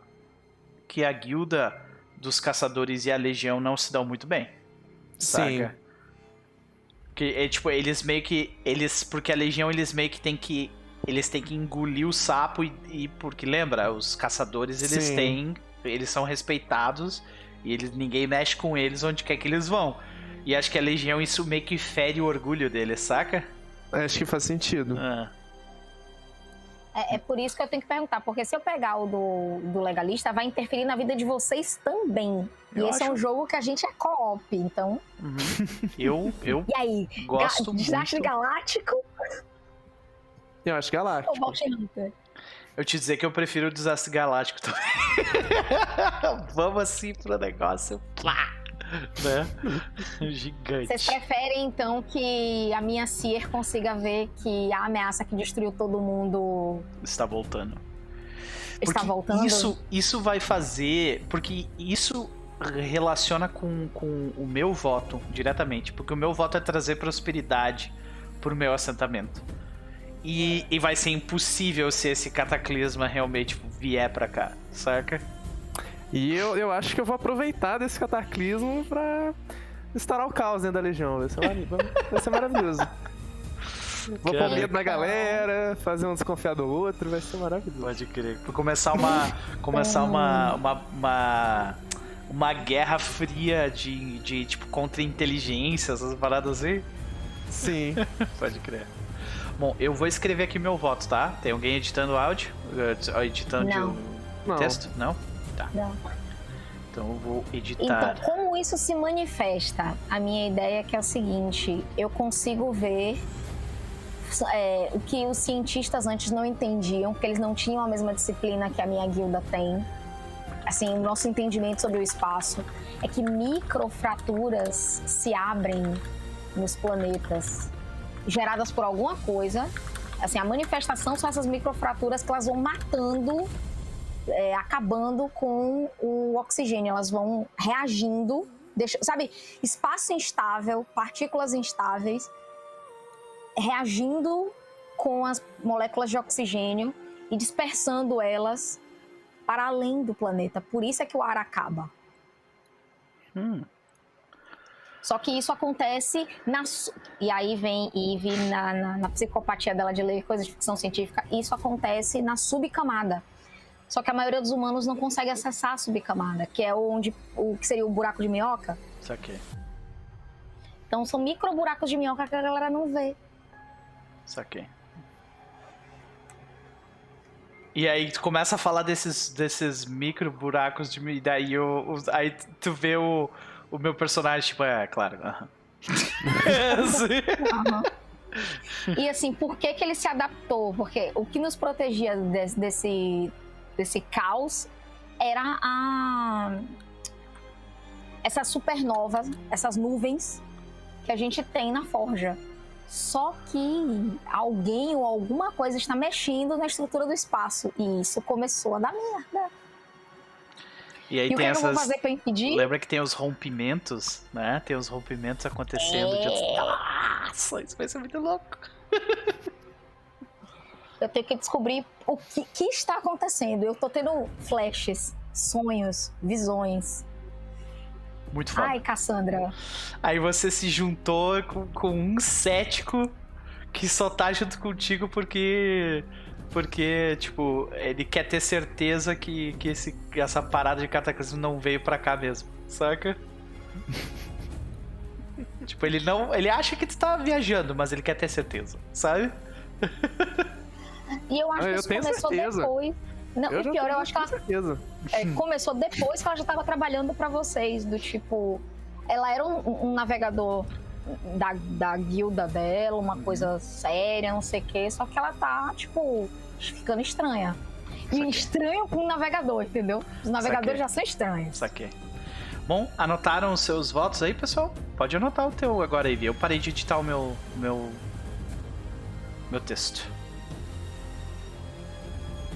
Que a guilda dos caçadores e a legião não se dão muito bem. Sim. Saca? Que é tipo, eles meio que. Eles. Porque a Legião eles meio que tem que. Eles têm que engolir o sapo e. e- porque lembra, os caçadores eles Sim. têm eles são respeitados e eles, ninguém mexe com eles onde quer que eles vão. E acho que a Legião isso meio que fere o orgulho deles, saca? Acho que faz sentido. Ah. É, é por isso que eu tenho que perguntar, porque se eu pegar o do, do legalista, vai interferir na vida de vocês também. E Eu esse é acho- um jogo que a gente é co-op, então. Uhum. Eu, eu E aí? gosto Ga- Desastre muito. Galáctico Eu acho galáctico. Hunter? Eu te dizer que eu prefiro o Desastre Galáctico também. Vamos assim pro negócio. Plá! Né? Gigante. Vocês preferem, então, que a minha Seer consiga ver que a ameaça que destruiu todo mundo Está voltando. está Porque voltando? Isso, isso vai fazer. Porque isso relaciona com, com o meu voto diretamente. Porque o meu voto é trazer prosperidade pro meu assentamento. E, e vai ser impossível se esse cataclisma realmente vier pra cá, saca? E eu, eu acho que eu vou aproveitar desse cataclismo pra instaurar o caos dentro da Legião. Vai ser, vai ser maravilhoso. Vou pôr medo na galera, fazer um desconfiar do outro, vai ser maravilhoso. Pode crer. Pra começar uma. começar uma. uma, uma, uma guerra fria de, de tipo contra inteligência, essas paradas assim. Sim. Pode crer. Bom, eu vou escrever aqui meu voto, tá? Tem alguém editando áudio? Eh, Editando Não. texto? Não? Tá. Não. Então eu vou Então, editar. como isso se manifesta? A minha ideia é que é o seguinte: eu consigo ver é, o que os cientistas antes não entendiam, porque eles não tinham a mesma disciplina que a minha guilda tem. Assim, o nosso entendimento sobre o espaço é que microfraturas se abrem nos planetas geradas por alguma coisa. Assim, a manifestação são essas microfraturas que elas vão matando é, acabando com o oxigênio. Elas vão reagindo, deixa, sabe, espaço instável, partículas instáveis, reagindo com as moléculas de oxigênio e dispersando elas para além do planeta. Por isso é que o ar acaba. Hum, Só que isso acontece na. E aí vem Eve na, na, na psicopatia dela de ler coisas de ficção científica. Isso acontece na subcamada. Só que a maioria dos humanos não consegue acessar a subcamada, que é onde o que seria o buraco de minhoca. saquei. Então são micro buracos de minhoca que a galera não vê. Saquei. E aí tu começa a falar desses, desses micro buracos de e daí o, o- aí tu vê o, o meu personagem, tipo, é, claro. aham. Sim. E assim, por que, que ele se adaptou? Porque o que nos protegia des- desse, desse caos era a. Essas supernovas, essas nuvens que a gente tem na forja. Só que alguém ou alguma coisa está mexendo na estrutura do espaço. E isso começou a dar merda. E aí E o que tem eu não vou essas. fazer pra impedir? Lembra que tem os rompimentos, né? Tem os rompimentos acontecendo. de É. Nossa, isso vai ser muito louco. Eu tenho que descobrir o que, que está acontecendo. Eu tô tendo flashes, sonhos, visões. Muito foda. Ai, Cassandra. Aí você se juntou com, com um cético que só tá junto contigo porque. Porque, tipo, ele quer ter certeza que, que esse, que essa parada de cataclismo não veio pra cá mesmo, saca? tipo, ele não. Ele acha que tu tá viajando, mas ele quer ter certeza, sabe? E eu acho que eu isso tenho começou certeza. depois. Não, Eu e pior, eu tenho acho que ela certeza. é, começou depois que ela já tava trabalhando pra vocês. Do tipo, ela era um, um navegador da, da guilda dela, uma coisa séria, não sei o quê. Só que ela tá, tipo, ficando estranha. E estranho com um navegador, entendeu? Os navegadores já são estranhos. Saquei. Bom, anotaram os seus votos aí, pessoal? Pode anotar o teu agora aí, Eu parei de editar o meu. o meu. meu texto.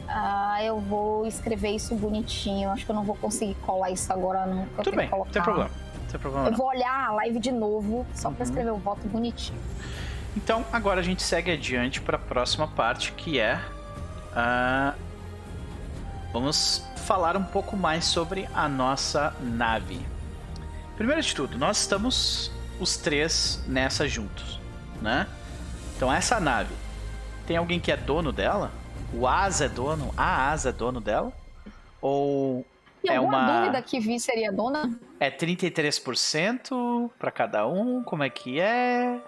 Ah, eu vou escrever isso bonitinho. Acho que eu não vou conseguir colar isso agora, não. Tudo bem, não tem problema. Não tem problema Eu não. vou olhar a live de novo, só pra Uhum. escrever o voto bonitinho. Então, agora a gente segue adiante para a próxima parte, que é. Ah, vamos falar um pouco mais sobre a nossa nave. Primeiro de tudo, nós estamos os três nessa juntos, né? Então, essa nave, tem alguém que é dono dela? O Asa é dono? A Asa é dono dela? Ou Tem É alguma uma- dúvida que Vi seria dona? É 33% pra cada um? Como é que é?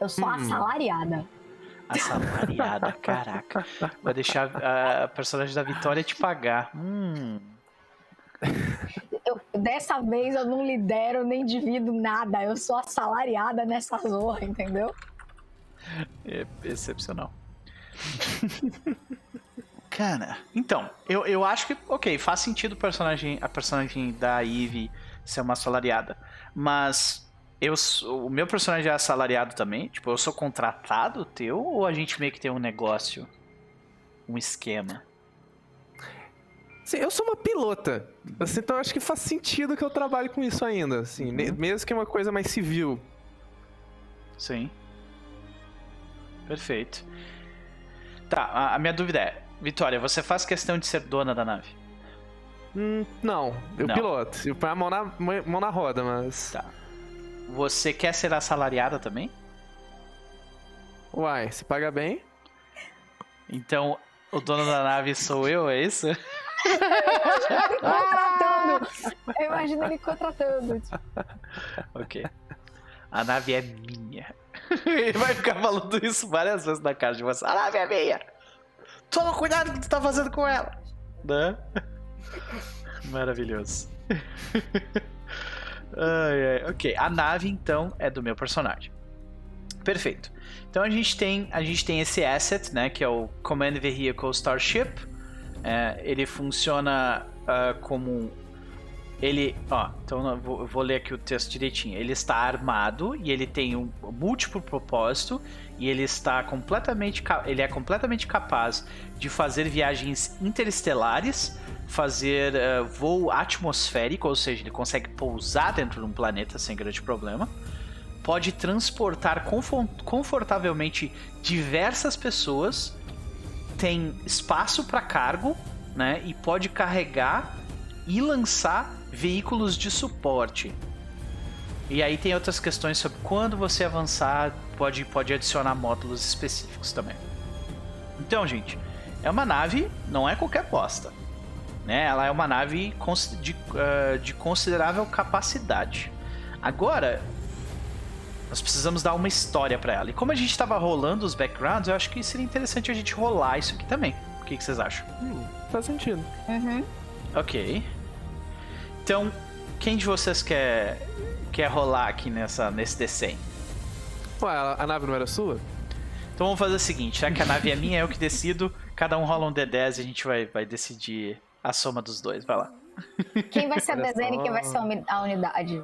Eu sou Hum. assalariada. Assalariada, caraca. Vai deixar a personagem da Vitória te pagar. Hum. Eu, dessa vez eu não lidero nem divido nada. Eu sou assalariada nessa zorra, entendeu? É excepcional. Cara, então, eu, eu acho que, ok, faz sentido o personagem, a personagem da Eve ser uma assalariada. Mas eu sou- o meu personagem é assalariado também? Tipo, eu sou contratado teu ou a gente meio que tem um negócio? Um esquema? Sim, eu sou uma pilota. Assim, então eu acho que faz sentido que eu trabalhe com isso ainda. Assim, ne- mesmo que é uma coisa mais civil. Sim. Perfeito. Tá, a, a minha dúvida é, Vitória, você faz questão de ser dona da nave? Hum, não, eu Não. piloto. Eu ponho a mão na, mão na roda, mas. Tá. Você quer ser assalariada também? Uai, se paga bem. Então, o dono da nave sou eu, é isso? Ele contratando. Eu imagino ele contratando. ok. A nave é minha. Ele vai ficar falando isso várias vezes na cara de você. A nave é minha! Toma cuidado com o que tu tá fazendo com ela! Né? Maravilhoso. Ai, ai. Ok, a nave então é do meu personagem. Perfeito. Então a gente tem a gente tem esse asset, né, que é o Command Vehicle Starship. É, ele funciona ah, como ele, ó, então eu vou, eu vou ler aqui o texto direitinho. Ele está armado e ele tem um múltiplo propósito e ele está completamente, ele é completamente capaz de fazer viagens interestelares, fazer eh, voo atmosférico, ou seja, ele consegue pousar dentro de um planeta sem grande problema. Pode transportar confortavelmente diversas pessoas, tem espaço para cargo, né? E pode carregar e lançar veículos de suporte. E aí tem outras questões sobre quando você avançar, pode, pode adicionar módulos específicos também. Então, gente, é uma nave, não é qualquer bosta. Né? Ela é uma nave de, ah, de considerável capacidade. Agora, nós precisamos dar uma história para ela. E como a gente estava rolando os backgrounds, eu acho que seria interessante a gente rolar isso aqui também. O que, que vocês acham? Hum, faz sentido. Uhum. Ok. Então, quem de vocês quer, quer rolar aqui nessa, nesse D100? Ué, a, a nave não era sua? Então vamos fazer o seguinte, já que a nave é minha, eu que decido, cada um rola um D10 e a gente vai, vai decidir a soma dos dois. Vai lá. Quem vai ser a dezena e quem vai ser a uni- a unidade?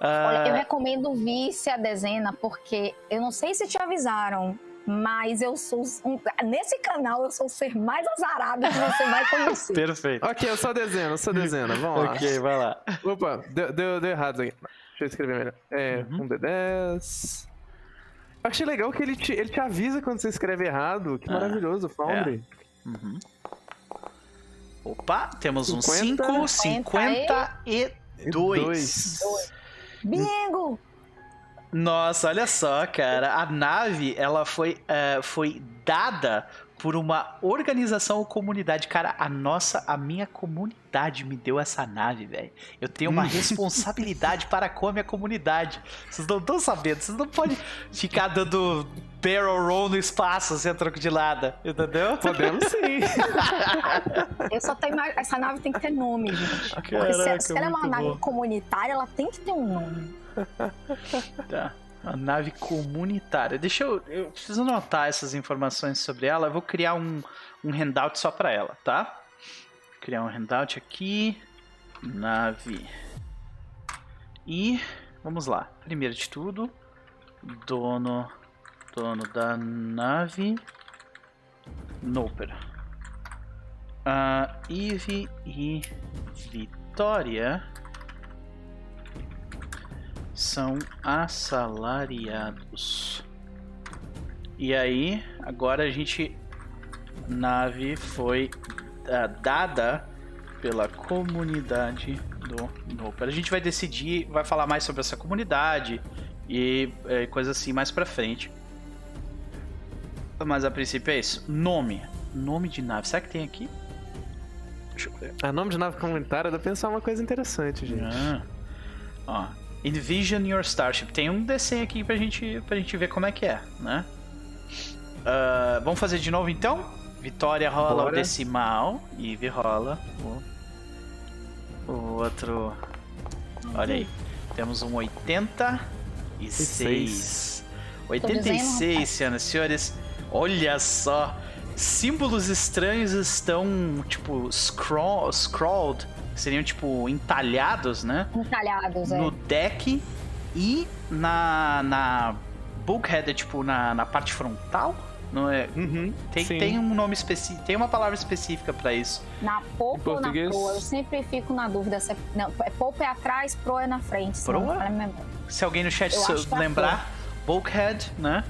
Ah, Olha, eu recomendo vice a dezena, porque eu não sei se te avisaram, mas eu sou. um- nesse canal eu sou o ser mais azarado que você vai conhecer. Perfeito. Ok, eu sou a dezena, eu sou a dezena. Vamos lá. Ok, vai lá. Opa, deu, deu, deu errado aqui. Deixa eu escrever melhor. É, Uhum. um D10. Eu achei legal que ele te, ele te avisa quando você escreve errado. Que Ah, maravilhoso, Foundry. Uhum. Opa, temos um 50, 5, 52. Dois. Bingo! Nossa, olha só, cara. A nave, ela foi, eh, foi dada por uma organização ou comunidade. Cara, a nossa, a minha comunidade me deu essa nave, velho. Eu tenho uma responsabilidade para com a minha comunidade. Vocês não estão sabendo. Vocês não podem ficar dando barrel roll no espaço sem troco de nada, entendeu? Podemos sim. Eu só tenho. Essa nave tem que ter nome, gente. Porque se, Caraca, se ela é uma nave bom. comunitária, ela tem que ter um nome. Tá. Uma nave comunitária. Deixa eu. Eu preciso anotar essas informações sobre ela. Eu vou criar um, um handout só pra ela, tá? Criar um handout aqui. Nave. E. Vamos lá. Primeiro de tudo. Dono. Dono da nave. Noper. Ah, Eve e Vitória são assalariados. E aí, agora a gente. Nave foi ah, dada pela comunidade do Noper. A gente vai decidir, vai falar mais sobre essa comunidade e eh, coisa assim mais pra frente. Mas a princípio é isso. Nome. Nome de nave. Será que tem aqui? Deixa eu ver. A nome de nave comunitária dá pra pensar uma coisa interessante, gente. Ah. Ó, Envision Your Starship. Tem um desenho aqui pra gente, pra gente ver como é que é, né? Ah, vamos fazer de novo então? Vitória rola o Bora. decimal. Eve rola o, o outro. Olha aí. Temos um 86. seis. 86, senhoras e senhores. Olha só. Símbolos estranhos estão, tipo, scroll, scrawled. Seriam, tipo, entalhados, né? Entalhados, é. no deck e na, na bulkhead, tipo na, na parte frontal. Não é? Uhum, Tem, sim. tem um nome específico, tem uma palavra específica pra isso. Na polpa ou na proa? Eu sempre fico na dúvida se é. Não, é polpa é atrás, proa é na frente. Proa? memória. Se alguém no chat é lembrar, bulkhead, né?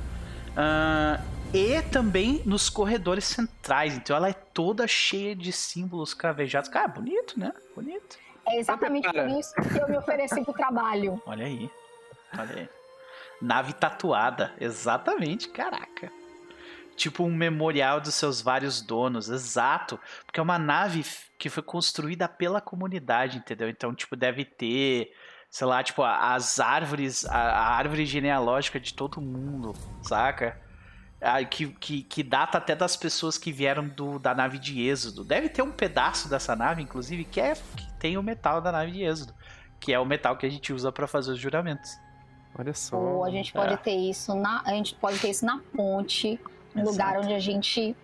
Ah, e também nos corredores centrais. Então ela é toda cheia de símbolos cravejados. Cara, bonito, né? Bonito. É exatamente por isso que eu me ofereci pro trabalho. Olha aí. Olha aí. Nave tatuada. Exatamente, caraca. Tipo um memorial dos seus vários donos. Exato. Porque é uma nave que foi construída pela comunidade, entendeu? Então, tipo, deve ter, sei lá, tipo, as árvores, a, a árvore genealógica de todo mundo, saca? Ah, Que, que, que data até das pessoas que vieram do, da nave de Êxodo. Deve ter um pedaço dessa nave, inclusive, que, é, que tem o metal da nave de Êxodo. Que é o metal que a gente usa pra fazer os juramentos. Olha só. Ou a gente pode é. ter isso na. A gente pode ter isso na ponte, Exato. lugar onde a gente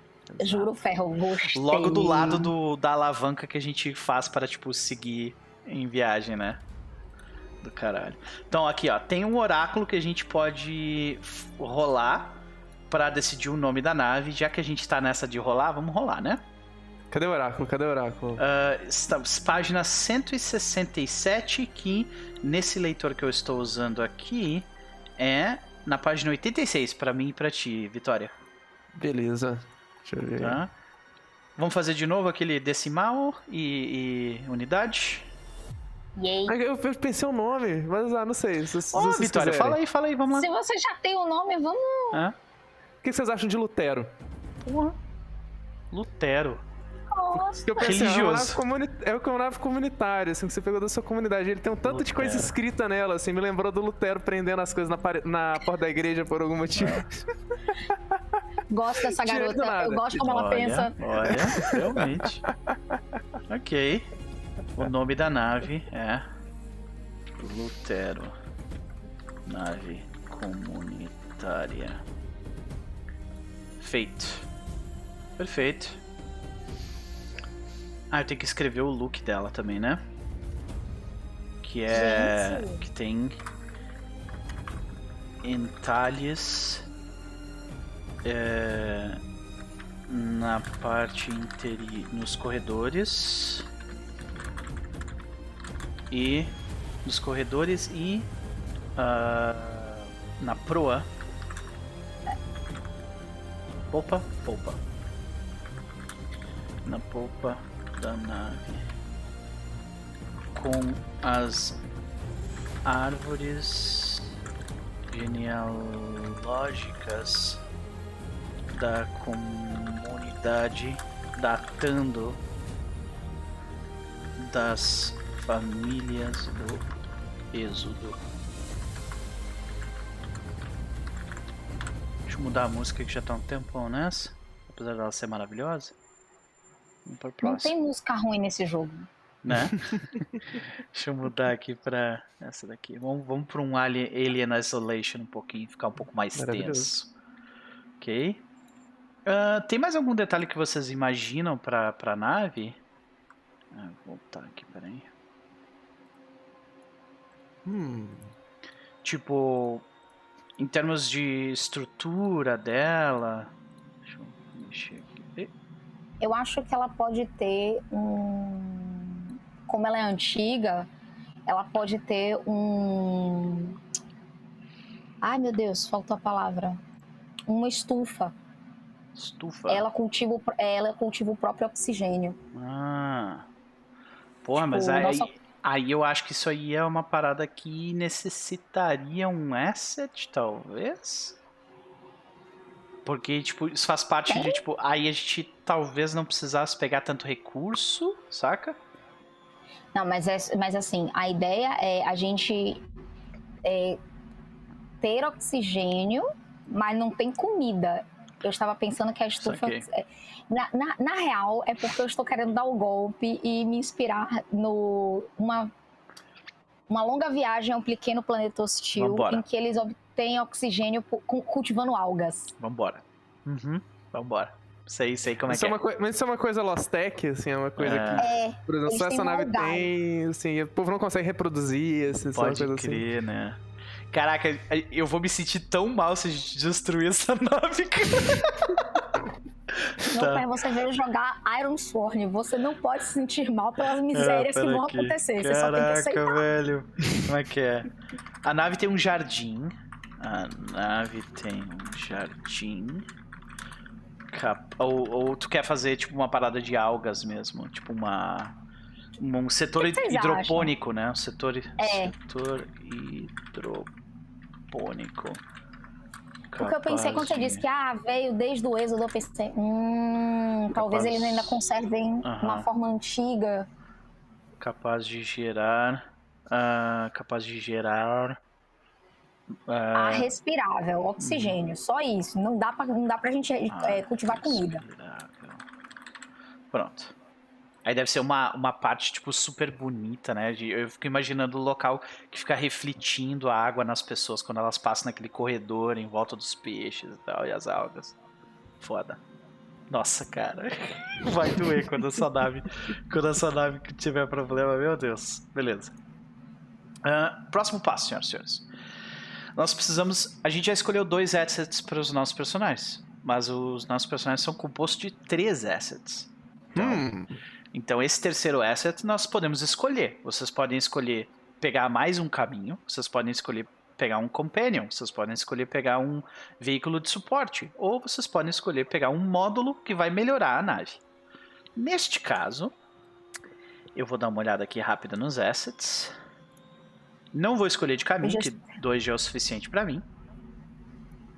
jura o ferro. Gostei. Logo do lado do, da alavanca que a gente faz para, tipo, seguir em viagem, né? Do caralho. Então, aqui, ó, tem um oráculo que a gente pode rolar para decidir o nome da nave. Já que a gente tá nessa de rolar, vamos rolar, né? Cadê o oráculo? Cadê o oráculo? Ah, está- página 167, que nesse leitor que eu estou usando aqui é na página 86, para mim e pra ti, Vitória. Beleza. Deixa eu ver. Tá? Vamos fazer de novo aquele decimal e, e unidade? Yay. Eu eu pensei o nome, mas ah, não sei. Se, se Ô, Vitória, quiserem. fala aí, fala aí, vamos lá. Se você já tem o nome, vamos. Hã? O que vocês acham de Lutero? Porra. Lutero. Nossa. Que eu pensei, é Religioso. é uma nave comunitária, assim, que você pegou da sua comunidade. Ele tem um tanto de coisa Lutero. escrita nela, assim, me lembrou do Lutero prendendo as coisas na, pare- na porta da igreja por algum motivo. Gosto dessa garota. Eu gosto como ela olha, pensa. Olha, realmente. ok. O nome da nave é Lutero. Nave comunitária. Feito. Perfeito. Ah, eu tenho que escrever o look dela também, né? Que é. Gente. Que tem. Entalhes. É, na parte interior, nos corredores e nos corredores e ah, na proa. Polpa, polpa. Na polpa da nave. Com as árvores genealógicas da comunidade datando das famílias do Êxodo. Deixa eu mudar a música que já tá um tempão nessa, apesar dela ser maravilhosa. Vamos Não tem música ruim nesse jogo. né? Deixa eu mudar aqui pra essa daqui. Vamos, vamos pra um Alien, Alien Isolation um pouquinho, ficar um pouco mais tenso. Ok. Ah, tem mais algum detalhe que vocês imaginam pra, pra nave? Ah, vou voltar aqui, peraí. Hum. Tipo, em termos de estrutura dela. Deixa eu mexer aqui. Eu acho que ela pode ter um. Como ela é antiga, ela pode ter um. Ai meu Deus, faltou a palavra. Uma estufa. Estufa. Ela cultiva, ela cultiva o próprio oxigênio. Ah. Porra, Tipo, mas aí, nossa- aí eu acho que isso aí é uma parada que necessitaria um asset, talvez? Porque, tipo, isso faz parte de, tipo, aí a gente talvez não precisasse pegar tanto recurso, saca? Não, mas, é, mas assim, a ideia é a gente é, ter oxigênio, mas não tem comida. Eu estava pensando que a estufa. É, na, na, na, real, é porque eu estou querendo dar o golpe e me inspirar no uma, uma longa viagem a um pequeno planeta hostil Vambora. em que eles obtêm oxigênio cultivando algas. Vambora. Uhum. Vambora. Sei, sei como é isso é que é. Mas isso é uma coisa Lost Tech, assim, é uma coisa é. que. É, por exemplo, só essa nave tem, assim, o povo não consegue reproduzir, assim, Pode coisa crer, assim. né? Caraca, eu vou me sentir tão mal se a gente destruir essa nave, cara. Meu tá. pai, você veio jogar Iron Sword. Você não pode se sentir mal pelas misérias é, que vão aqui. acontecer. Caraca, você só tem que aceitar. velho. Como é que é? A nave tem um jardim. A nave tem um jardim. Cap... Ou, ou tu quer fazer tipo uma parada de algas mesmo? Tipo uma. Um setor hidropônico, acham? né? Um setor, é. setor hidropônico hidropônico. Porque eu pensei quando você disse que ah, veio desde o êxodo, eu pensei, hum, talvez eles ainda conservem uhum. uma forma antiga. Capaz de gerar. Uh, capaz de gerar. Uh, ah, respirável, oxigênio, só isso. Não dá pra, não dá pra gente é, cultivar comida. Pronto. Aí deve ser uma, uma parte, tipo, super bonita, né? Eu fico imaginando o local que fica refletindo a água nas pessoas quando elas passam naquele corredor em volta dos peixes e tal, e as algas. Foda. Nossa, cara. Vai doer quando a sua nave. quando a sua nave tiver problema, meu Deus. Beleza. Uh, próximo passo, senhoras e senhores. Nós precisamos. A gente já escolheu dois assets para os nossos personagens. Mas os nossos personagens são compostos de três assets. Então, hum. Então, esse terceiro asset nós podemos escolher. Vocês podem escolher pegar mais um caminho, vocês podem escolher pegar um companion, vocês podem escolher pegar um veículo de suporte, ou vocês podem escolher pegar um módulo que vai melhorar a nave. Neste caso, eu vou dar uma olhada aqui rápida nos assets. Não vou escolher de caminho, que dois já é o suficiente para mim.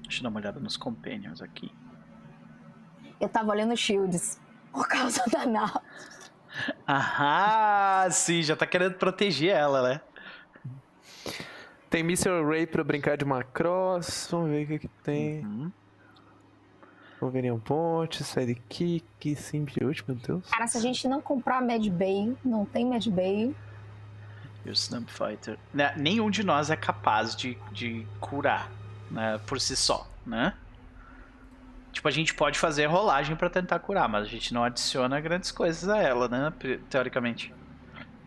Deixa eu dar uma olhada nos companions aqui. Eu tava olhando shields por causa da nave. Ah, sim, já tá querendo proteger ela, né? Tem Mr. Ray pra brincar de Macross. Vamos ver o que, que tem. Uhum. Wolverine Ponte, Sidekick, Symbiote, meu Deus. Cara, se a gente não comprar Mad Bay, não tem Mad Bay. E o Snap Fighter. Né, nenhum de nós é capaz de, de curar né, por si só, né? Tipo, a gente pode fazer rolagem para tentar curar, mas a gente não adiciona grandes coisas a ela, né? Teoricamente.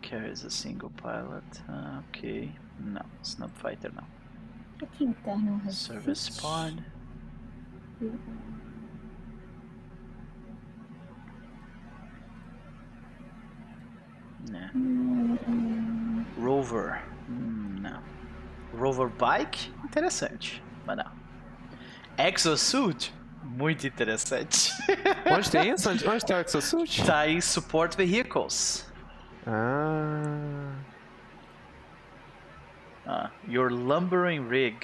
Carries a single pilot. Ah, ok. Não, Snub Fighter não. Aqui interno Service pod. Né. Rover. Hum, não. Rover Bike? Interessante, mas não. Exosuit? Muito interessante. Onde tem isso? Onde, onde tem o Exosuit? Tá em Support Vehicles. Ah. Ah, your lumbering rig.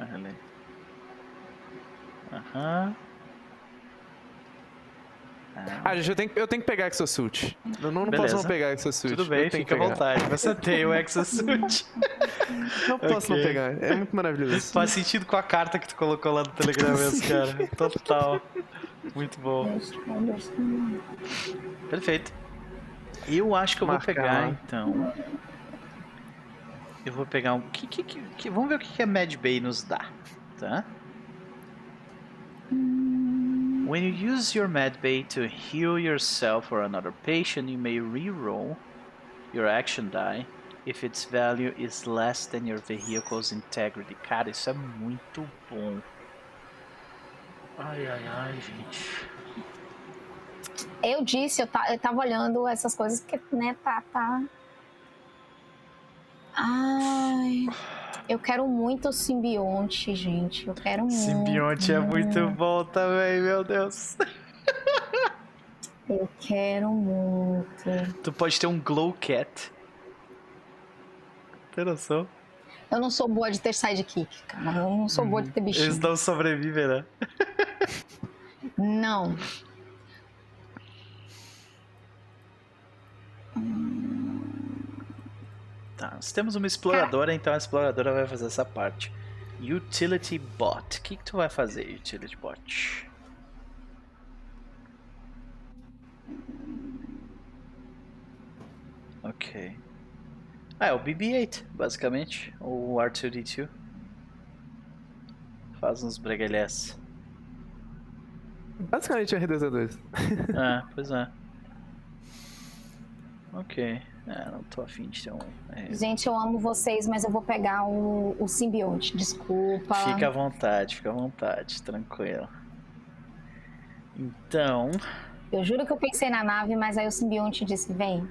Aham. Uh -huh. Ah, gente, eu tenho, eu tenho que pegar Exosuit. Eu não, não posso não pegar Exosuit. Tudo bem, fica à vontade. Você tem o Exosuit. não posso okay. não pegar. É muito maravilhoso. Faz sentido com a carta que tu colocou lá no Telegram mesmo, cara. Total. Muito bom. Perfeito. Eu acho que eu Marcar. vou pegar, então. Eu vou pegar um. Que, que, que, vamos ver o que a Mad Bay nos dá, tá? When you use your medbay to heal yourself or another patient, you may re-roll your action die if its value is less than your vehicle's integrity. Cara, isso é muito bom. Ai, ai, ai, gente. Eu disse, eu, tá, eu tava olhando essas coisas porque, né, tá, tá... Ai... Eu quero muito simbionte, gente. Eu quero muito. Simbionte é muito bom também, meu Deus. Eu quero muito. Tu pode ter um Glow Cat. Tem noção? Eu não sou boa de ter sidekick, cara. Eu não sou boa de ter bichinho. Eles não sobrevivem, né? Não. Tá, nós temos uma exploradora, então a exploradora vai fazer essa parte. Utility Bot. O que, que tu vai fazer, Utility Bot? Ok. Ah, é o BB-8, basicamente. O R2-D2. Faz uns bregalhés. Basicamente é R2D2. ah, pois é. Ok. É, não tô afim de ter um. é, Gente, eu amo vocês, mas eu vou pegar o, o simbionte. Desculpa. Fica à vontade, fica à vontade, tranquilo. Então, Eu juro que eu pensei na nave, mas aí o simbionte disse: vem.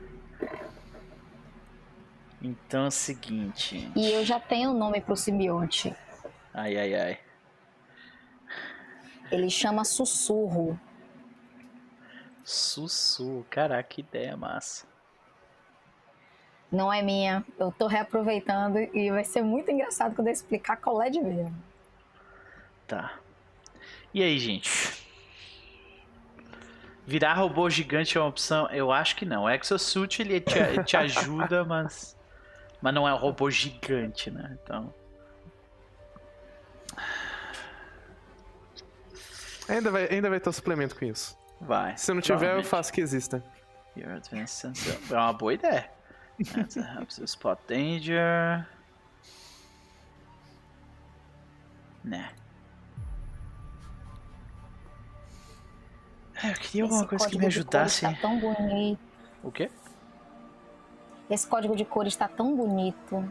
então é o seguinte. E eu já tenho o nome pro simbionte. Ai, ai, ai. Ele chama Sussurro. Sussu, caraca, que ideia massa. Não é minha. Eu tô reaproveitando e vai ser muito engraçado quando eu explicar qual é de mesmo. Tá. E aí, gente? Virar robô gigante é uma opção? Eu acho que não. O Exosuit ele te, ele te ajuda, mas. Mas não é um robô gigante, né? Então. Ainda vai, ainda vai ter um suplemento com isso. Vai. Se não tiver, eu faço que exista. Your advanced sensor. É uma boa ideia. That helps you spot danger. Né. Eu queria alguma Esse coisa que me ajudasse. Tá tão bonito. O quê? Esse código de cores tá tão bonito.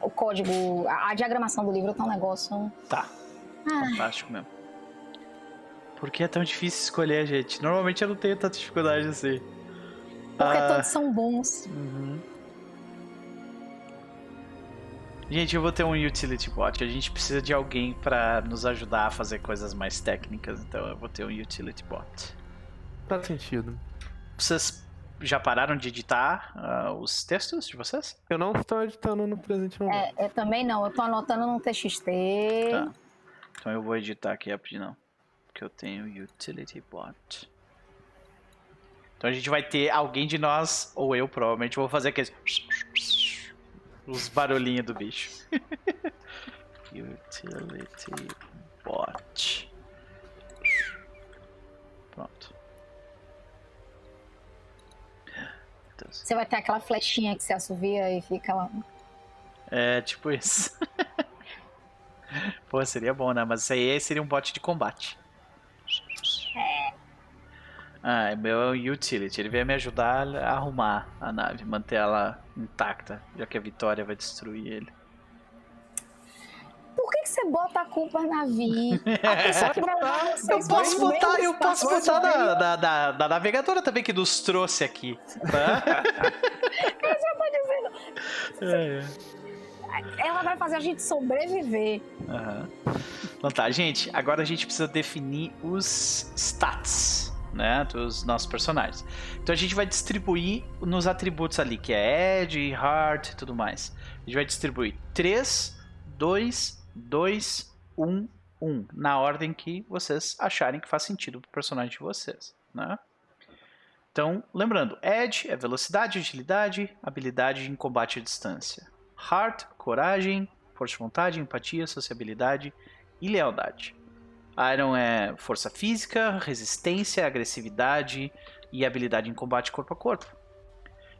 O código, a, a diagramação do livro tá um negócio. Tá. Ah, Fantástico mesmo. Por que é tão difícil escolher, gente? Normalmente eu não tenho tanta dificuldade assim. Porque Ah. todos são bons. Uhum. Gente, eu vou ter um utility bot. A gente precisa de alguém pra nos ajudar a fazer coisas mais técnicas, então eu vou ter um utility bot. Faz sentido. Vocês já pararam de editar ah, os textos de vocês? Eu não estou editando no presente momento. É, eu também não. Eu tô anotando no TXT. Tá. Então eu vou editar aqui rapidinho. Porque eu tenho utility bot. Então a gente vai ter alguém de nós, ou eu provavelmente, vou fazer aqueles. Os barulhinhos do bicho. utility bot. Pronto. Você vai ter aquela flechinha que você assovia e fica lá. É, tipo isso. Pô, seria bom, né? Mas isso aí seria um bot de combate. Ah, é meu utility. Ele veio me ajudar a arrumar a nave, manter ela intacta, já que a Vitória vai destruir ele. Por que, que você bota a culpa na Vi? A pessoa que vai levar vocês Eu posso botar, eu posso botar da, da, da, da navegadora também que nos trouxe aqui. Tá? Eu tô dizendo, É, é. ela vai fazer a gente sobreviver. Aham. Então tá, gente, agora a gente precisa definir os stats, né, dos nossos personagens. Então a gente vai distribuir nos atributos ali, que é Edge, Heart e tudo mais. A gente vai distribuir 3, 2, 2, 1, 1, na ordem que vocês acharem que faz sentido pro personagem de vocês, né? Então, lembrando, Edge é velocidade, agilidade, habilidade em combate à distância. Heart, coragem, força de vontade, empatia, sociabilidade e lealdade. Iron é força física, resistência, agressividade e habilidade em combate corpo a corpo.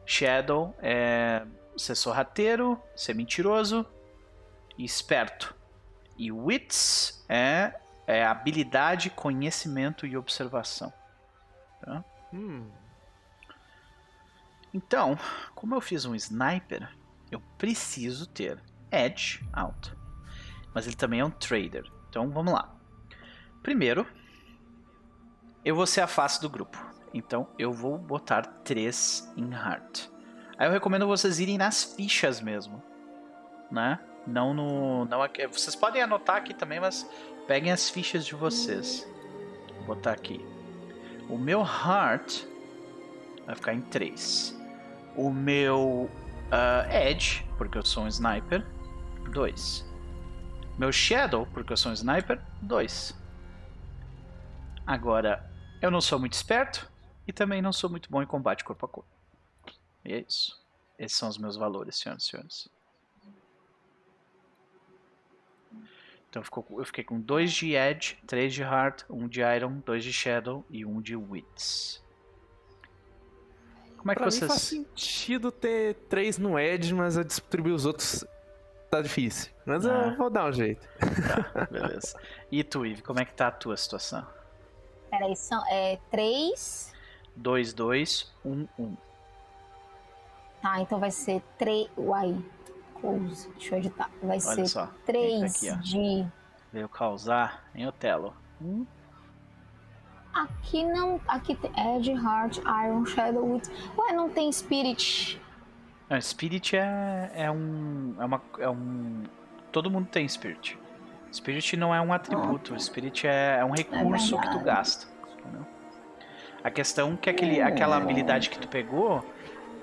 Shadow é ser sorrateiro, ser mentiroso e esperto. E Wits é, é habilidade, conhecimento e observação. Tá? Hum, Então, como eu fiz um sniper, eu preciso ter Edge alto. Mas ele também é um trader. Então vamos lá. Primeiro, eu vou ser a face do grupo. Então eu vou botar 3 em Heart. Aí eu recomendo vocês irem nas fichas mesmo. Né? Não no. Não. Vocês podem anotar aqui também, mas peguem as fichas de vocês. Vou botar aqui. O meu Heart vai ficar em 3. O meu Uh, Edge, porque eu sou um sniper, 2. Meu Shadow, porque eu sou um sniper, 2. Agora, eu não sou muito esperto e também não sou muito bom em combate corpo a corpo. E é isso. Esses são os meus valores, senhoras e senhores. Então ficou, eu fiquei com 2 de Edge, 3 de Heart, 1 um de Iron, 2 de Shadow e 1 um de Wits. Como é que pra vocês. Mim faz sentido ter 3 no Edge, mas eu distribuir os outros tá difícil. Mas ah. eu vou dar um jeito. Tá, beleza. E tu, Eve, como é que tá a tua situação? Peraí, são é, 3. 2, 2, 1, 1. Tá, então vai ser 3. Uai. Close. Deixa eu editar. Vai Olha ser só. 3 aqui, de. Veio causar em Otelo. Hum. Aqui não. Aqui tem Edge, Heart, Iron, Shadow. Ué, não tem Spirit. Não, Spirit é, é um. É uma. É um. Todo mundo tem Spirit. Spirit não é um atributo. Spirit é, é um recurso é que tu gasta. Entendeu? A questão é que aquele, aquela habilidade que tu pegou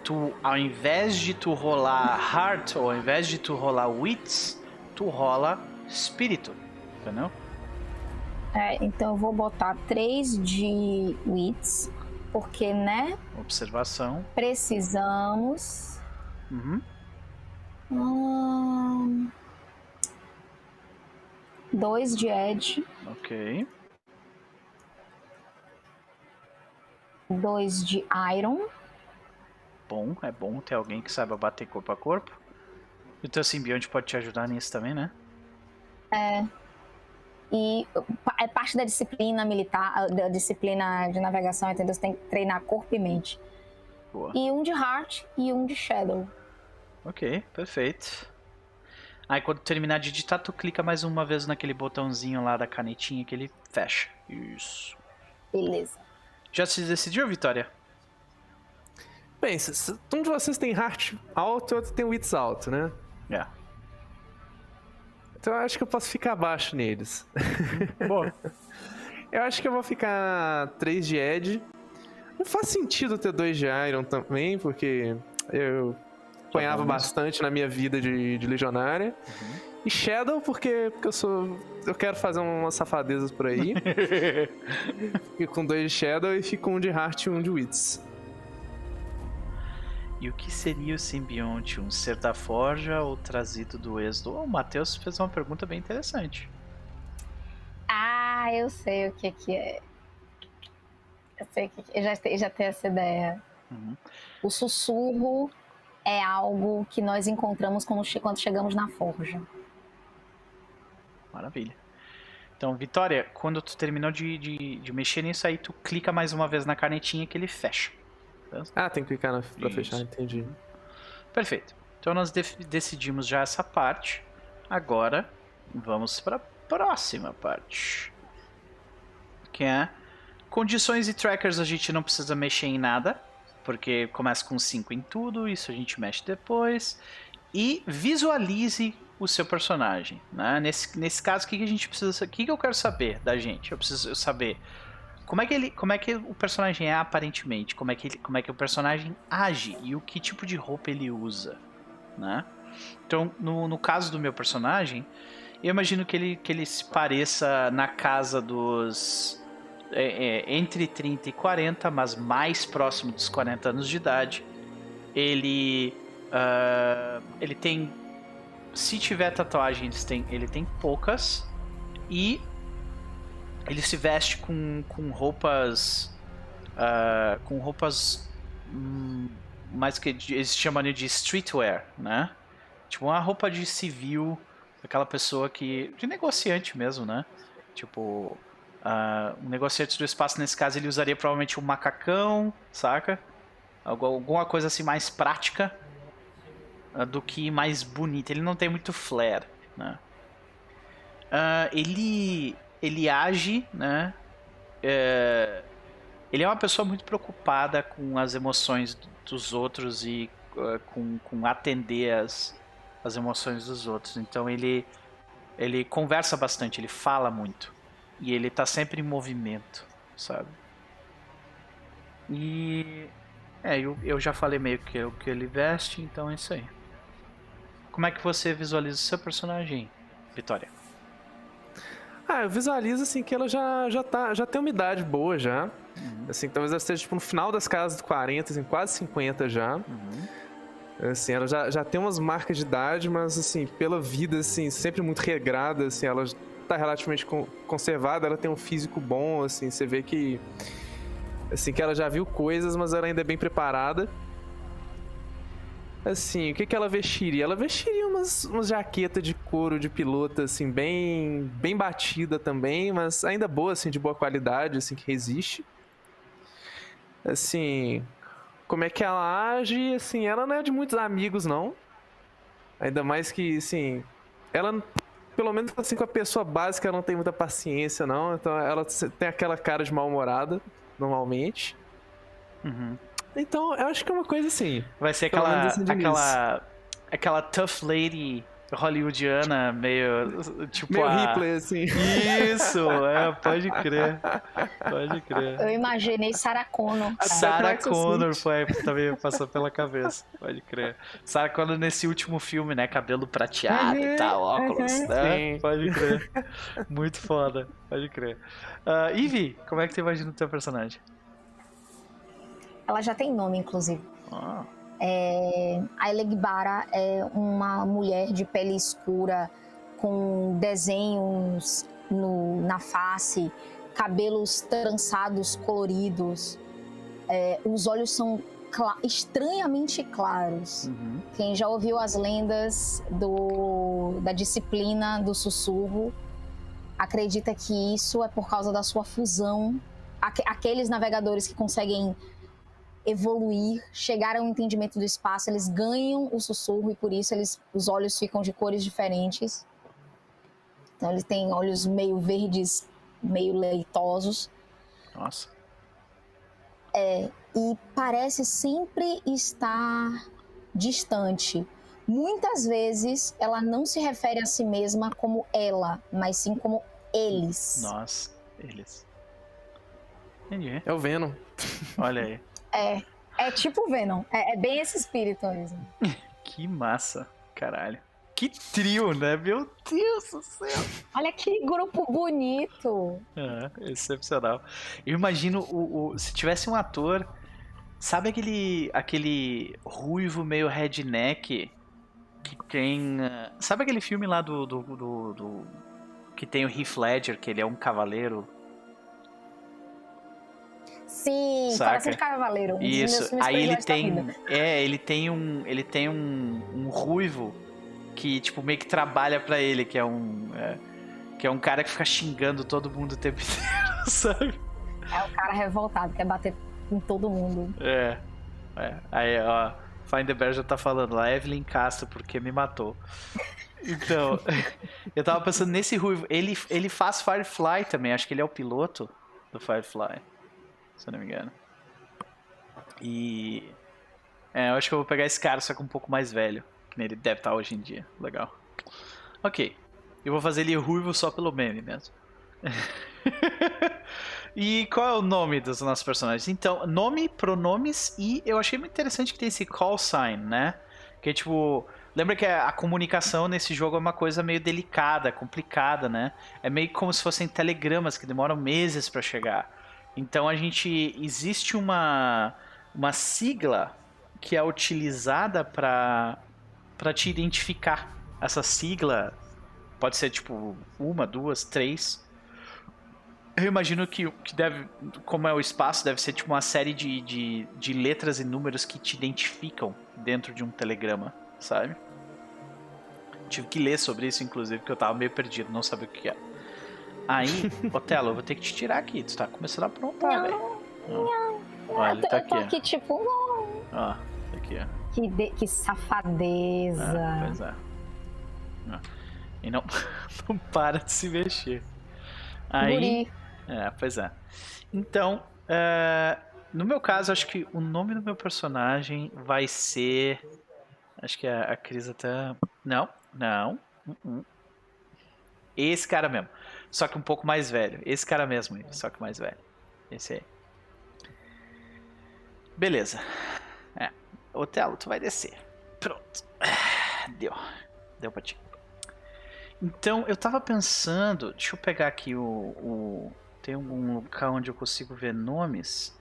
tu, ao invés de tu rolar Heart, ou ao invés de tu rolar Wits, tu rola Espírito, entendeu? É, então eu vou botar 3 de Wits, porque, né? Observação. Precisamos. Uhum. Hum, dois de Edge. Ok. Dois de Iron bom, é bom ter alguém que saiba bater corpo a corpo. E o teu simbionte pode te ajudar nisso também, né? É. E é parte da disciplina militar, da disciplina de navegação, entendeu? Você tem que treinar corpo e mente. Boa. E um de Heart e um de Shadow. Ok, perfeito. Aí quando terminar de digitar, tu clica mais uma vez naquele botãozinho lá da canetinha que ele fecha. Isso. Beleza. Já se decidiu, Vitória? Bem, um de vocês tem heart alto e outro tem wits alto, né? É. Então eu acho que eu posso ficar abaixo neles. Boa. eu acho que eu vou ficar 3 de Edge. Não faz sentido ter 2 de Iron também, porque eu apanhava bastante na minha vida de, de legionária. Uhum. E Shadow, porque, porque eu sou. Eu quero fazer umas safadezas por aí. fico com dois de Shadow e fico um de Heart e um de Wits. E o que seria o simbionte? Um ser da forja ou trazido do êxodo? Oh, o Matheus fez uma pergunta bem interessante. Ah, eu sei o que, que é. Eu sei que eu já, já tenho essa ideia. Uhum. O sussurro é algo que nós encontramos quando, chegamos na forja. Maravilha. Então, Vitória, quando tu terminou de, de, de mexer nisso aí, tu clica mais uma vez na canetinha que ele fecha. Ah, tem que clicar na, pra Isso. fechar, entendi. Perfeito. Então nós decidimos já essa parte. Agora vamos para a próxima parte. Que é condições e trackers a gente não precisa mexer em nada, porque começa com 5 em tudo, isso a gente mexe depois. E visualize o seu personagem. Né? Nesse, nesse caso, o que, que a gente precisa. O que, que eu quero saber da gente? Eu preciso saber como é que ele, como é que o personagem é aparentemente, como é que ele, como é que o personagem age e o que tipo de roupa ele usa, né? Então, no, no caso do meu personagem, eu imagino que ele, que ele se pareça na casa dos é, é, entre 30 e 40, mas mais próximo dos 40 anos de idade. Ele uh, ele tem se tiver tatuagens, tem, ele tem poucas e ele se veste com, com roupas. Uh, com roupas. Hum, mais que eles chamam de streetwear, né? Tipo, uma roupa de civil, aquela pessoa que. de negociante mesmo, né? Tipo. Uh, um negociante do espaço, nesse caso, ele usaria provavelmente um macacão, saca? Alguma coisa assim mais prática uh, do que mais bonita. Ele não tem muito flair, né? Uh, ele ele age, né? É, ele é uma pessoa muito preocupada com as emoções dos outros e com, com atender as, as emoções dos outros. Então ele, ele conversa bastante, ele fala muito. E ele tá sempre em movimento, sabe? E É, eu, eu já falei meio que o que ele veste, então é isso aí. Como é que você visualiza o seu personagem, Vitória? Ah, eu visualizo assim que ela já, já, tá, já tem uma idade boa já. Uhum. Assim, talvez ela esteja tipo, no final das casas dos 40, assim, quase 50 já. Uhum. Assim, ela já, já tem umas marcas de idade, mas assim, pela vida, assim, sempre muito regrada, assim, ela tá relativamente con- conservada, ela tem um físico bom, assim, você vê que assim, que ela já viu coisas, mas ela ainda é bem preparada. Assim, o que que ela vestiria? Ela vestiria umas, umas jaqueta de couro de piloto, assim, bem bem batida também, mas ainda boa, assim, de boa qualidade, assim, que resiste. Assim, como é que ela age? Assim, ela não é de muitos amigos, não. Ainda mais que, assim, ela, pelo menos assim, com a pessoa básica, ela não tem muita paciência, não. Então ela tem aquela cara de mal-humorada, normalmente. Uhum. Então, eu acho que é uma coisa assim. Vai ser aquela, assim aquela, aquela tough lady hollywoodiana, meio tipo Meio a... Ripley, assim. Isso, é, pode crer. Pode crer. Eu imaginei Sarah Connor. cara. Sarah Black Connor foi, também passou pela cabeça, pode crer. Sarah Connor nesse último filme, né? Cabelo prateado e Uhum, tal, óculos, uhum. né? Sim. Pode crer. Muito foda, pode crer. Uh, Ivy, como é que tu imagina o teu personagem? Ela já tem nome, inclusive. Ah, É, a Elegbara é uma mulher de pele escura com desenhos no- na face, cabelos trançados coloridos. É, os olhos são cla- estranhamente claros. uhum. Quem já ouviu as lendas do- da disciplina do sussurro acredita que isso é por causa da sua fusão. Aque- aqueles navegadores que conseguem evoluir, chegar ao entendimento do espaço, eles ganham o sussurro e por isso eles, os olhos ficam de cores diferentes. Então eles têm olhos meio verdes, meio leitosos Nossa. e parece sempre estar distante. Muitas vezes ela não se refere a si mesma como ela, mas sim como eles. Nossa, eles. Entendi. É o Venom. Olha aí. É, é tipo Venom. É, é bem esse espírito mesmo. Que massa, caralho. Que trio, né? Meu Deus do céu. Olha que grupo bonito. É, excepcional. Eu imagino o, o- se tivesse um ator, sabe aquele aquele ruivo meio redneck que tem, ah, sabe aquele filme lá do, do, do- do- que tem o Heath Ledger, que ele é um cavaleiro? Sim, Saca? Coração de Cavaleiro. Um Isso. filmes Aí ele tem, é, ele tem um, ele tem um, um ruivo que tipo meio que trabalha pra ele, que é um é, que é um cara que fica xingando todo mundo o tempo inteiro, sabe? É o cara revoltado, quer bater em todo mundo. É. é. Aí, ó, Bear já tá falando lá, Evelyn Castro, porque me matou. Então, eu tava pensando nesse ruivo. Ele, ele faz Firefly também, acho que ele é o piloto do Firefly, se eu não me engano. E. É, eu acho que eu vou pegar esse cara, só que um pouco mais velho. Que nem ele deve estar hoje em dia. Legal. Ok. Eu vou fazer ele ruivo só pelo meme mesmo. e qual é o nome dos nossos personagens? Então, nome, pronomes e eu achei muito interessante que tem esse call sign, né? Que é tipo. Lembra que a a comunicação nesse jogo é uma coisa meio delicada, complicada, né? É meio como se fossem telegramas que demoram meses para chegar. Então a gente. Existe uma, uma sigla que é utilizada para para te identificar. Essa sigla pode ser tipo uma, duas, três. Eu imagino que, que deve, como é o espaço, deve ser tipo uma série de, de, de letras e números que te identificam dentro de um telegrama, sabe? Tive que ler sobre isso, inclusive, porque eu tava meio perdido, não sabia o que era. Aí, Otelo, eu vou ter que te tirar aqui, tu tá começando a aprontar, velho. Ó, Olha, ele eu, tá tô- eu tô aqui, aqui, tipo, ó. Ó, tá aqui, ó. que, de- que safadeza. Ah, pois é. Ah. E não, não para de se mexer. Aí, Guri. é, pois é. Então, é, no meu caso, acho que o nome do meu personagem vai ser. Acho que a, a Cris até. Não, não. uh-uh. Esse cara mesmo. Só que um pouco mais velho. Esse cara mesmo, só que mais velho. Esse aí. Beleza. É. Otelo, tu vai descer. Pronto. Deu. Deu pra ti. Então, eu tava pensando. Deixa eu pegar aqui o. o tem algum local onde eu consigo ver nomes.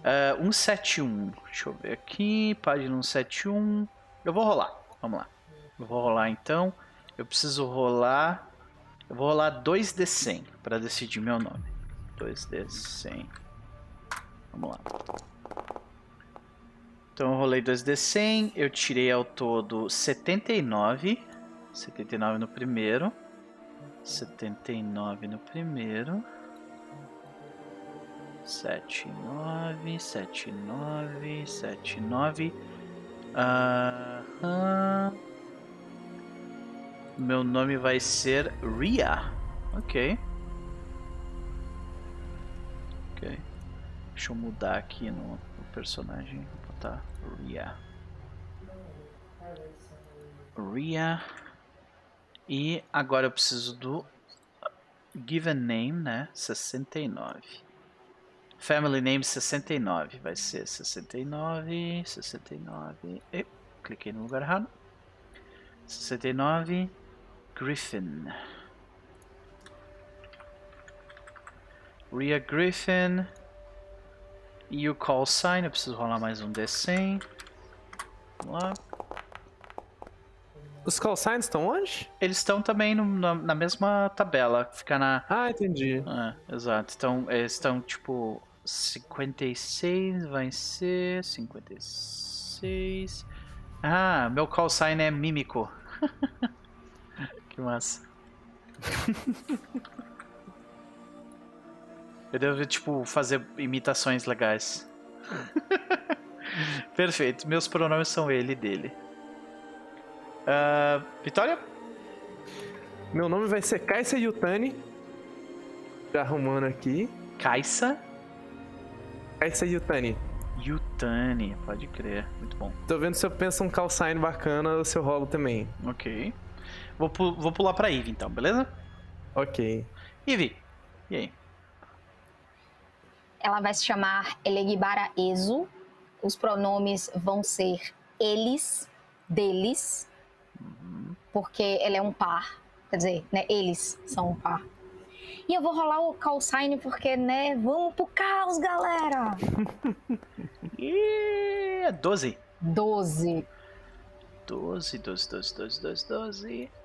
Uh, 171. Deixa eu ver aqui. Página 171. Eu vou rolar. Vamos lá. Eu vou rolar então. Eu preciso rolar. Eu vou rolar 2D100 para decidir meu nome. 2D100. Vamos lá. Então eu rolei 2D100. Eu tirei ao todo 79. 79 no primeiro. 79 no primeiro. 7, 9, 7, 9, 7, 9. Aham. Meu nome vai ser Ria. Ok. Ok. Deixa eu mudar aqui no, no personagem. Vou botar Ria. Ria. E agora eu preciso do given name, né? 69. Family name 69. Vai ser 69, 69. E, cliquei no lugar errado. 69. Griffin. Ria Griffin. E o call sign. Eu preciso rolar mais um D100. Vamos lá. Os call signs estão onde? Eles estão também no, na, na, mesma tabela. Fica na. Ah, entendi. É, exato. Então, eles estão tipo. 56 vai ser. 56. Ah, meu call sign é mímico. que massa. Eu devo, tipo, fazer imitações legais. Perfeito. Meus pronomes são ele e dele. Uh, Vitória? Meu nome vai ser Kaisa Yutani. Já arrumando aqui. Kaisa? Kaisa Yutani. Yutani, pode crer. Muito bom. Tô vendo se eu penso um call sign bacana ou se eu rolo também. Ok. Vou, pu vou pular pra Eve então, beleza? Ok. Eve, e aí? Ela vai se chamar Elegbara Ezo. Os pronomes vão ser eles, deles, porque ela é um par. Quer dizer, né, eles são um par. E eu vou rolar o call sign porque, né, vamos pro caos, galera! e 12. 12. 12, 12, 12, 12, 12, 12.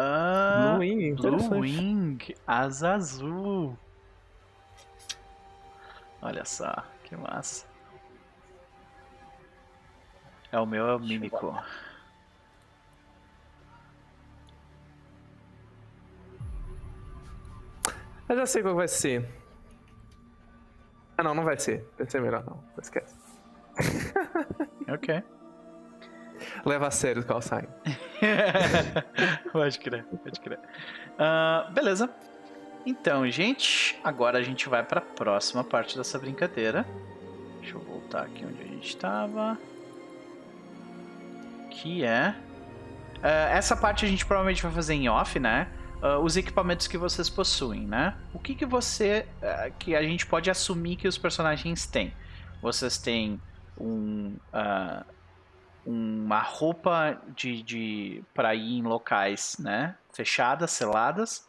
Ah, Blue Wing, Blue Wing, asa azul. Olha só, que massa. É o meu é o mímico. Eu já sei qual vai ser. Ah, não, não vai ser. Vai ser melhor, não. Esquece. ok. Leva a sério o call sign. pode crer, pode crer. Uh, beleza. Então, gente, agora a gente vai para a próxima parte dessa brincadeira. Deixa eu voltar aqui onde a gente estava. Que é. Uh, essa parte a gente provavelmente vai fazer em off, né? uh, os equipamentos que vocês possuem, né? O que que você, uh, que a gente pode assumir que os personagens têm? Vocês têm um, uh, uma roupa de, de para ir em locais, né? Fechadas, seladas.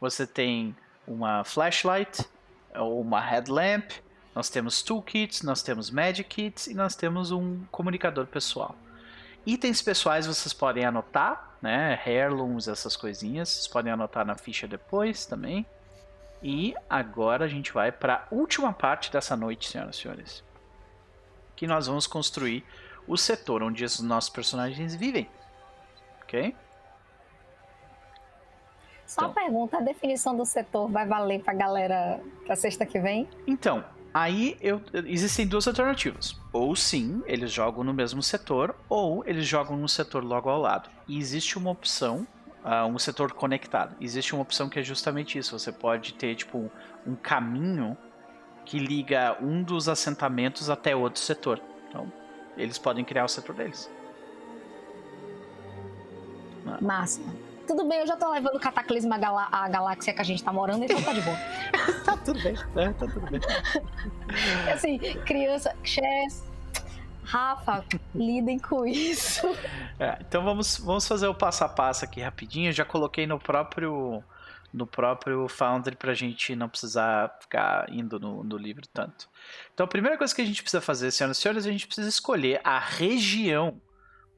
Você tem uma flashlight ou uma headlamp. Nós temos toolkits, nós temos magic kits e nós temos um comunicador pessoal. Itens pessoais vocês podem anotar né? Heirlooms, essas coisinhas. Vocês podem anotar na ficha depois também. E agora a gente vai para a última parte dessa noite, senhoras e senhores. Que nós vamos construir o setor onde os nossos personagens vivem. Ok? Só então, uma pergunta, a definição do setor vai valer para a galera para sexta que vem? Então, Aí eu, existem duas alternativas. Ou sim, eles jogam no mesmo setor, ou eles jogam num setor logo ao lado. E existe uma opção, uh, um setor conectado. Existe uma opção que é justamente isso. Você pode ter tipo um caminho que liga um dos assentamentos até outro setor. Então, eles podem criar o setor deles. Massa. Tudo bem, eu já tô levando o cataclismo à, galá à galáxia que a gente tá morando, então tá de boa. tá tudo bem, né? Tá tudo bem. assim, criança, Chess, Rafa, lidem com isso. É, então vamos, vamos fazer o passo a passo aqui rapidinho. Eu já coloquei no próprio no próprio Foundry para a gente não precisar ficar indo no, no, livro tanto. Então a primeira coisa que a gente precisa fazer, senhoras e senhores, a gente precisa escolher a região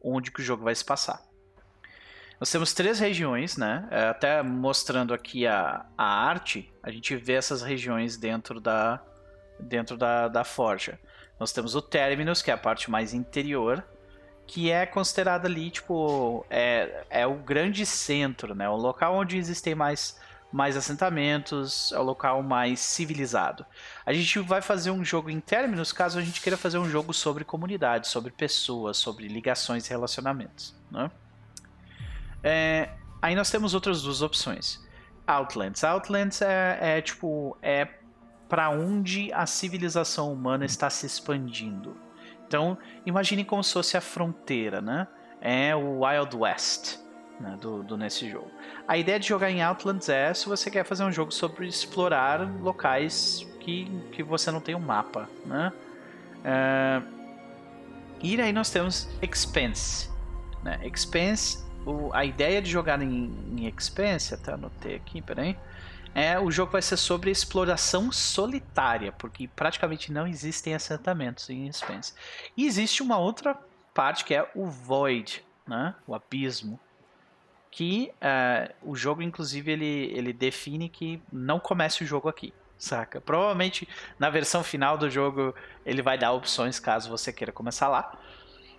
onde que o jogo vai se passar. Nós temos três regiões, né? É, até mostrando aqui a, a arte, a gente vê essas regiões dentro da, dentro da, da forja. Nós temos o Terminus, que é a parte mais interior, que é considerada ali, tipo, é, é o grande centro, né? O local onde existem mais, mais assentamentos, é o local mais civilizado. A gente vai fazer um jogo em Terminus caso a gente queira fazer um jogo sobre comunidade, sobre pessoas, sobre ligações e relacionamentos, né? É, aí nós temos outras duas opções. Outlands. Outlands é, é tipo é para onde a civilização humana está se expandindo. Então, imagine como se fosse a fronteira, né? É o Wild West né, do, do, nesse jogo. A ideia de jogar em Outlands é se você quer fazer um jogo sobre explorar locais que, que você não tem um mapa, né? É, e aí nós temos Expense. Né? Expense o, a ideia de jogar em, em Expanse, até anotei aqui, peraí. É, o jogo vai ser sobre exploração solitária, porque praticamente não existem assentamentos em Expanse. E existe uma outra parte que é o Void, né? o abismo, que uh, o jogo, inclusive, ele, ele define que não comece o jogo aqui, saca? Provavelmente na versão final do jogo ele vai dar opções caso você queira começar lá.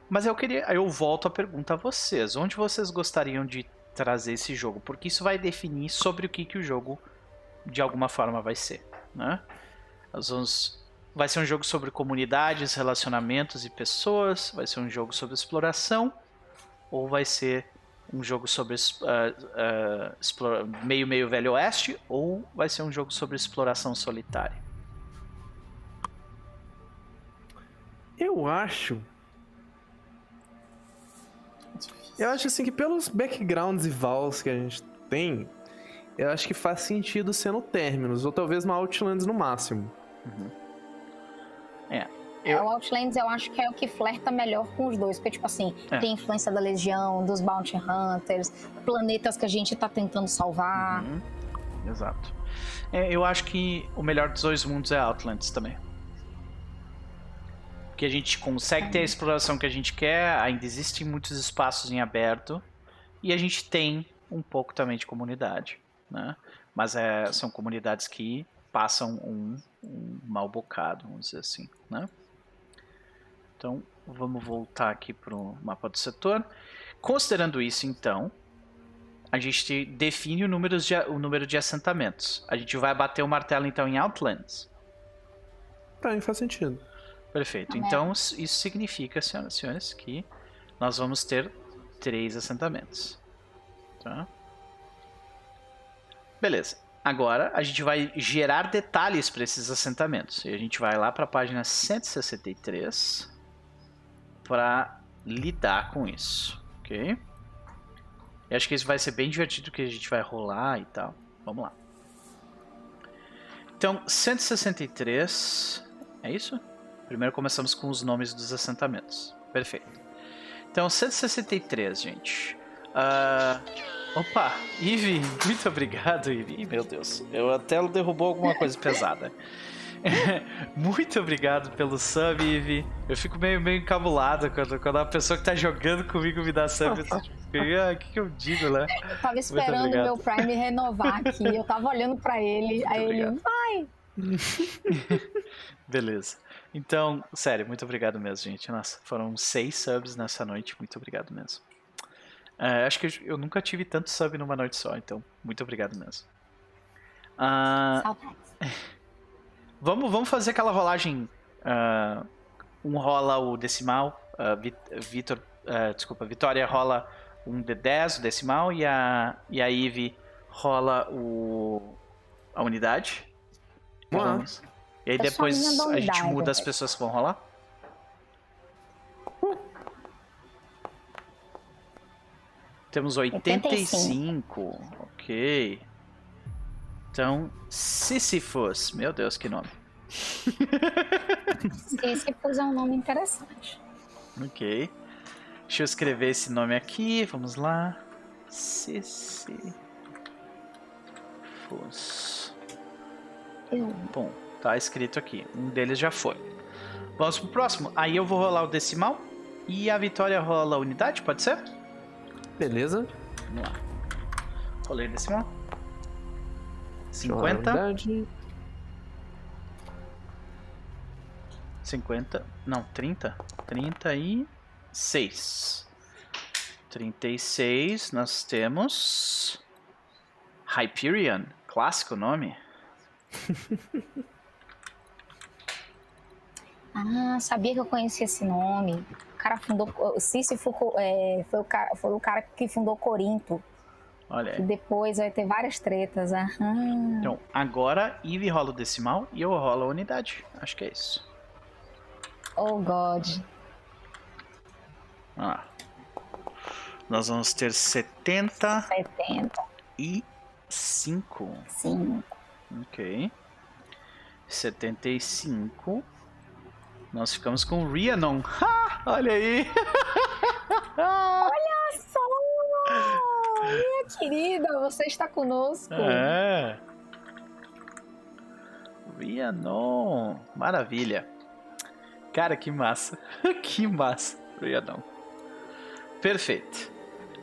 Mas eu queria, eu volto a pergunta a vocês. Onde vocês gostariam de trazer esse jogo? Porque isso vai definir sobre o que, que o jogo de alguma forma vai ser, né? Nós vamos vai ser um jogo sobre comunidades, relacionamentos e pessoas, vai ser um jogo sobre exploração ou vai ser um jogo sobre uh, uh, meio meio velho oeste ou vai ser um jogo sobre exploração solitária? Eu acho eu acho assim que pelos backgrounds e vals que a gente tem, eu acho que faz sentido ser no Terminus, ou talvez no Outlands no máximo. Uhum. É. Eu... O Outlands eu acho que é o que flerta melhor com os dois, porque, tipo assim, é. tem influência da Legião, dos Bounty Hunters, planetas que a gente tá tentando salvar. Uhum. Exato. É, eu acho que o melhor dos dois mundos é Outlands também que a gente consegue ter a exploração que a gente quer, ainda existem muitos espaços em aberto e a gente tem um pouco também de comunidade, né? Mas é, são comunidades que passam um, um mal bocado, vamos dizer assim, né? Então, vamos voltar aqui para o mapa do setor. Considerando isso, então, a gente define o número, de, o número de assentamentos. A gente vai bater o martelo, então, em Outlands. Pra mim faz sentido. Perfeito. Então, isso significa, senhoras e senhores, que nós vamos ter três assentamentos. Tá? Beleza. Agora, a gente vai gerar detalhes para esses assentamentos. E a gente vai lá para a página 163 para lidar com isso. Ok? Eu acho que isso vai ser bem divertido que a gente vai rolar e tal. Vamos lá. Então, 163. É isso? Primeiro começamos com os nomes dos assentamentos. Perfeito. Então, 163, gente. Uh... Opa, Ivy, muito obrigado, Ivy. Meu Deus, eu até derrubou alguma coisa pesada. muito obrigado pelo sub, Ivy. Eu fico meio, meio encabulado quando, quando a pessoa que tá jogando comigo me dá sub. Ah, o que, que eu digo, né? Eu tava esperando o meu Prime renovar aqui. Eu tava olhando para ele, muito aí obrigado. ele, vai! Beleza. Então, sério, muito obrigado mesmo, gente. Nossa, foram seis subs nessa noite. Muito obrigado mesmo. Uh, acho que eu, nunca tive tanto sub numa noite só, então muito obrigado mesmo. Uh, vamos, vamos fazer aquela rolagem. Uh, um rola o decimal. Uh, Vitor, desculpa, Vitória rola um D10, o decimal, e a, e a Eve rola o, a unidade. Vamos. E aí depois a gente muda as pessoas que vão rolar? Temos 85. Ok. Então, Sisyphus. Meu Deus, que nome. Sisyphus é um nome interessante. Ok. Deixa eu escrever esse nome aqui. Vamos lá. Sisyphus. Eu. Bom, tá escrito aqui. Um deles já foi. Vamos pro próximo. Aí eu vou rolar o decimal. E a Vitória rola a unidade, pode ser? Beleza. Vamos lá. Rolei o decimal. 50. unidade. 50. Não, 30. 36. 36. Nós temos. Hyperion. Clássico nome. Ah, sabia que eu conhecia esse nome. O cara fundou. o Sísifo é, foi, o cara, foi o cara que fundou Corinto. Olha E aí. depois vai ter várias tretas. Aham. Então, agora Eve rola o decimal e eu rolo a unidade. Acho que é isso. Oh, God. Lá. Nós vamos ter 75. 70. Sim. Ok. 75. Nós ficamos com Rhiannon. Ha! Olha aí! Só! Minha querida, você está conosco. É. Rhiannon. Maravilha. Cara, que massa. que massa. Rhiannon. Perfeito.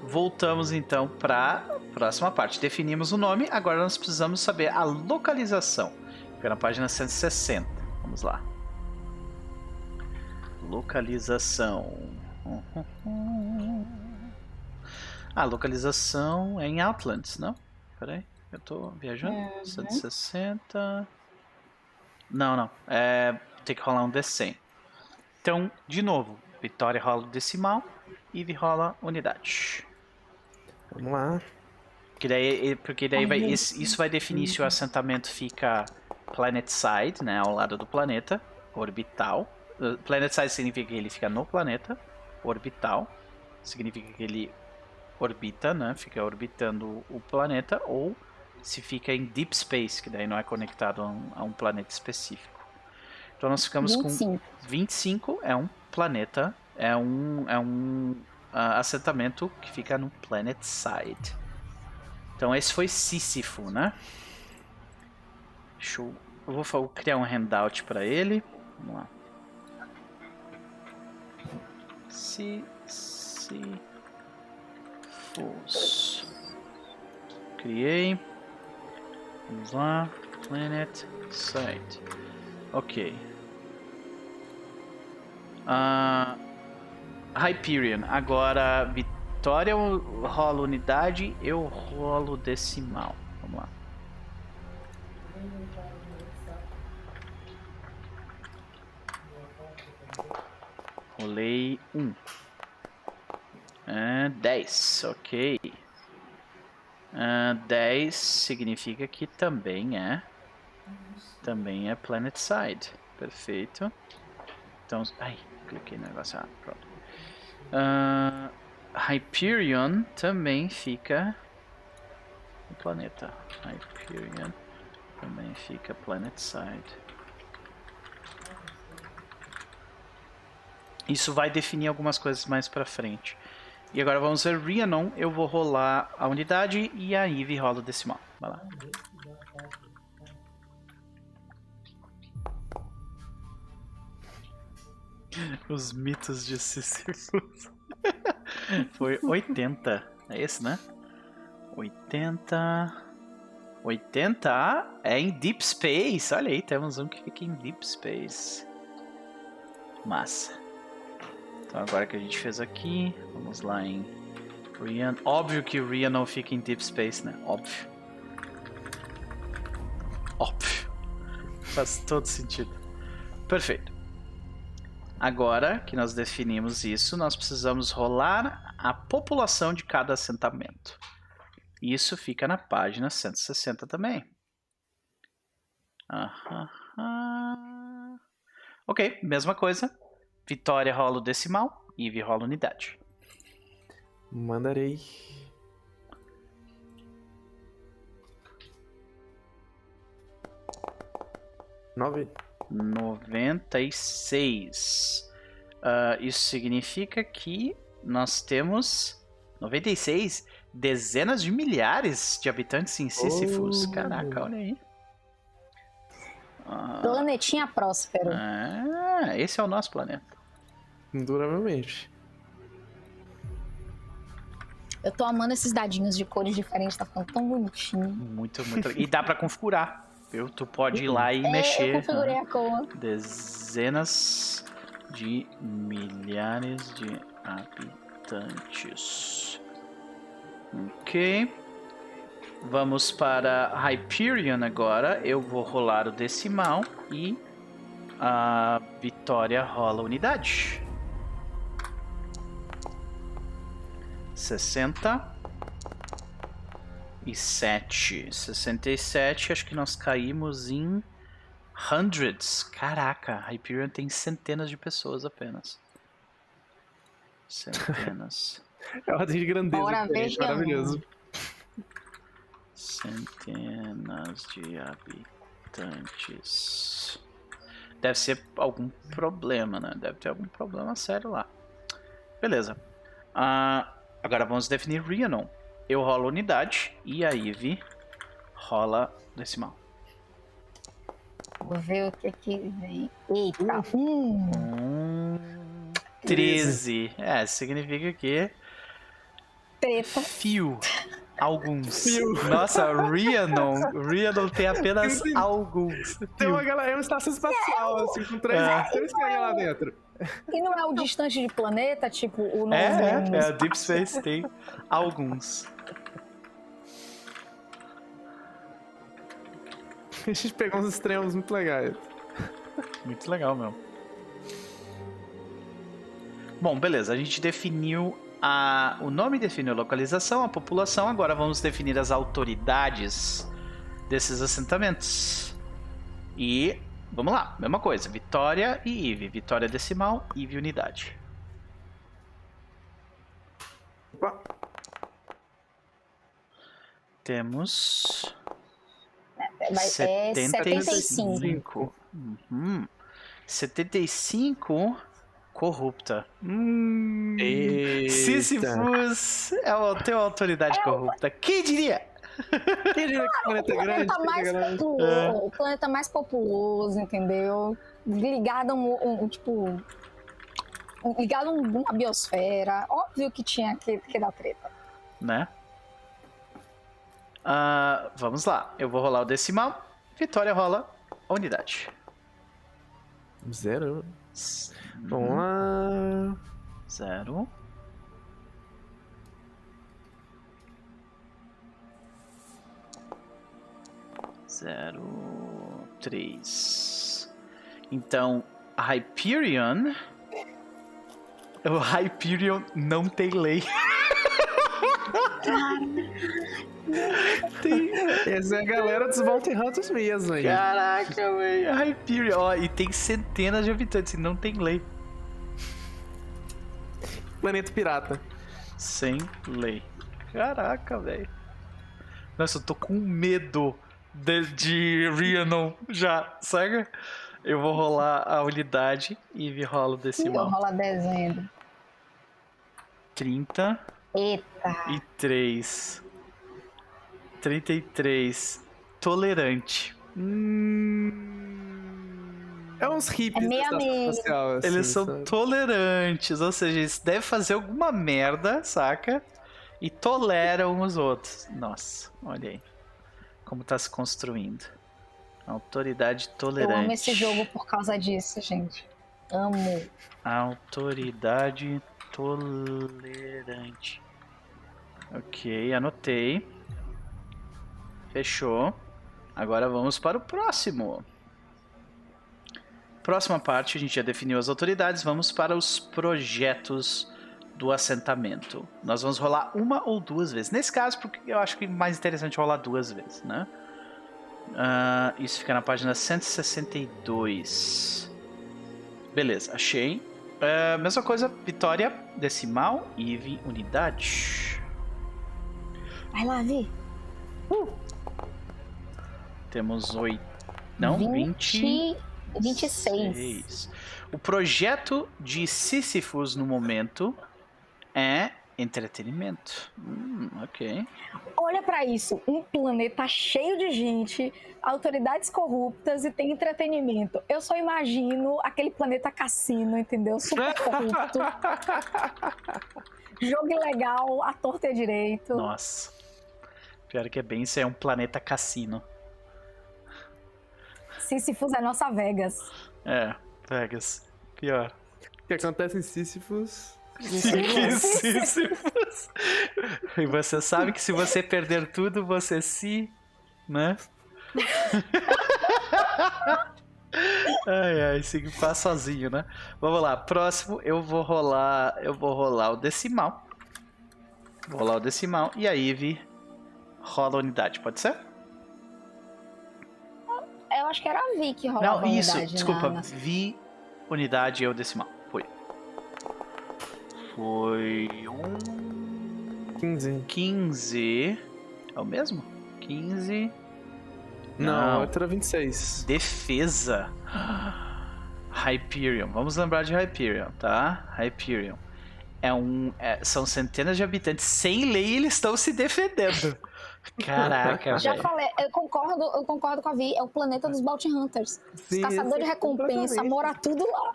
Voltamos então para a próxima parte. Definimos o nome, agora nós precisamos saber a localização. Fica na página 160. Vamos lá. Localização. A localização é em Outlands, não? Peraí, eu tô viajando. Uhum. 160. Não, não. É, tem que rolar um D100. Então, de novo, Vitória rola o decimal e rola unidade. Vamos lá. Que daí, porque daí vai, Ai, isso, isso vai definir se o assentamento fica planet side, né, ao lado do planeta, orbital. Uh, Planet side significa que ele fica no planeta, orbital significa que ele orbita, né, fica orbitando o planeta, ou se fica em deep space, que daí não é conectado a um, a um planeta específico. Então nós ficamos com 25. 25 é um planeta, é um, é um ah, assentamento que fica no planet side. Então esse foi Sísifo, né? Deixa eu, eu vou fa- criar um handout para ele. Vamos lá. Sísifos. Criei. Vamos lá. Planet side. Ok. Ah, Hyperion. Agora, Vitória rola unidade, eu rolo decimal. Vamos lá. Rolei um. Ah, 10, ok. Ah, 10 significa que também é. Também é Planet Side. Perfeito. Então. Ai, cliquei no negócio. Ah, pronto. Ah, Hyperion também fica no planeta. Hyperion também fica Planet Side. Isso vai definir algumas coisas mais pra frente. E agora vamos ver Rhiannon. Eu vou rolar a unidade e a Eve rola o decimal. Vai lá. Os mitos de Sisyphus. Foi 80. É esse, né? 80. 80 é em Deep Space. Olha aí, temos um que fica em Deep Space. Massa. Então agora que a gente fez aqui, vamos lá em Rian. Óbvio que o Rian não fica em Deep Space, né? Óbvio. Óbvio. Faz todo sentido. Perfeito. Agora que nós definimos isso, nós precisamos rolar a população de cada assentamento. Isso fica na página 160 também. Ok, mesma coisa. Vitória rola o decimal, Eve rola unidade. Mandarei. Nove. 96. Uh, isso significa que nós temos 96 dezenas de milhares de habitantes em Sísifos. Oh. Caraca, olha aí. Ah, Planetinha próspero. Ah, esse é o nosso planeta. Induravelmente. Eu tô amando esses dadinhos de cores diferentes, tá ficando tão bonitinho. Muito, muito. E dá pra configurar. Viu? Tu pode ir lá e É, mexer. eu configurei a cor. Dezenas de milhares de habitantes. Ok. Vamos para Hyperion agora. Eu vou rolar o decimal e a Vitória rola unidade. 60 e 7. 67, acho que nós caímos em hundreds. Caraca, Hyperion tem centenas de pessoas apenas. Centenas. É ordem de grandeza. Bora é maravilhoso. Centenas de habitantes. Deve ser algum problema, né? Deve ter algum problema sério lá. Beleza. Ah, agora vamos definir Rhiannon. Eu rolo unidade e a Eve rola decimal. Vou ver o que que vem. Eita. Hum. Um, 13. É, significa que Treta. fio. Alguns. Fio. Nossa, Rhiannon. Rhiannon tem apenas Sim. alguns. Tem uma galera, é uma estação espacial, assim, com três, É. três caras lá dentro. E não é o distante de planeta, tipo o novo. É, é, é, a Deep Space tem alguns. A gente pegou uns extremos muito legais. Muito legal mesmo. Bom, beleza. A gente definiu a... o nome, definiu a localização, a população. Agora vamos definir as autoridades desses assentamentos. E vamos lá, mesma coisa. Vitória e Ive. Vitória decimal, Ive unidade. Opa. Temos Mas é 75. 75. Uhum. 75 corrupta. Hum. Sisyphus é tem uma autoridade corrupta. Quem diria? Quem diria que o planeta é O grande? planeta mais grande. populoso, o planeta mais populoso, entendeu? Ligado a um, um, tipo. Ligado a um- uma biosfera. Óbvio que tinha que, que dar treta. Né? Ah, vamos lá. Eu vou rolar o decimal. Vitória rola a unidade. Zero. Uhum. Vamos lá. Zero. Zero. Três. Então, a Hyperion. O Hyperion não tem lei. Tem... Essa é a galera dos Bounty Hunters mesmo aí. Caraca, velho. Hyperion. Ó, e tem centenas de habitantes e não tem lei. Planeta pirata. Sem lei. Caraca, velho. Nossa, eu tô com medo de, de Rhiannon já, saca? Eu vou rolar a unidade e me rolo Eu decimal. rola dezembro. 30 Eita. e 3. 33. Tolerante. Hum... É uns hippies É meio meio. espacial, assim, Eles são sabe? tolerantes, ou seja, eles devem fazer alguma merda, saca? E toleram os outros. Nossa, olha aí. Como tá se construindo. Autoridade Eu tolerante. amo esse jogo por causa disso, gente. Amo. Autoridade tolerante. Ok, anotei. Fechou. Agora vamos para o próximo. Próxima parte, a gente já definiu as autoridades. Vamos para os projetos do assentamento. Nós vamos rolar uma ou duas vezes. Nesse caso, porque eu acho que é mais interessante rolar duas vezes, né? Ah, isso fica na página 162. Beleza, achei. É, mesma coisa, vitória decimal, Eve unidade. Vai lá, Vi. Temos oito. Não, 20. 20... 26. Seis. O projeto de Sísifos no momento é entretenimento. Hum, ok. Olha pra isso, um planeta cheio de gente, autoridades corruptas e tem entretenimento. Eu só imagino aquele planeta cassino, entendeu? Super corrupto. Jogo ilegal, a torta é direito. Nossa. Pior que é bem, isso é um planeta cassino. Sísifos é nossa Vegas. É, Vegas. Pior. O que acontece em Sísifos? Sísifos. E você sabe que se você perder tudo, você se. né? ai, ai, se faz sozinho, né? Vamos lá, próximo eu vou rolar. Eu vou rolar o decimal. Vou rolar o decimal. E a Eve rola a unidade, pode ser? Eu acho que era a Vi que rolava Não, a isso, unidade desculpa. na- na- Vi unidade é o decimal. Foi. Foi um 15. 15. É o mesmo? 15. Não, Não. outra 26. Defesa. Hyperion. Vamos lembrar de Hyperion, tá? Hyperion. É um, é- são centenas de habitantes. Sem lei, eles estão se defendendo. Caraca, Já velho. falei, eu concordo, eu concordo com a Vi, é o planeta dos Bounty Hunters. Sim, caçadores de é recompensa, mora tudo lá.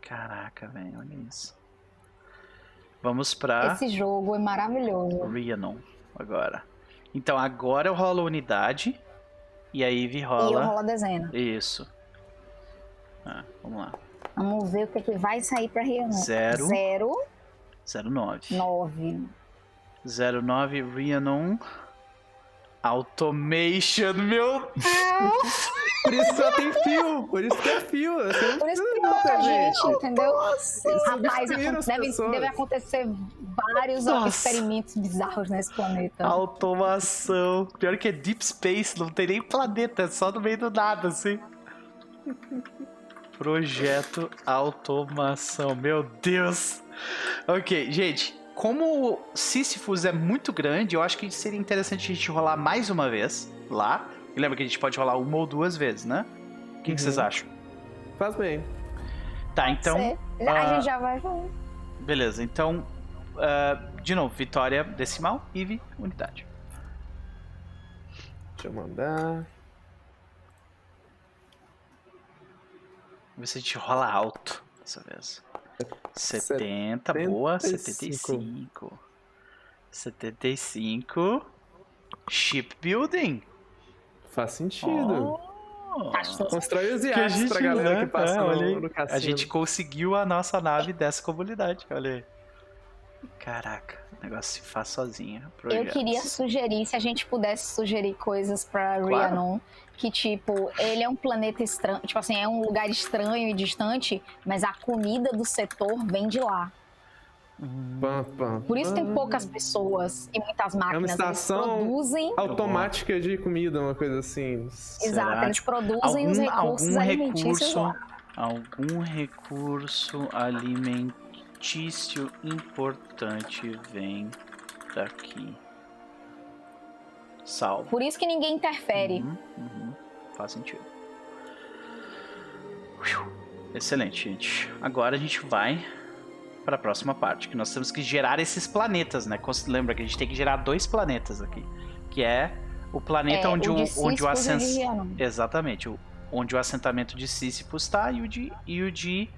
Caraca, velho, olha isso. Vamos pra Esse jogo é maravilhoso. Rhiannon agora. Então agora eu rolo unidade e a Eve E eu rola. rolo a dezena. Isso. Ah, vamos lá. Vamos ver o que, que vai sair pra Rio. Zero. Zero, 09. nove. 09 Rhiannon. Automation, meu Deus! Por isso só tem fio. Por isso que é fio. Por isso que tem precisa pouca muita gente, entendeu? Eles Rapaz, deve, deve acontecer vários Nossa. experimentos bizarros nesse planeta. Automação. Pior que é Deep Space, não tem nem planeta, é só no meio do nada, assim. Projeto Automação, meu Deus. Ok, gente, como Sísifos é muito grande, eu acho que seria interessante a gente rolar mais uma vez lá. E lembra que a gente pode rolar uma ou duas vezes, né? O que, que Uhum. vocês acham? Faz bem. Tá, então. Cê- a ah, gente já vai falar. Beleza, então. ah, de novo, vitória decimal, Eve, unidade. Deixa eu mandar. Vê se a gente rola alto dessa vez. 70, boa. 75. 75. Shipbuilding. Faz sentido. Oh. Constrói os iates gente, pra galera né, que passa é, no, no cassino. A gente conseguiu a nossa nave dessa comunidade, olha aí. Caraca, o negócio se faz sozinho. Eu projetos. queria sugerir, se a gente pudesse sugerir coisas pra Rhiannon, que tipo, ele é um planeta estranho, tipo assim, é um lugar estranho e distante, mas a comida do setor vem de lá. Por isso tem poucas pessoas e muitas máquinas. estação Eles produzem, Automática de comida, uma coisa assim. exato, Será? eles produzem os algum, recursos algum alimentícios recurso, lá. algum recurso alimentício importante vem daqui. Salvo. Por isso que ninguém interfere. Uhum, uhum. Faz sentido. Excelente, gente. Agora a gente vai para a próxima parte, que nós temos que gerar esses planetas, né? Lembra que a gente tem que gerar dois planetas aqui, que é o planeta É, onde o, de onde o. Rhiannon. Exatamente, o- onde o assentamento de Sísifos está e o de e o de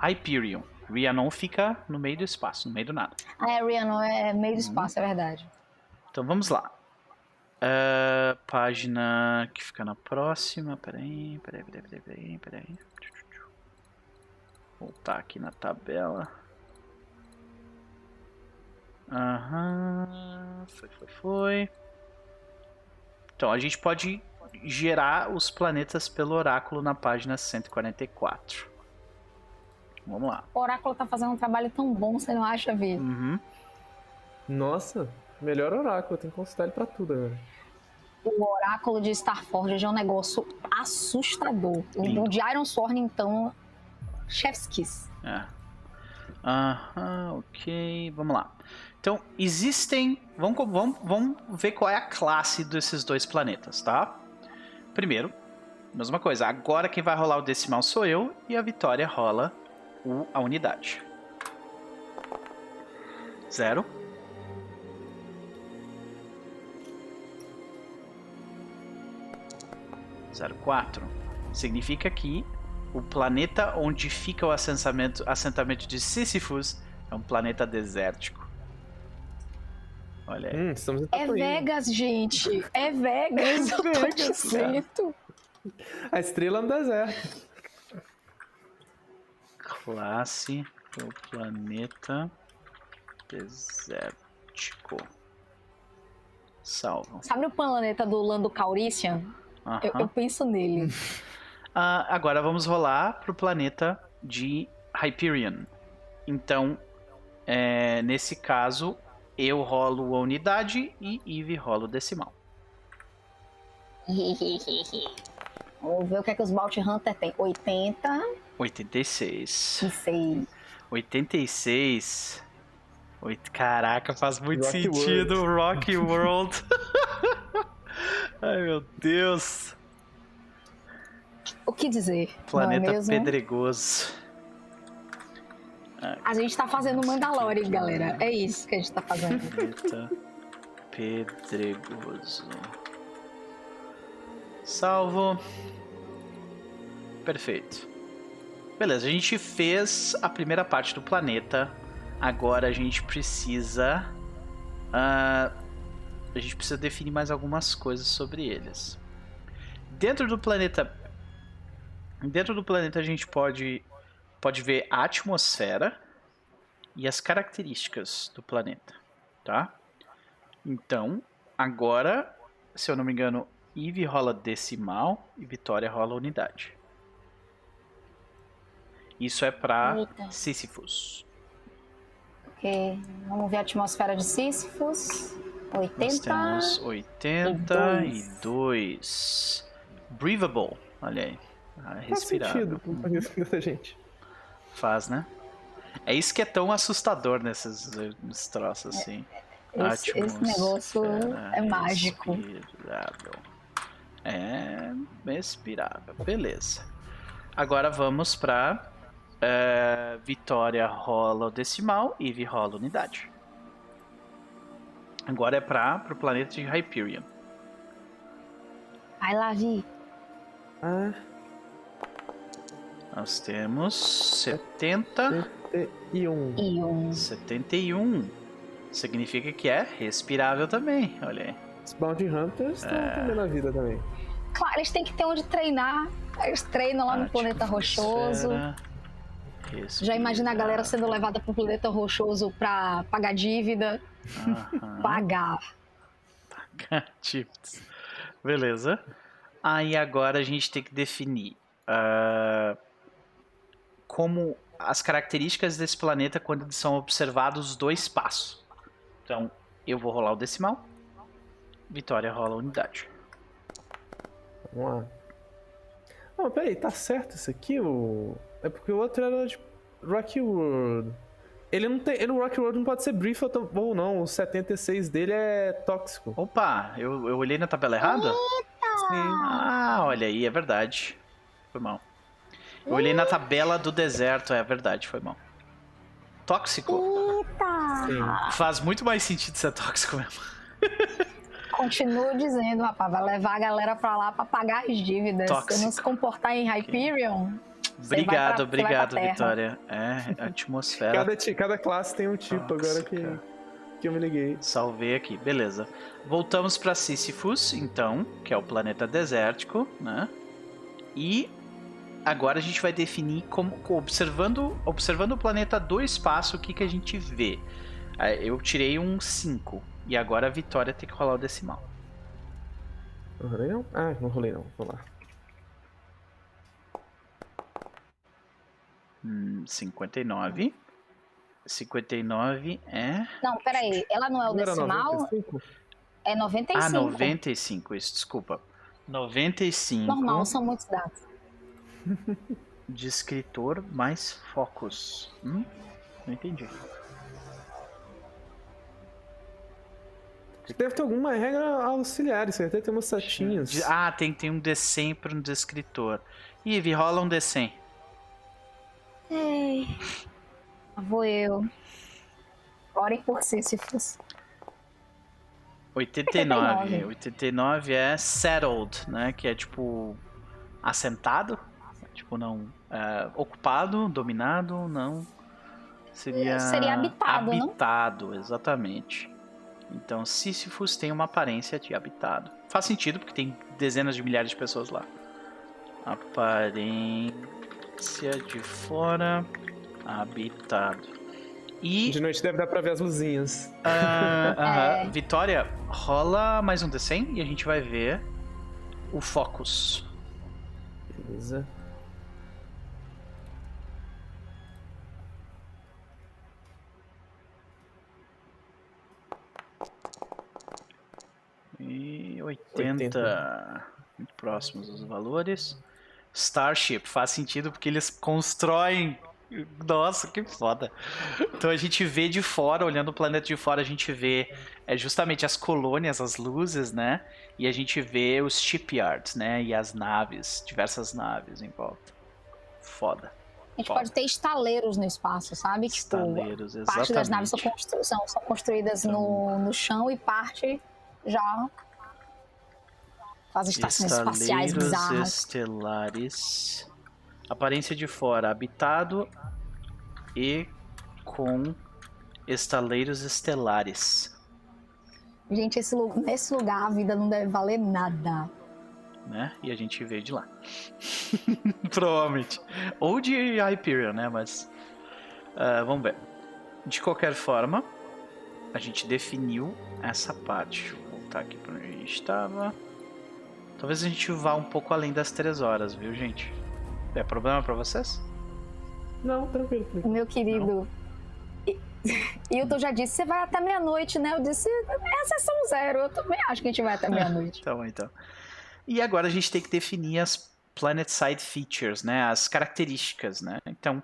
Hyperion. Rhiannon fica no meio do espaço, no meio do nada. Ah, é, Rhiannon é meio Uhum. do espaço, é verdade. Então vamos lá. Ah, página que fica na próxima. Peraí, peraí, peraí, peraí, peraí, peraí. Voltar aqui na tabela. Aham. Foi, foi, foi. Então a gente pode gerar os planetas pelo oráculo na página 144. Vamos lá. O Oráculo tá fazendo um trabalho tão bom, você não acha, Vi? Uhum. Nossa, melhor oráculo. Tem que consultar ele pra tudo agora. o oráculo de Starforge é um negócio assustador. Lindo. O de Iron Sword, então, chef's kiss. É. Aham, ok. Vamos lá. Então, existem. Vamos, vamos, vamos ver qual é a classe desses dois planetas, tá? Primeiro, mesma coisa. Agora quem vai rolar o decimal sou eu e a Vitória rola o- a unidade. Zero. Zero quatro. Significa que o planeta onde fica o assentamento, assentamento de Sísifos é um planeta desértico. Olha aí. Hum, estamos em É. Vegas, gente. É Vegas, eu tô Vegas, dizendo. A estrela no deserto. Classe do planeta desértico. Salvo. Sabe o planeta do Lando Calrissian? Eu, eu penso nele. Ah, agora vamos rolar pro planeta de Hyperion. Então, é, nesse caso, eu rolo a unidade e Eve rola o decimal. Vamos ver o que é que os Bounty Hunter tem. 80 86. e 6. 86. Oito... Caraca, faz muito Rocky sentido. Rocky World. Ai, meu Deus. O que dizer? Planeta é pedregoso. A gente tá fazendo Mandalorian, galera. É isso que a gente tá fazendo. Planeta pedregoso. Salvo. Perfeito. Beleza, a gente fez a primeira parte do planeta. Agora a gente precisa. ah, a gente precisa definir mais algumas coisas sobre eles. Dentro do planeta. Dentro do planeta a gente pode, pode ver a atmosfera e as características do planeta, tá? Então, agora, se eu não me engano, Eve rola decimal e Vitória rola unidade. Isso é pra Eita. Sísifos. Ok. Vamos ver a atmosfera de Sísifos. 80. Nós temos 82. Breathable. Olha aí. Ah, Faz respirável. sentido pro planeta da gente. Faz, né? É isso que é tão assustador nesses, nesses troços assim. Esse, esse negócio Atmosfera é mágico. Respirável. É respirável. Beleza. Agora vamos pra é, Vitória rola o decimal e Eve rola unidade. Agora é pra, pro planeta de Hyperion. Vai lá, Vi. Ah, Nós temos 70, e um. E um. 71. Significa que é respirável também. Olha aí. Os Bounty Hunters estão É. a vida também. Claro, eles têm que ter onde treinar. Eles treinam lá no planeta rochoso. Já imagina a galera sendo levada pro planeta rochoso pra pagar dívida. Aham. Pagar. Chips. Beleza. Aí agora a gente tem que definir ah, como as características desse planeta quando eles são observados do espaço. Então, eu vou rolar o decimal. Vitória rola a unidade. Vamos lá. Não, peraí, tá certo isso aqui? O... É porque o outro era de Rocky World. Ele não tem. Ele, o Rocky World não pode ser brief ou não. O 76 dele é tóxico. Opa, eu, eu olhei na tabela errada? Sim. Ah, olha aí, é verdade. Foi mal. Eu olhei na tabela do deserto, é verdade, foi mal. Tóxico? Eita! Sim. Faz muito mais sentido ser tóxico mesmo. Continuo dizendo, rapaz, vai levar a galera pra lá pra pagar as dívidas. Tóxico. Se não se comportar em Hyperion, Você pra- Obrigado, obrigado, pra terra. Vitória. É, atmosfera. Cada, cada classe tem um tipo agora que, que eu me liguei. Salvei aqui, beleza. Voltamos para Sísifos, então, que é o planeta desértico, né? E agora a gente vai definir como, observando, observando o planeta do espaço, o que, que a gente vê. Eu tirei um 5 e agora a Vitória tem que rolar o decimal. Não rolei não? Ah, não rolei não. Vou lá. Hum, 59. 59 é. Não, peraí. Ela não é o Não decimal? 95? É 95. Ah, 95, isso, desculpa. 95 Normal, são muitos dados. de escritor mais focus. Hum? Não entendi. Deve ter alguma regra auxiliar, isso até tem umas setinhas. Ah, tem, tem um D100 para um descritor. Ive, rola um D100. Ei. Vou eu. Orem por Sísifos. 89. 89. 89 é settled, né? Que é tipo assentado. Tipo, não. é, ocupado, dominado, não. Seria. Seria habitado, não? Habitado, exatamente. Então, Sísifos tem uma aparência de habitado. Faz sentido, porque tem dezenas de milhares de pessoas lá. Aparência de fora. Habitado. E De noite deve dar pra ver as luzinhas. ah. É. Vitória, rola mais um D100 e a gente vai ver o Focus. Beleza. E 80. 80. Muito próximos os valores. Starship faz sentido porque eles constroem. Nossa, que foda. Então a gente vê de fora, olhando o planeta de fora, a gente vê é, justamente as colônias, as luzes, né? E a gente vê os shipyards, né? E as naves, diversas naves em volta. Foda. A gente Foda. pode ter estaleiros no espaço, sabe? Tipo, Estaleiros, parte das naves são, exatamente. constru- são- são construídas no, no chão e parte já as estações espaciais Estaleiros bizarras. estelares. Aparência de fora, habitado e com estaleiros estelares. Gente, esse nesse lugar a vida não deve valer nada. Né? E a gente veio de lá. Provavelmente. Ou de Hyperion, né? Mas. ah, vamos ver. De qualquer forma, a gente definiu essa parte. Deixa eu voltar aqui para onde a gente estava. Talvez a gente vá um pouco além das três horas, viu, gente? É problema pra vocês? Não, tranquilo. Meu querido. E- Hilton já disse, você vai até meia-noite, né? Eu disse, é a sessão zero. Eu também acho que a gente vai até meia-noite. Então, então. E agora a gente tem que definir as Planet Side Features, né? As características, né? Então,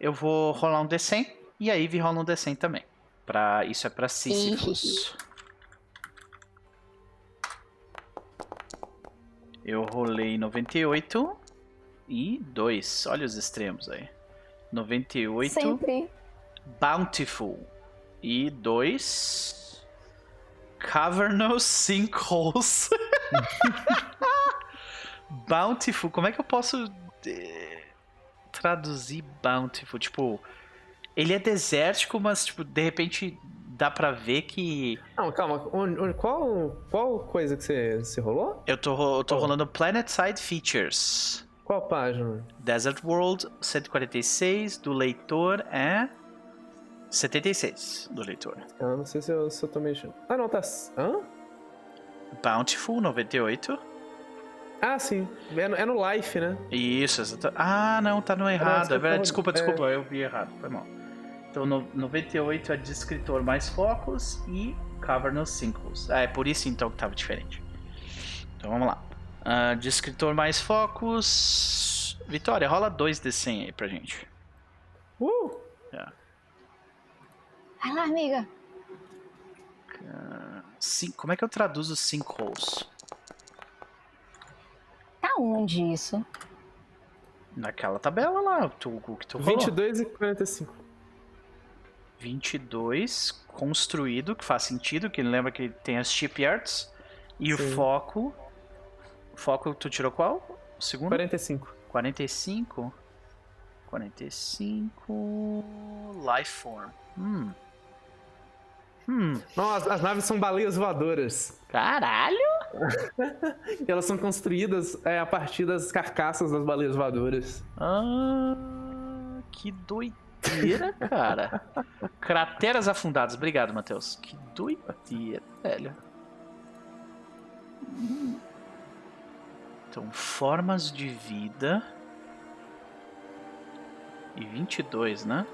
eu vou rolar um D100 e a Eve rola um D100 também. Pra, isso é pra Sísifos. Eu rolei 98 e 2. Olha os extremos aí. 98. Sempre. Bountiful. E dois. Cavernous Sinkholes. Bountiful. Como é que eu posso eh, traduzir Bountiful? Tipo, ele é desértico, mas tipo, de repente dá pra ver que Não, calma. qual, qual coisa que você, você rolou? eu tô, eu tô Oh. rolando Planet Side Features. Qual página? Desert World 146 do leitor é 76 do leitor. Eu não sei se eu, se eu tô mexendo. Ah, não, tá. Hã? Bountiful 98. Ah, sim. É no, é no Life, né? Isso, exato. Ah, não, tá no errado. que É verdade. Desculpa, é. desculpa, eu vi errado. Foi mal. Então, no, 98 é de escritor mais focos e Cavernous Sinkholes. Ah, é por isso então que tava diferente. Então vamos lá. Ah, de escritor mais focos. Vitória, rola 2 de 100 aí pra gente. Uh! Vai lá, amiga. Sim, como é que eu traduzo sinkholes? Tá onde isso? Naquela tabela lá, tu, o que tu rolou. 22 e 45. 22 construído, que faz sentido, que lembra que tem as shipyards. E o Sim. foco. O foco, tu tirou qual? O segundo? 45. 45. 45. Lifeform. Hum. Hum. Não, as, as naves são baleias voadoras. Caralho! E elas são construídas é, a partir das carcaças das baleias voadoras. Ah, que doideira, cara. Crateras afundadas. Obrigado, Matheus. Que doideira, velho. Então, formas de vida. E 22, né?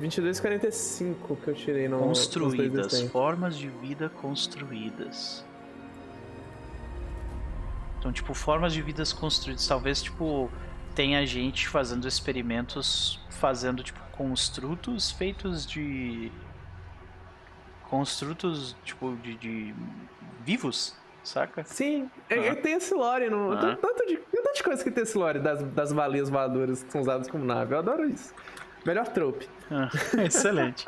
22,45 que eu tirei no Construídas. Formas de vida construídas. Então, tipo, formas de vidas construídas. Talvez, tipo, tenha gente fazendo experimentos, fazendo, tipo, construtos feitos de. Construtos, tipo, de. de vivos, saca? Sim, é, Ah. é, tem esse lore. No, tanto, tanto de, tanto de coisa que tem esse lore das, das baleias voadoras que são usadas como nave. Eu adoro isso. Melhor trope. Ah, excelente.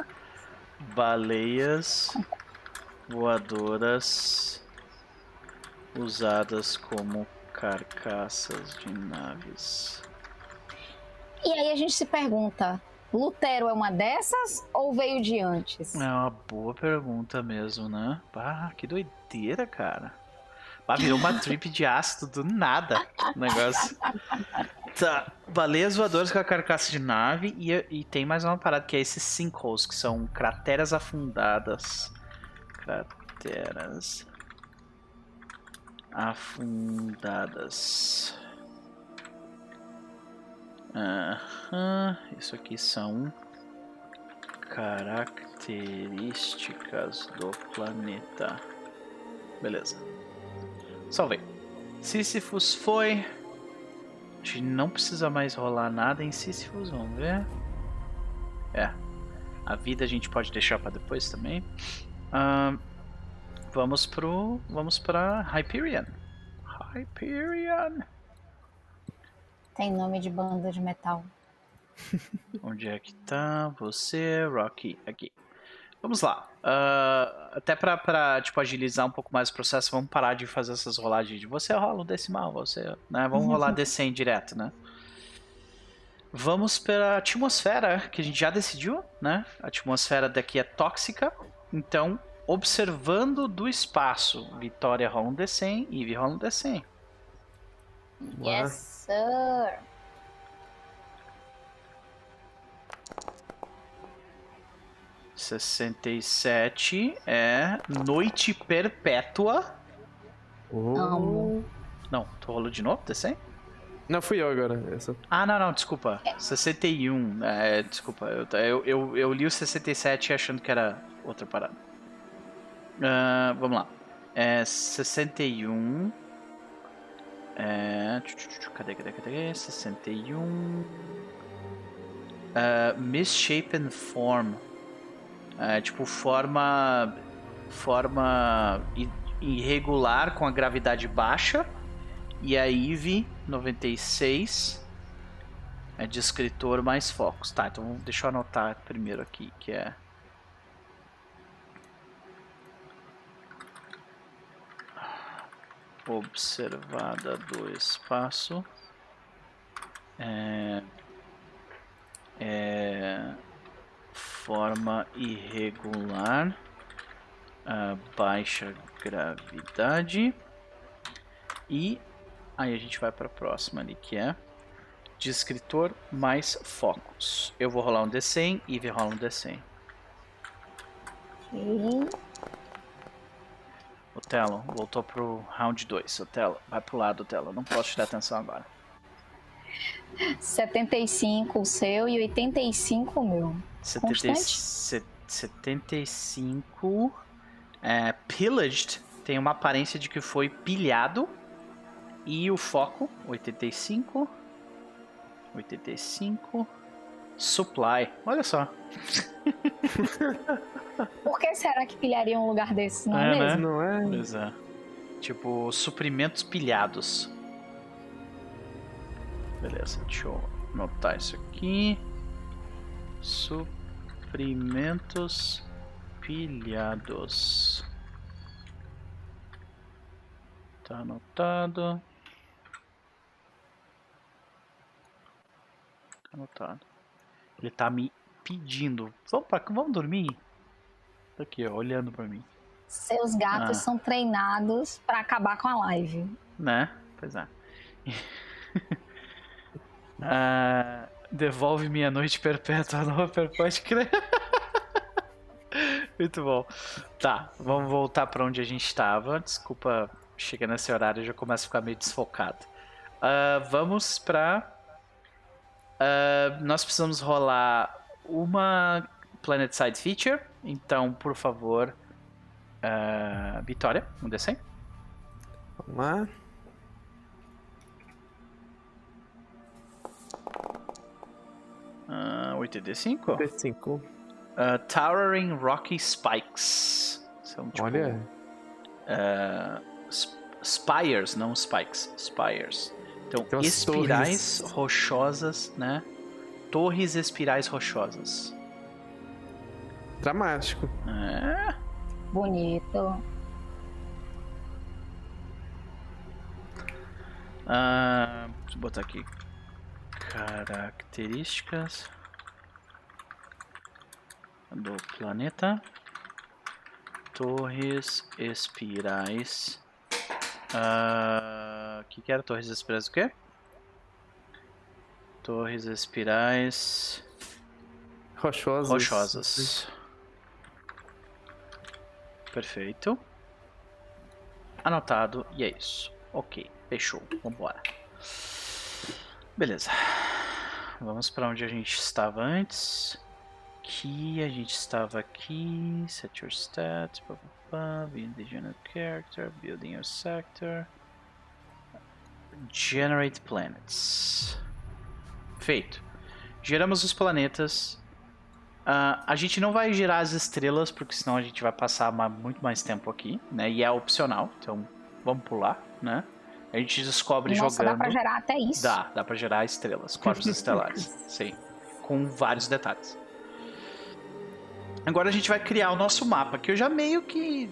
Baleias voadoras usadas como carcaças de naves. E aí a gente se pergunta: Lutero é uma dessas ou veio de antes? É uma boa pergunta mesmo, né? Ah, que doideira, cara. Ah, virou uma trip de ácido do nada o negócio. Tá, baleias voadoras com a carcaça de nave e, e tem mais uma parada que é esses sinkholes, que são crateras afundadas. Crateras afundadas. Aham, isso aqui são características do planeta. Beleza. Salvei. Sísifos foi. A gente não precisa mais rolar nada em Sísifos, vamos ver. É. A vida a gente pode deixar pra depois também. Ahn, vamos pro. Vamos pra Hyperion. Hyperion. Tem nome de banda de metal. Onde é que tá você, Rocky? Aqui. Vamos lá. Ah, até pra, pra tipo, agilizar um pouco mais o processo, vamos parar de fazer essas rolagens de você rola um decimal, você. Né? Vamos rolar D100 direto, né? Vamos para a atmosfera, que a gente já decidiu, né? A atmosfera daqui é tóxica. Então, observando do espaço, Vitória rola um D100 e Ivy rola um D100. Yes, sir. Sessenta e sete é Noite Perpétua. Amo. Não, tu rolou de novo, D100? Não, fui eu agora. Essa. Ah, não, não, desculpa. 61. É, desculpa, eu, eu, eu, eu li o 67 achando que era outra parada. Ah, vamos lá. É 61. É. Cadê, cadê, cadê? 61. Ah, misshapen form. É, tipo, forma. Forma irregular com a gravidade baixa. E a Eve 96 é de escritor mais focos. Tá, então deixa eu anotar primeiro aqui, que é. Observada do espaço. É, é, forma irregular. baixa gravidade. E Aí a gente vai para a próxima ali, que é de escritor mais focos. Eu vou rolar um D100 e Ivy rola um D100. Ok. Otelo, voltou pro round 2. Otelo, vai pro lado, Otelo. Não posso te dar atenção agora. 75 o seu e 85 o meu. 70, Constante? se- 75. É, pillaged tem uma aparência de que foi pilhado. E o foco, 85. 85. Supply. Olha só. Por que será que pilharia um lugar desse, não é, É, né? mesmo? Não é? Pois é. Tipo, suprimentos pilhados. Beleza, deixa eu anotar isso aqui. Suprimentos pilhados. Tá anotado. Tá anotado. Ele tá me pedindo. Vamos, pra, vamos dormir? Tá aqui, ó, olhando pra mim. Seus gatos Ah. são treinados pra acabar com a live. Né? Pois é. Ah, devolve minha noite perpétua, não pode crer. Muito bom. Tá, vamos voltar pra onde a gente estava. Desculpa, chega nesse horário e já começa a ficar meio desfocado. Ah, vamos pra. Ah, nós precisamos rolar uma Planet Side Feature. Então, por favor, uh, Vitória, um D100. Vamos lá. Uh, 8D5? 8D5. Uh, Towering Rocky Spikes. São tipo. Olha. Uh, spires, não spikes. Spires. Então, espirais torres. rochosas, né? Torres espirais rochosas. Dramático. É. Bonito. Ah, vou botar aqui características do planeta. Torres espirais. O que, que era torres espirais o quê? Torres espirais. Rochosas. Rochosas. Perfeito. Anotado, e é isso. Ok, fechou. Vambora. Beleza. Vamos para onde a gente estava antes. Aqui, a gente estava aqui. Set your stats. Pá, pá, pá, build the general character. Building your sector. Generate planets. Feito. Geramos os planetas. Uh, a gente não vai gerar as estrelas, porque senão a gente vai passar muito mais tempo aqui, né? E é opcional, então vamos pular, né? A gente descobre Nossa, jogando. dá pra gerar até isso? Dá, dá pra gerar estrelas, corpos estelares. Sim. Com vários detalhes. Agora a gente vai criar o nosso mapa, que eu já meio que.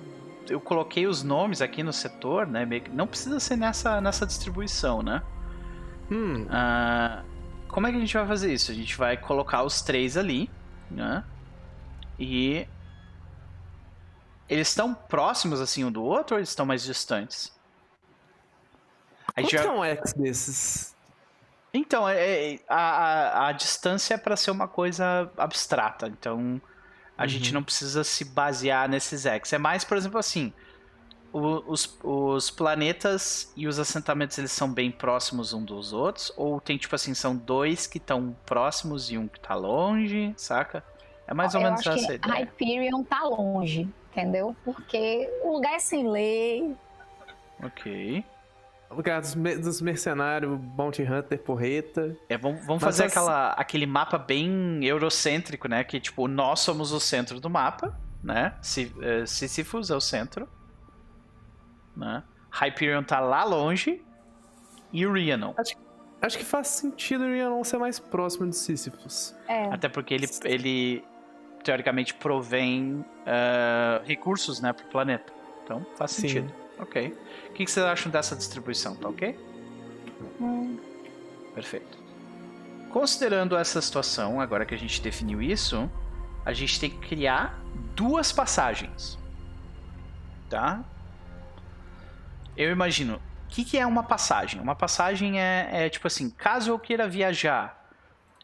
Eu coloquei os nomes aqui no setor, né? Não precisa ser nessa, nessa distribuição, né? Hum. Uh, como é que a gente vai fazer isso? A gente vai colocar os três ali né? E eles estão próximos assim um do outro ou eles estão mais distantes? A Quanto já... é um X desses? Então, é, é, a, a, a distância é para ser uma coisa abstrata. Então, a uhum. gente não precisa se basear nesses X. É mais, por exemplo, assim: o, os, os planetas e os assentamentos eles são bem próximos um dos outros? Ou tem tipo assim, são dois que estão próximos e um que tá longe, saca? É mais ou Eu menos essa que ideia. Hyperion tá longe, entendeu? Porque o lugar é sem lei. Ok. O lugar dos, dos mercenários, Bounty Hunter, porreta. É, vamos, vamos fazer as... aquela, aquele mapa bem eurocêntrico, né? Que tipo, nós somos o centro do mapa, né? Sisyphus é o centro. Né? Hyperion tá lá longe e o Rhiannon. Acho, acho que faz sentido o Rhiannon ser mais próximo de Sisyphus. É. Até porque ele, ele teoricamente provém uh, recursos né, pro planeta. Então faz Sim. sentido. Ok. O que, que vocês acham dessa distribuição? Tá ok? Hum. Perfeito. Considerando essa situação, agora que a gente definiu isso, a gente tem que criar duas passagens. Tá? eu imagino, o que, que, é uma passagem? Uma passagem é, é, tipo assim, caso eu queira viajar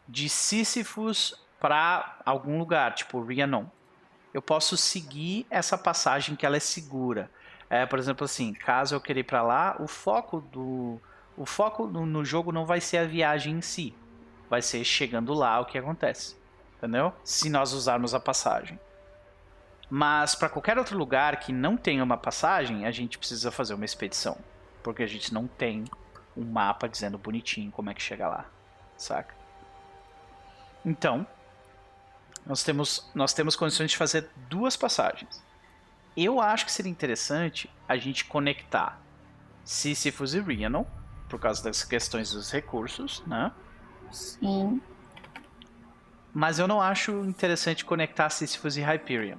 de Sísifos para algum lugar, tipo Rhiannon, eu posso seguir essa passagem que ela é segura. É, por exemplo, assim, caso eu queira ir para lá, o foco do o foco no, no, jogo não vai ser a viagem em si, vai ser chegando lá o que acontece, entendeu? Se nós usarmos a passagem. Mas para qualquer outro lugar que não tenha uma passagem, a gente precisa fazer uma expedição. Porque a gente não tem um mapa dizendo bonitinho como é que chega lá, saca? Então, nós temos, nós temos condições de fazer duas passagens. Eu acho que seria interessante a gente conectar Sisyphus e Rhiannon, por causa das questões dos recursos, né? Sim. Mas eu não acho interessante conectar Sisyphus e Hyperion.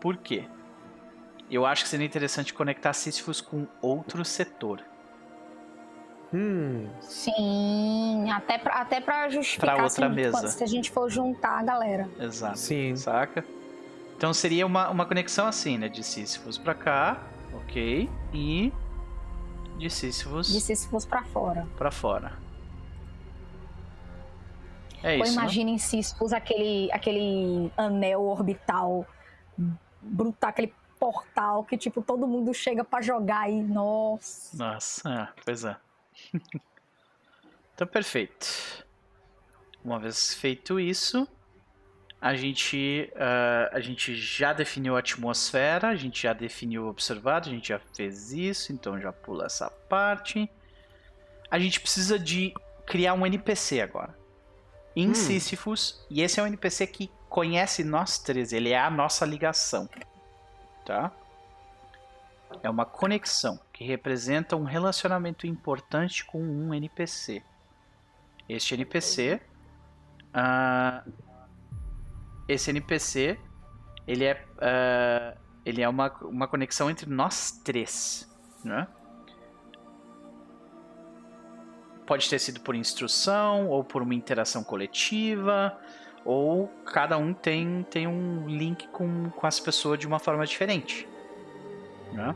Por quê? Eu acho que seria interessante conectar Sísifos com outro setor. Hum. Sim, até pra, até pra justificar pra outra assim, mesa. se a gente for juntar a galera. Exato. Sim. Saca? Então seria uma, uma conexão assim, né? De Sísifos pra cá, ok? E de Sísifos... De Sísifos pra fora. Pra fora. É Ou isso, imagina em Sísifos aquele, aquele anel orbital brutal, aquele portal que, tipo, todo mundo chega para jogar aí. Nossa. Nossa, é, pois é. então, perfeito. Uma vez feito isso, a gente, uh, a gente já definiu a atmosfera, a gente já definiu o observado, a gente já fez isso, então já pula essa parte. A gente precisa de criar um NPC agora. Em hum. Sísifos, e esse é um NPC que conhece nós três, ele é a nossa ligação. Tá? É uma conexão que representa um relacionamento importante com um NPC. Este NPC. Uh, ah, esse NPC. Ele é. Uh, ele é uma, uma conexão entre nós três. Né? Pode ter sido por instrução, ou por uma interação coletiva, ou cada um tem, tem um link com, com as pessoas de uma forma diferente. Né?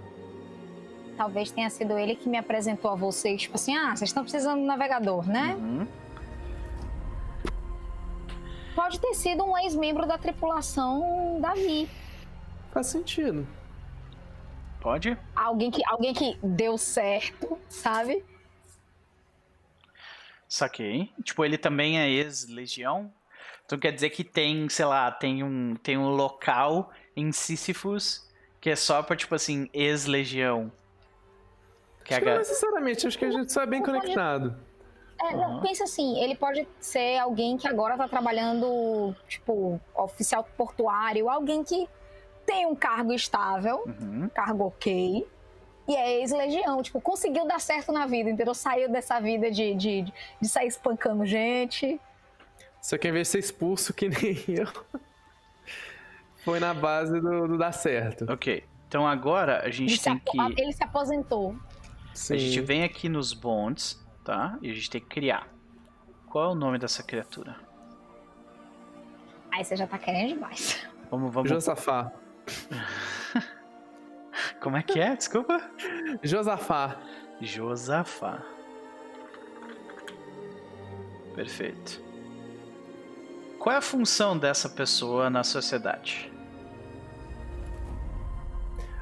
talvez tenha sido ele que me apresentou a vocês, tipo assim, ah, vocês estão precisando um navegador, né? Uhum. Pode ter sido um ex-membro da tripulação Davi. Faz sentido. Pode? Alguém que, alguém que deu certo, sabe? Saquei. Tipo, ele também é ex-legião? Então quer dizer que tem, sei lá, tem um, tem um local em Sísifos que é só pra, tipo assim, ex-legião. Que acho que não necessariamente, acho que a gente está bem conectado. É, não, pensa assim, ele pode ser alguém que agora está trabalhando, tipo, oficial portuário, alguém que tem um cargo estável, uhum. cargo ok, e é ex-legião, tipo, conseguiu dar certo na vida, entendeu? Saiu dessa vida de, de, de sair espancando gente. Só que em vez de ser expulso, que nem eu, foi na base do, do dar certo. Ok. Então agora a gente ele tem que. Ele se aposentou. Sim. A gente vem aqui nos bonds, tá? E a gente tem que criar. Qual é o nome dessa criatura? Aí você já tá querendo demais. Vamos, vamos. Josafá. Como é que é? Desculpa. Josafá. Josafá. Perfeito. Qual é a função dessa pessoa na sociedade?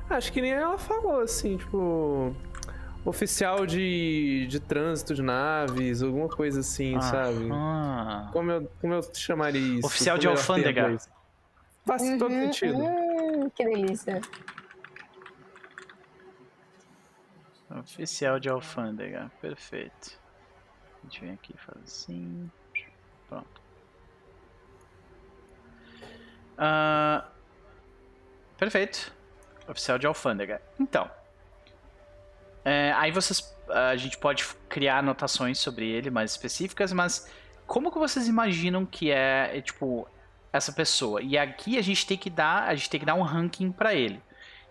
Acho que nem ela falou, assim, tipo oficial de, de trânsito de naves, alguma coisa assim, ah, sabe? Ah. Como, eu, como eu chamaria isso? Oficial de alfândega. Faz uhum, todo sentido. Uhum, que delícia. Oficial de alfândega, perfeito. A gente vem aqui e faz assim. Pronto. Uh, perfeito. Oficial de alfândega. Então, é, aí vocês, a gente pode criar anotações sobre ele mais específicas, mas como que vocês imaginam que é, é, tipo essa pessoa? E aqui a gente tem que dar, a gente tem que dar um ranking para ele.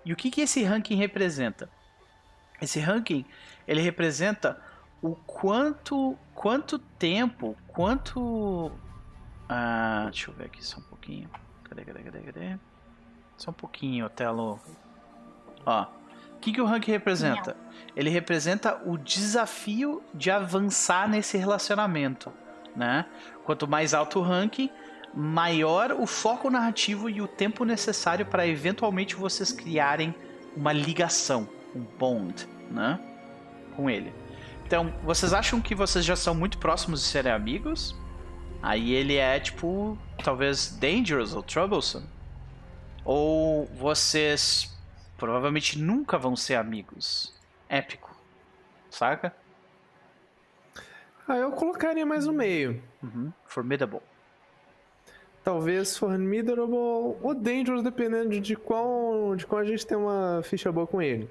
E o que que esse ranking representa? Esse ranking ele representa o quanto quanto tempo, quanto ah, deixa eu ver aqui só um pouquinho. Cadê, cadê, cadê, cadê? Só um pouquinho, Telo. Ó, o que, que o ranking representa? Ele representa o desafio de avançar nesse relacionamento. Né? Quanto mais alto o ranking, maior o foco narrativo e o tempo necessário para eventualmente vocês criarem uma ligação, um bond, né? Com ele. Então, vocês acham que vocês já são muito próximos de serem amigos? Aí ele é tipo, talvez dangerous ou troublesome? Ou vocês provavelmente nunca vão ser amigos. Épico. Saca? Ah, eu colocaria mais no meio. Uhum. Formidable. Talvez Formidable ou Dangerous, dependendo de qual, de qual a gente tem uma ficha boa com ele.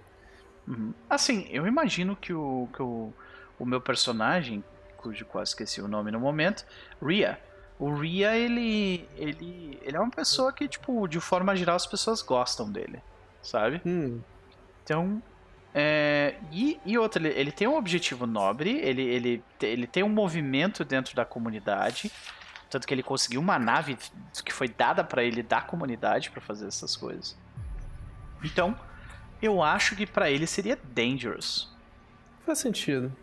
Uhum. Assim, eu imagino que o, que o, o meu personagem, cujo quase esqueci o nome no momento, Ria. O Ria, ele, ele, ele é uma pessoa que, tipo, de forma geral as pessoas gostam dele sabe? Hum. Então, é, e, e outra, ele, ele, tem um objetivo nobre, ele, ele, ele tem um movimento dentro da comunidade, tanto que ele conseguiu uma nave que foi dada para ele da comunidade para fazer essas coisas. Então, eu acho que para ele seria dangerous. Faz sentido.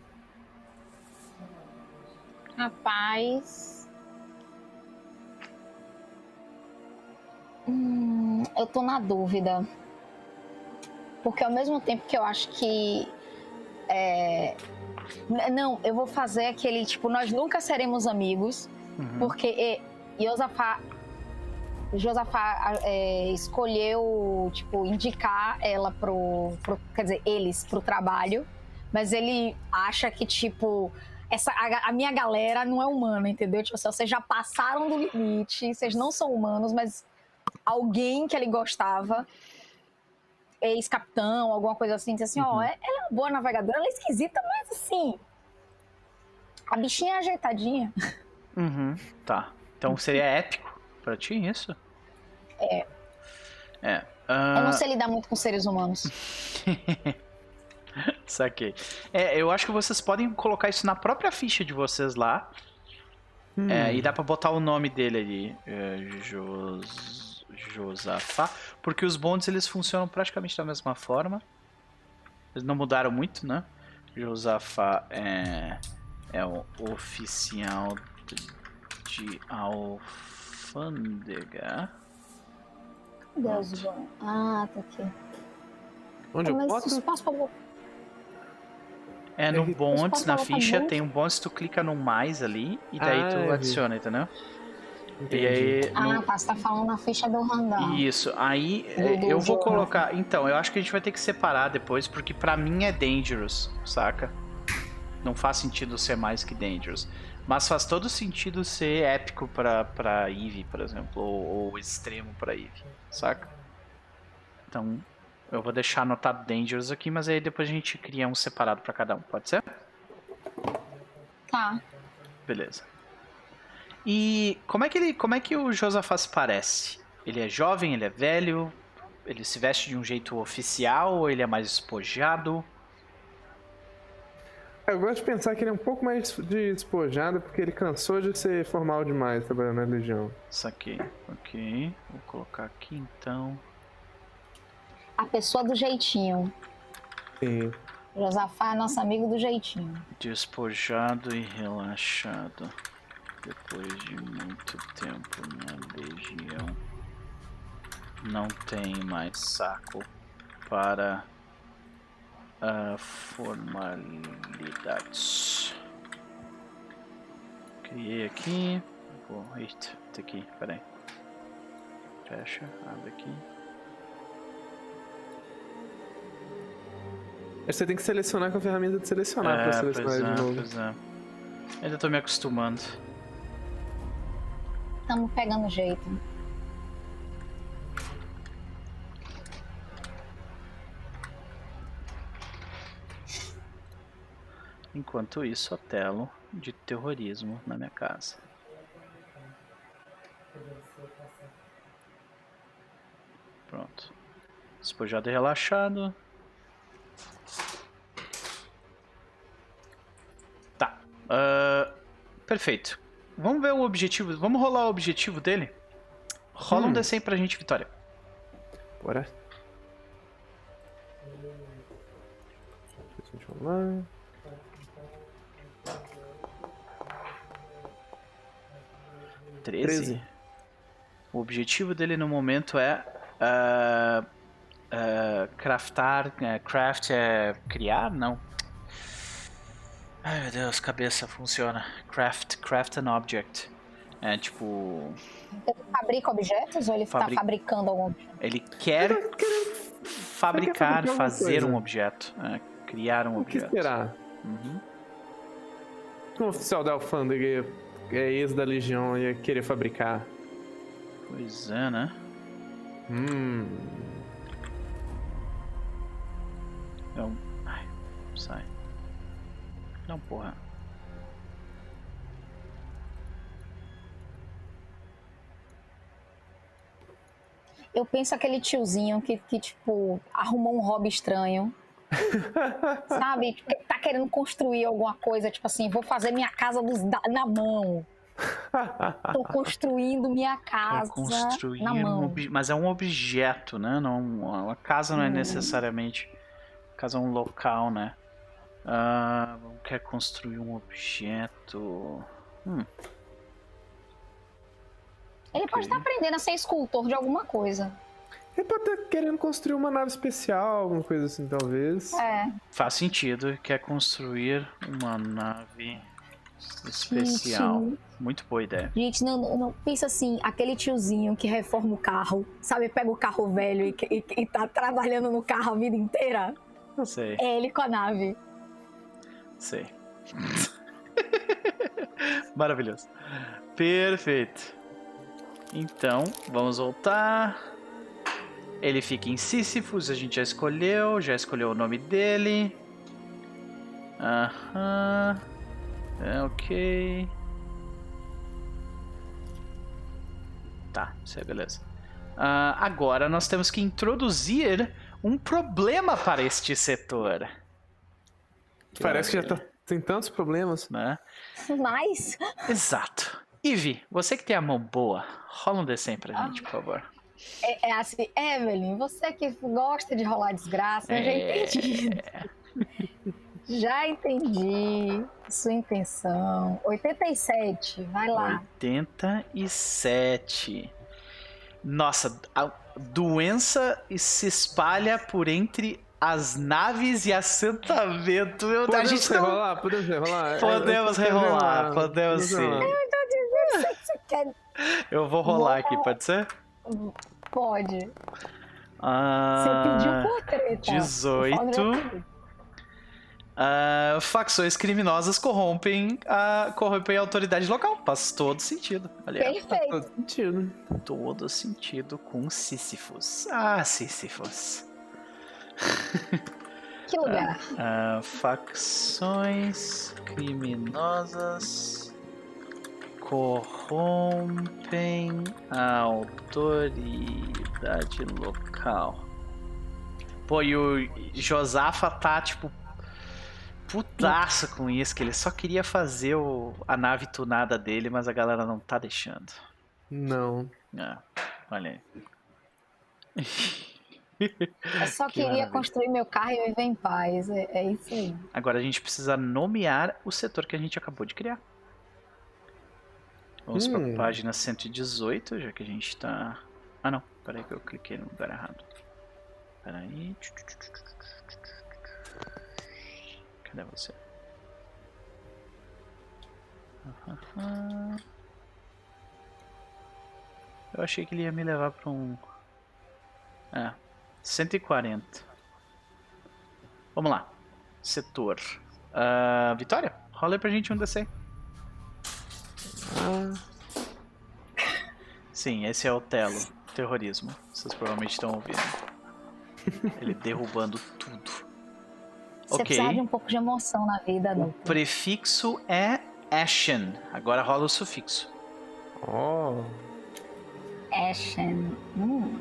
Rapaz. Hum, eu tô na dúvida. Porque ao mesmo tempo que eu acho que. É... Não, eu vou fazer aquele tipo, nós nunca seremos amigos, uhum. porque Yosafá Josafá é, escolheu, tipo, indicar ela pro, pro. Quer dizer, eles pro trabalho, mas ele acha que, tipo. Essa, a, a minha galera não é humana, entendeu? Tipo assim, vocês já passaram do limite, vocês não são humanos, mas alguém que ele gostava, ex-capitão, alguma coisa assim, disse assim: ó, Uhum. oh, ela é uma boa navegadora, ela é esquisita, mas assim. A bichinha é ajeitadinha. Uhum, tá. Então seria épico pra ti isso? É. É. Eu ah, não sei lidar muito com seres humanos. Saquei. É, eu acho que vocês podem colocar isso na própria ficha de vocês lá. Hum. É, e dá pra botar o nome dele ali. É, Jos... Josafá. Porque os bondes eles funcionam praticamente da mesma forma. Eles não mudaram muito, né? Josafá é, é o oficial de, de alfândega. Deus, bom. Ah, tá aqui. Onde eu espaço pra botar. É no bondes, Os na ficha, tem um bondes, tu clica no mais ali e daí Ah, tu eu adiciona, entendeu? Entendi. E aí. Ah, no- tá. Você tá falando na ficha do Randall. Isso, aí Do- é, do eu vou jogo. colocar. Então, eu acho que a gente vai ter que separar depois, porque pra mim é dangerous, saca? Não faz sentido ser mais que dangerous. Mas faz todo sentido ser épico pra, pra Eve, por exemplo, ou, ou extremo pra Eve, saca? Então, eu vou deixar anotado dangerous aqui, mas aí depois a gente cria um separado pra cada um, pode ser? Tá. Beleza. E como é que ele, como é que o Josafá se parece? Ele é jovem, ele é velho, ele se veste de um jeito oficial ou ele é mais espojado? Eu gosto de pensar que ele é um pouco mais de despojado porque ele cansou de ser formal demais trabalhando na Legião. Isso aqui, ok. Vou colocar aqui então. A pessoa do jeitinho. Sim. Josafá é nosso amigo do jeitinho. Despojado e relaxado. Depois de muito tempo na legião. Não tem mais saco para ah, formalidades. Criei aqui. Vou. Eita, tá aqui, peraí. Fecha, abre aqui. Você tem que selecionar com a ferramenta de selecionar pra selecionar pois ele é, de novo. pois é. Ainda tô me acostumando. Tamo pegando jeito. Enquanto isso, Otelo de terrorismo na minha casa. Pronto. Despojado e relaxado. Tá. ah, perfeito. Vamos ver o objetivo. Vamos rolar o objetivo dele? Rola um Hum. D100 pra gente, Vitória. Bora. Deixa eu lá. Treze. Treze. O objetivo dele no momento é ah, ah, craftar. é, craft é criar? Não. Ai meu Deus, cabeça funciona. Craft, craft an object. É tipo. Ele fabrica objetos ou ele Fabri- tá fabricando algum objeto? Ele quer fabricar, fabricar alguma fazer coisa. um objeto. é, criar um O que objeto. esperar? Uhum. Um oficial da alfândega é ex da Legião ia querer fabricar. Pois é, né? Hum. Não. Ai, sai. Não, porra. Eu penso aquele tiozinho que, que tipo, arrumou um hobby estranho. Sabe? Que Tá querendo construir alguma coisa, tipo assim, vou fazer minha casa dos da- na mão. Tô construindo minha casa construir na um mão. obje- mas é um objeto, né? Não, a casa não é Hum. necessariamente. A casa é um local, né? Ah, quer construir um objeto. Hum, Ele pode Ok. estar aprendendo a ser escultor de alguma coisa. Ele pode estar querendo construir uma nave especial, alguma coisa assim, talvez. É. faz sentido. Quer construir uma nave especial. Gente, Muito boa ideia. Gente, não, não, não- pensa assim, aquele tiozinho que reforma o carro, sabe? Pega o carro velho e, e, e tá trabalhando no carro a vida inteira. Sei, É ele com a nave. Sei. Maravilhoso. Perfeito. Então, vamos voltar. Ele fica em Sísifos, a gente já escolheu, já escolheu o nome dele. Aham. É, ok. Tá, isso é beleza. Ah, agora nós temos que introduzir um problema para este setor, Parece que já tá, tem tantos problemas. né? Mas, Exato. Ivy, você que tem a mão boa, rola um D100 pra gente, por favor. é, é assim, Evelyn, você que gosta de rolar desgraça, eu já É. entendi. Já entendi sua intenção. 87, vai lá. 87. Nossa, a doença se espalha por entre as naves e assentamento. Meu Deus, a Podemos gente não... rerolar? Podemos rerolar? Podemos É, rerolar, querendo- podemos sim. Você? Eu vou rolar aqui, pode ser? Pode. Você Ah, pediu por treta. 18. Ah, facções criminosas corrompem a, corrompem a autoridade local. Faz todo sentido. Aliás, Faz Perfeito. todo sentido. todo sentido com Sísifos. Ah, Sísifos. Que lugar? Ah, facções criminosas corrompem a autoridade local. Pô, e o Josafa tá, tipo, putaço com isso, que ele só queria fazer o, a nave tunada dele, mas a galera não tá deixando. Não. Ah, olha aí. Eu só Que queria maravilha. construir meu carro e viver em paz. É, é isso aí. Agora a gente precisa nomear o setor que a gente acabou de criar. Vamos para Hum. a página 118, já que a gente tá. Ah não, peraí que eu cliquei no lugar errado. Peraí. Cadê você? Eu achei que ele ia me levar para um. É, 140. Vamos lá. Setor. Ah, Vitória, rola aí pra gente um DC. Ah, Sim, esse é o Telo. Terrorismo. Vocês provavelmente estão ouvindo. Ele derrubando tudo. Você Ok. precisa de um pouco de emoção na vida, O não. prefixo é Ashen. Agora rola o sufixo. ó. Ashen. Hum.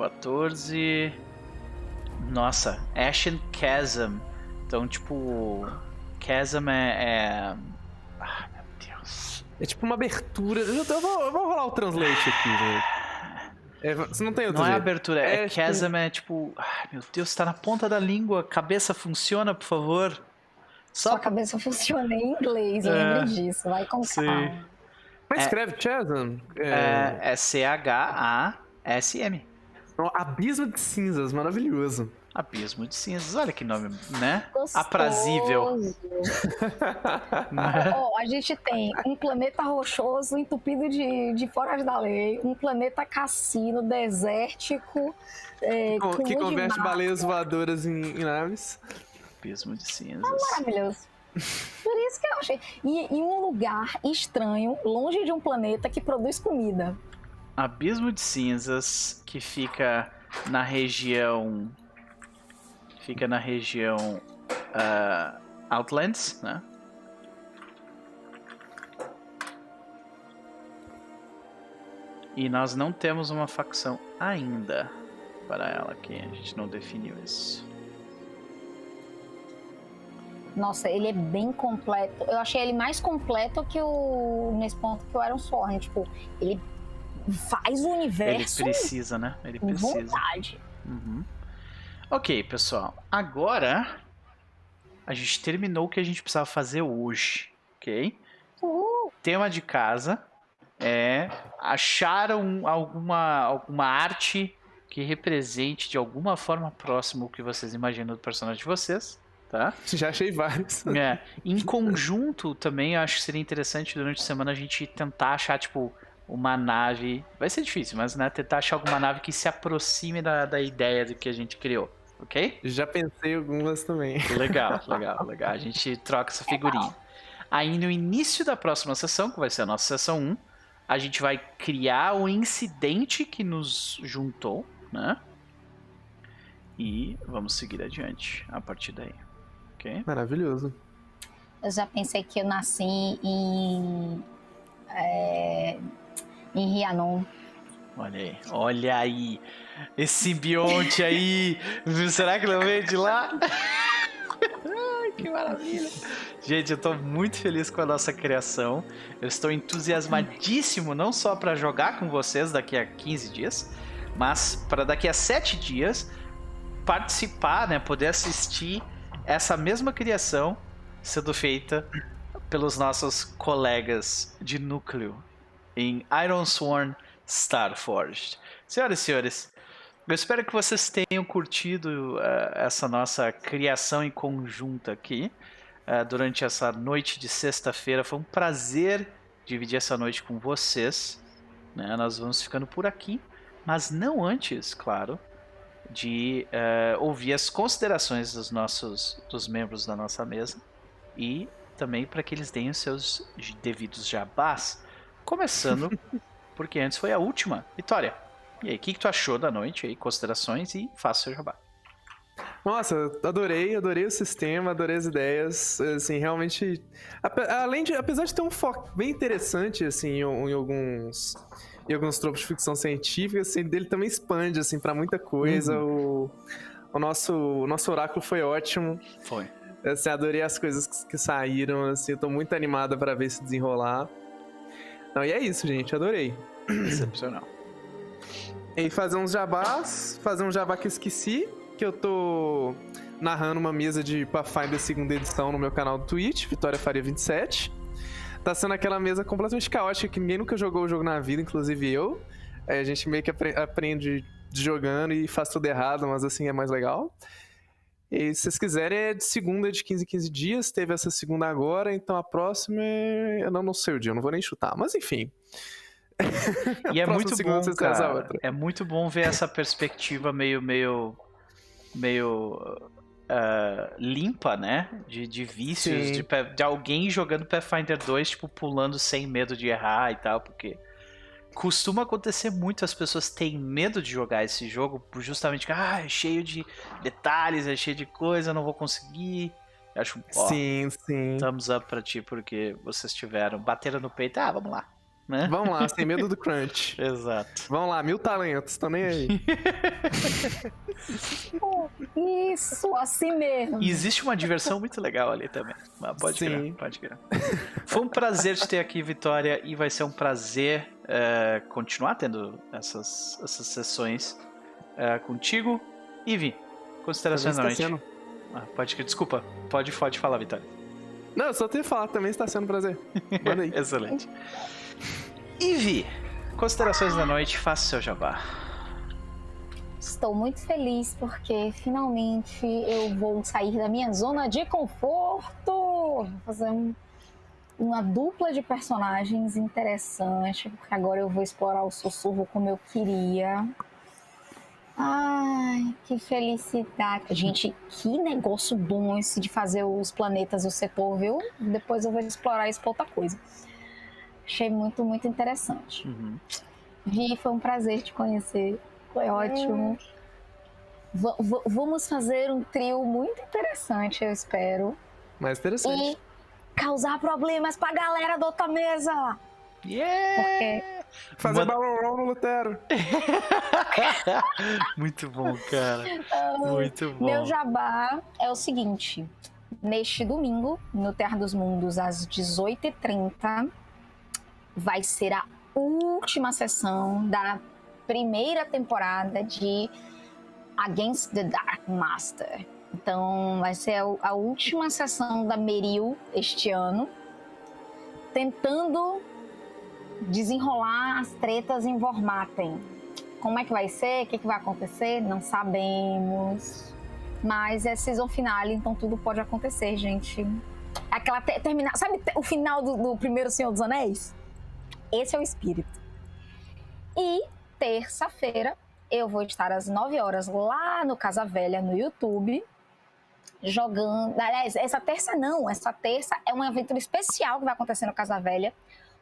14. Nossa, Ashen Chasm. Então, tipo. Chasm é. é... Ah, meu Deus. É tipo uma abertura. Eu, eu vou, eu vou rolar o translate aqui, velho. É, você não tem outro Não é jeito. abertura, é, É, tipo- chasm, é tipo. Ai, meu Deus, tá na ponta da língua. Cabeça funciona, por favor. Só Sua cabeça funciona em inglês, É. lembre disso. Vai com Sim. calma. Mas É- escreve Chasm. É... é, é C-H-A-S-M. Um Abismo de cinzas, maravilhoso. Abismo de cinzas. Olha que nome, né? Gostoso. Aprazível. Ó, a gente tem um planeta rochoso entupido de, de foras da lei, um planeta cassino, desértico, é, que de converte baleias voadoras em, em naves. Abismo de cinzas. Maravilhoso. Por isso que eu achei. E em um lugar estranho, longe de um planeta que produz comida. Abismo de cinzas que fica na região. Fica na região. ah, Outlands, né? E nós não temos uma facção ainda para ela aqui. A gente não definiu isso. Nossa, ele é bem completo. Eu achei ele mais completo que o. nesse ponto que o Iron Sworn. Tipo, ele faz o Ele universo precisa, né? Ele precisa. vontade. Uhum. Ok, pessoal. Agora a gente terminou o que a gente precisava fazer hoje, ok? Uhul. Tema de casa é achar um- alguma, alguma arte que represente de alguma forma próxima o que vocês imaginam do personagem de vocês. tá? Já achei vários. É. Em conjunto também, eu acho que seria interessante durante a semana a gente tentar achar, tipo, uma nave. Vai ser difícil, mas né, tentar achar alguma nave que se aproxime da, da ideia do que a gente criou, ok? Já pensei algumas também. Legal, legal, legal. A gente troca essa figurinha. Aí no início da próxima sessão, que vai ser a nossa sessão 1, a gente vai criar o incidente que nos juntou, né? E vamos seguir adiante a partir daí. Ok? Maravilhoso. Eu já pensei que eu nasci em. É, em Rianon. Olha aí, olha aí. Esse simbionte aí. Será que não veio de lá? Que maravilha. Gente, eu tô muito feliz com a nossa criação. Eu estou entusiasmadíssimo não só para jogar com vocês daqui a 15 dias, mas para daqui a 7 dias participar, né, poder assistir essa mesma criação sendo feita pelos nossos colegas de núcleo em Iron Sworn Starforged. Senhoras e senhores, eu espero que vocês tenham curtido uh, essa nossa criação em conjunto aqui uh, durante essa noite de sexta-feira. Foi um prazer dividir essa noite com vocês. Né? Nós vamos ficando por aqui, mas não antes, claro, de uh, ouvir as considerações dos nossos dos membros da nossa mesa e também para que eles deem os seus devidos jabás, começando porque antes foi a última. Vitória, e aí, o que, que tu achou da noite aí, considerações e faça o seu jabá. Nossa, adorei, adorei o sistema, adorei as ideias, assim, realmente, além de, apesar de ter um foco bem interessante, assim, em, em alguns e alguns tropos de ficção científica, assim, dele também expande, assim, para muita coisa. Uhum. O, o, nosso, o nosso oráculo foi ótimo. Foi. Assim, adorei as coisas que, que saíram, assim, eu tô muito animada para ver se desenrolar. Não, e é isso, gente, adorei. Excepcional. E fazer uns jabás, fazer um jabá que eu esqueci, que eu tô narrando uma mesa de Pathfinder segunda edição no meu canal do Twitch, Vitória Faria 27 tá sendo aquela mesa completamente caótica que ninguém nunca jogou o jogo na vida, inclusive eu. É, a gente meio que aprende jogando e faz tudo errado, mas assim é mais legal. E se vocês quiserem, é de segunda de 15 em 15 dias. Teve essa segunda agora, então a próxima é... Eu não, não sei o dia, eu não vou nem chutar, mas enfim. E é muito bom, cara. É muito bom ver essa perspectiva meio, meio, meio uh, limpa, né? De, de vícios, de, de, alguém jogando Pathfinder 2, tipo, pulando sem medo de errar e tal, porque costuma acontecer muito, as pessoas têm medo de jogar esse jogo, justamente que, ah, é cheio de detalhes, é cheio de coisa, não vou conseguir. Eu acho, ó, sim, sim. thumbs up pra ti, porque vocês tiveram, bateram no peito, ah, vamos lá. Né? Vamos lá, sem medo do crunch. Exato. Vamos lá, mil talentos, tô nem aí. Isso, assim mesmo. E existe uma diversão muito legal ali também. Mas pode Sim. crer, pode crer. Foi um prazer te ter aqui, Vitória, e vai ser um prazer uh, continuar tendo essas, essas sessões uh, contigo. Ivi, considerações da noite. Sendo... Ah, pode crer, desculpa, pode, pode falar, Vitória. Não, eu só tenho que falar, também está sendo um prazer. Manda aí. Excelente. Ivi, considerações da noite, faça o seu jabá. Estou muito feliz porque finalmente eu vou sair da minha zona de conforto. Vou fazer um, uma dupla de personagens interessante, porque agora eu vou explorar o sussurro como eu queria. Ai, que felicidade. Gente, que negócio bom esse de fazer os planetas e o setor, viu? Depois eu vou explorar isso pra outra coisa. Achei muito, muito interessante. Uhum. Vi, foi um prazer te conhecer. Foi ótimo. V vamos fazer um trio muito interessante, eu espero. Mais interessante. E causar problemas pra galera da outra mesa. Yeah! Porque... Fazer Manda... balão no Lutero. muito bom, cara. Muito bom. Meu jabá é o seguinte. Neste domingo, no Terra dos Mundos, às 18h30, vai ser a última sessão da primeira temporada de Against the Dark Master. Então, vai ser a última sessão da Meril este ano, tentando desenrolar as tretas em Vormaten. Como é que vai ser? O que, que vai acontecer? Não sabemos. Mas é season finale, então tudo pode acontecer, gente. Aquela te, terminar, sabe o final do, do primeiro Senhor dos Anéis? Esse é o espírito. E terça-feira eu vou estar às 9 horas lá no Casa Velha no YouTube jogando. Aliás, essa terça não, essa terça é uma aventura especial que vai acontecer no Casa Velha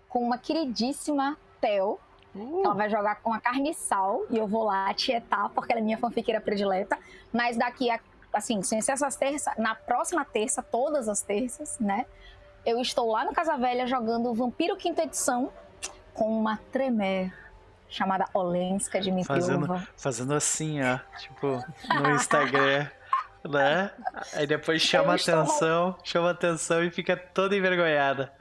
com uma queridíssima Tel. Uh. Ela vai jogar com a carniçal e eu vou lá tietar porque ela é minha fanfiqueira predileta. Mas daqui a, assim, sem ser essas terças, na próxima terça, todas as terças, né? Eu estou lá no Casa Velha jogando Vampiro Quinta Edição com uma Tremer chamada Olenska de Fazendo, fazendo assim, ó. Tipo, no Instagram né? Aí depois chama atenção, roub... chama atenção e fica toda envergonhada.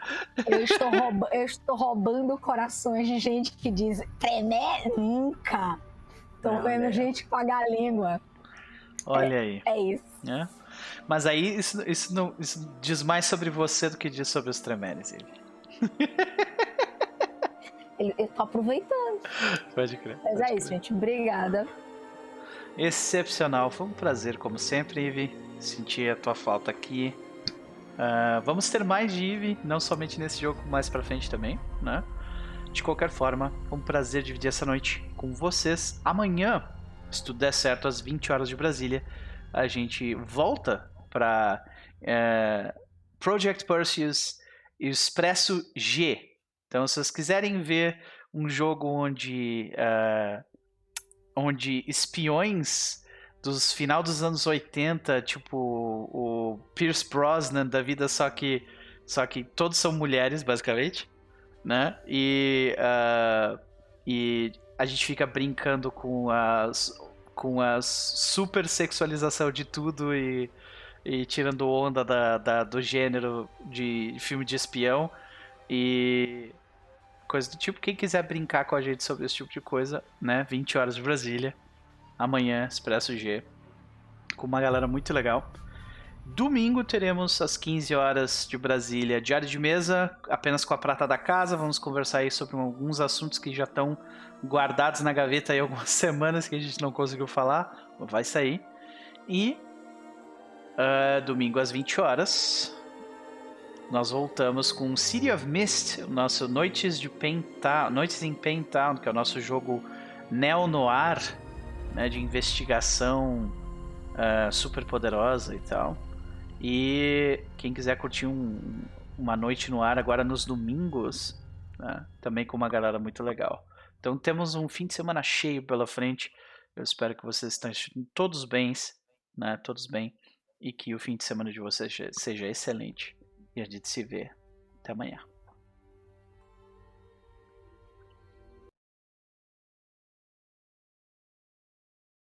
Eu estou, rouba... eu estou roubando corações de gente que diz tremer nunca. Tô Não, vendo é. gente pagar a língua. Olha é, aí. É isso. É? Mas aí isso, isso, não, isso diz mais sobre você do que diz sobre os tremeres, ele. Eu tô aproveitando. Pode crer. Mas pode é crer. isso, gente. Obrigada excepcional. Foi um prazer, como sempre, Ivy, sentir a tua falta aqui. Uh, vamos ter mais de Ivy, não somente nesse jogo, mais pra frente também, né? De qualquer forma, foi um prazer dividir essa noite com vocês. Amanhã, se tudo der certo, às 20 horas de Brasília, a gente volta para uh, é, Project Perseus Expresso G. Então, se vocês quiserem ver um jogo onde uh, onde espiões dos final dos anos 80, tipo o Pierce Brosnan da vida, só que só que todos são mulheres, basicamente, né? E, uh, e a gente fica brincando com as com a super sexualização de tudo e, e tirando onda da, da, do gênero de filme de espião e coisa do tipo. Quem quiser brincar com a gente sobre esse tipo de coisa, né? 20 horas de Brasília. Amanhã, Expresso G. Com uma galera muito legal. Domingo teremos às 15 horas de Brasília, diário de mesa, apenas com a prata da casa. Vamos conversar aí sobre alguns assuntos que já estão guardados na gaveta aí algumas semanas que a gente não conseguiu falar. Vai sair. E uh, domingo às 20 horas, nós voltamos com City of Mist, o nosso Noites de Pentown, Noites em Pentown, que é o nosso jogo neo-noir, né, de investigação uh, super poderosa e tal. E quem quiser curtir um, uma noite no ar agora nos domingos, né, também com uma galera muito legal. Então temos um fim de semana cheio pela frente. Eu espero que vocês estejam todos bens, né, todos bem, e que o fim de semana de vocês seja excelente. E a gente se vê. Até amanhã.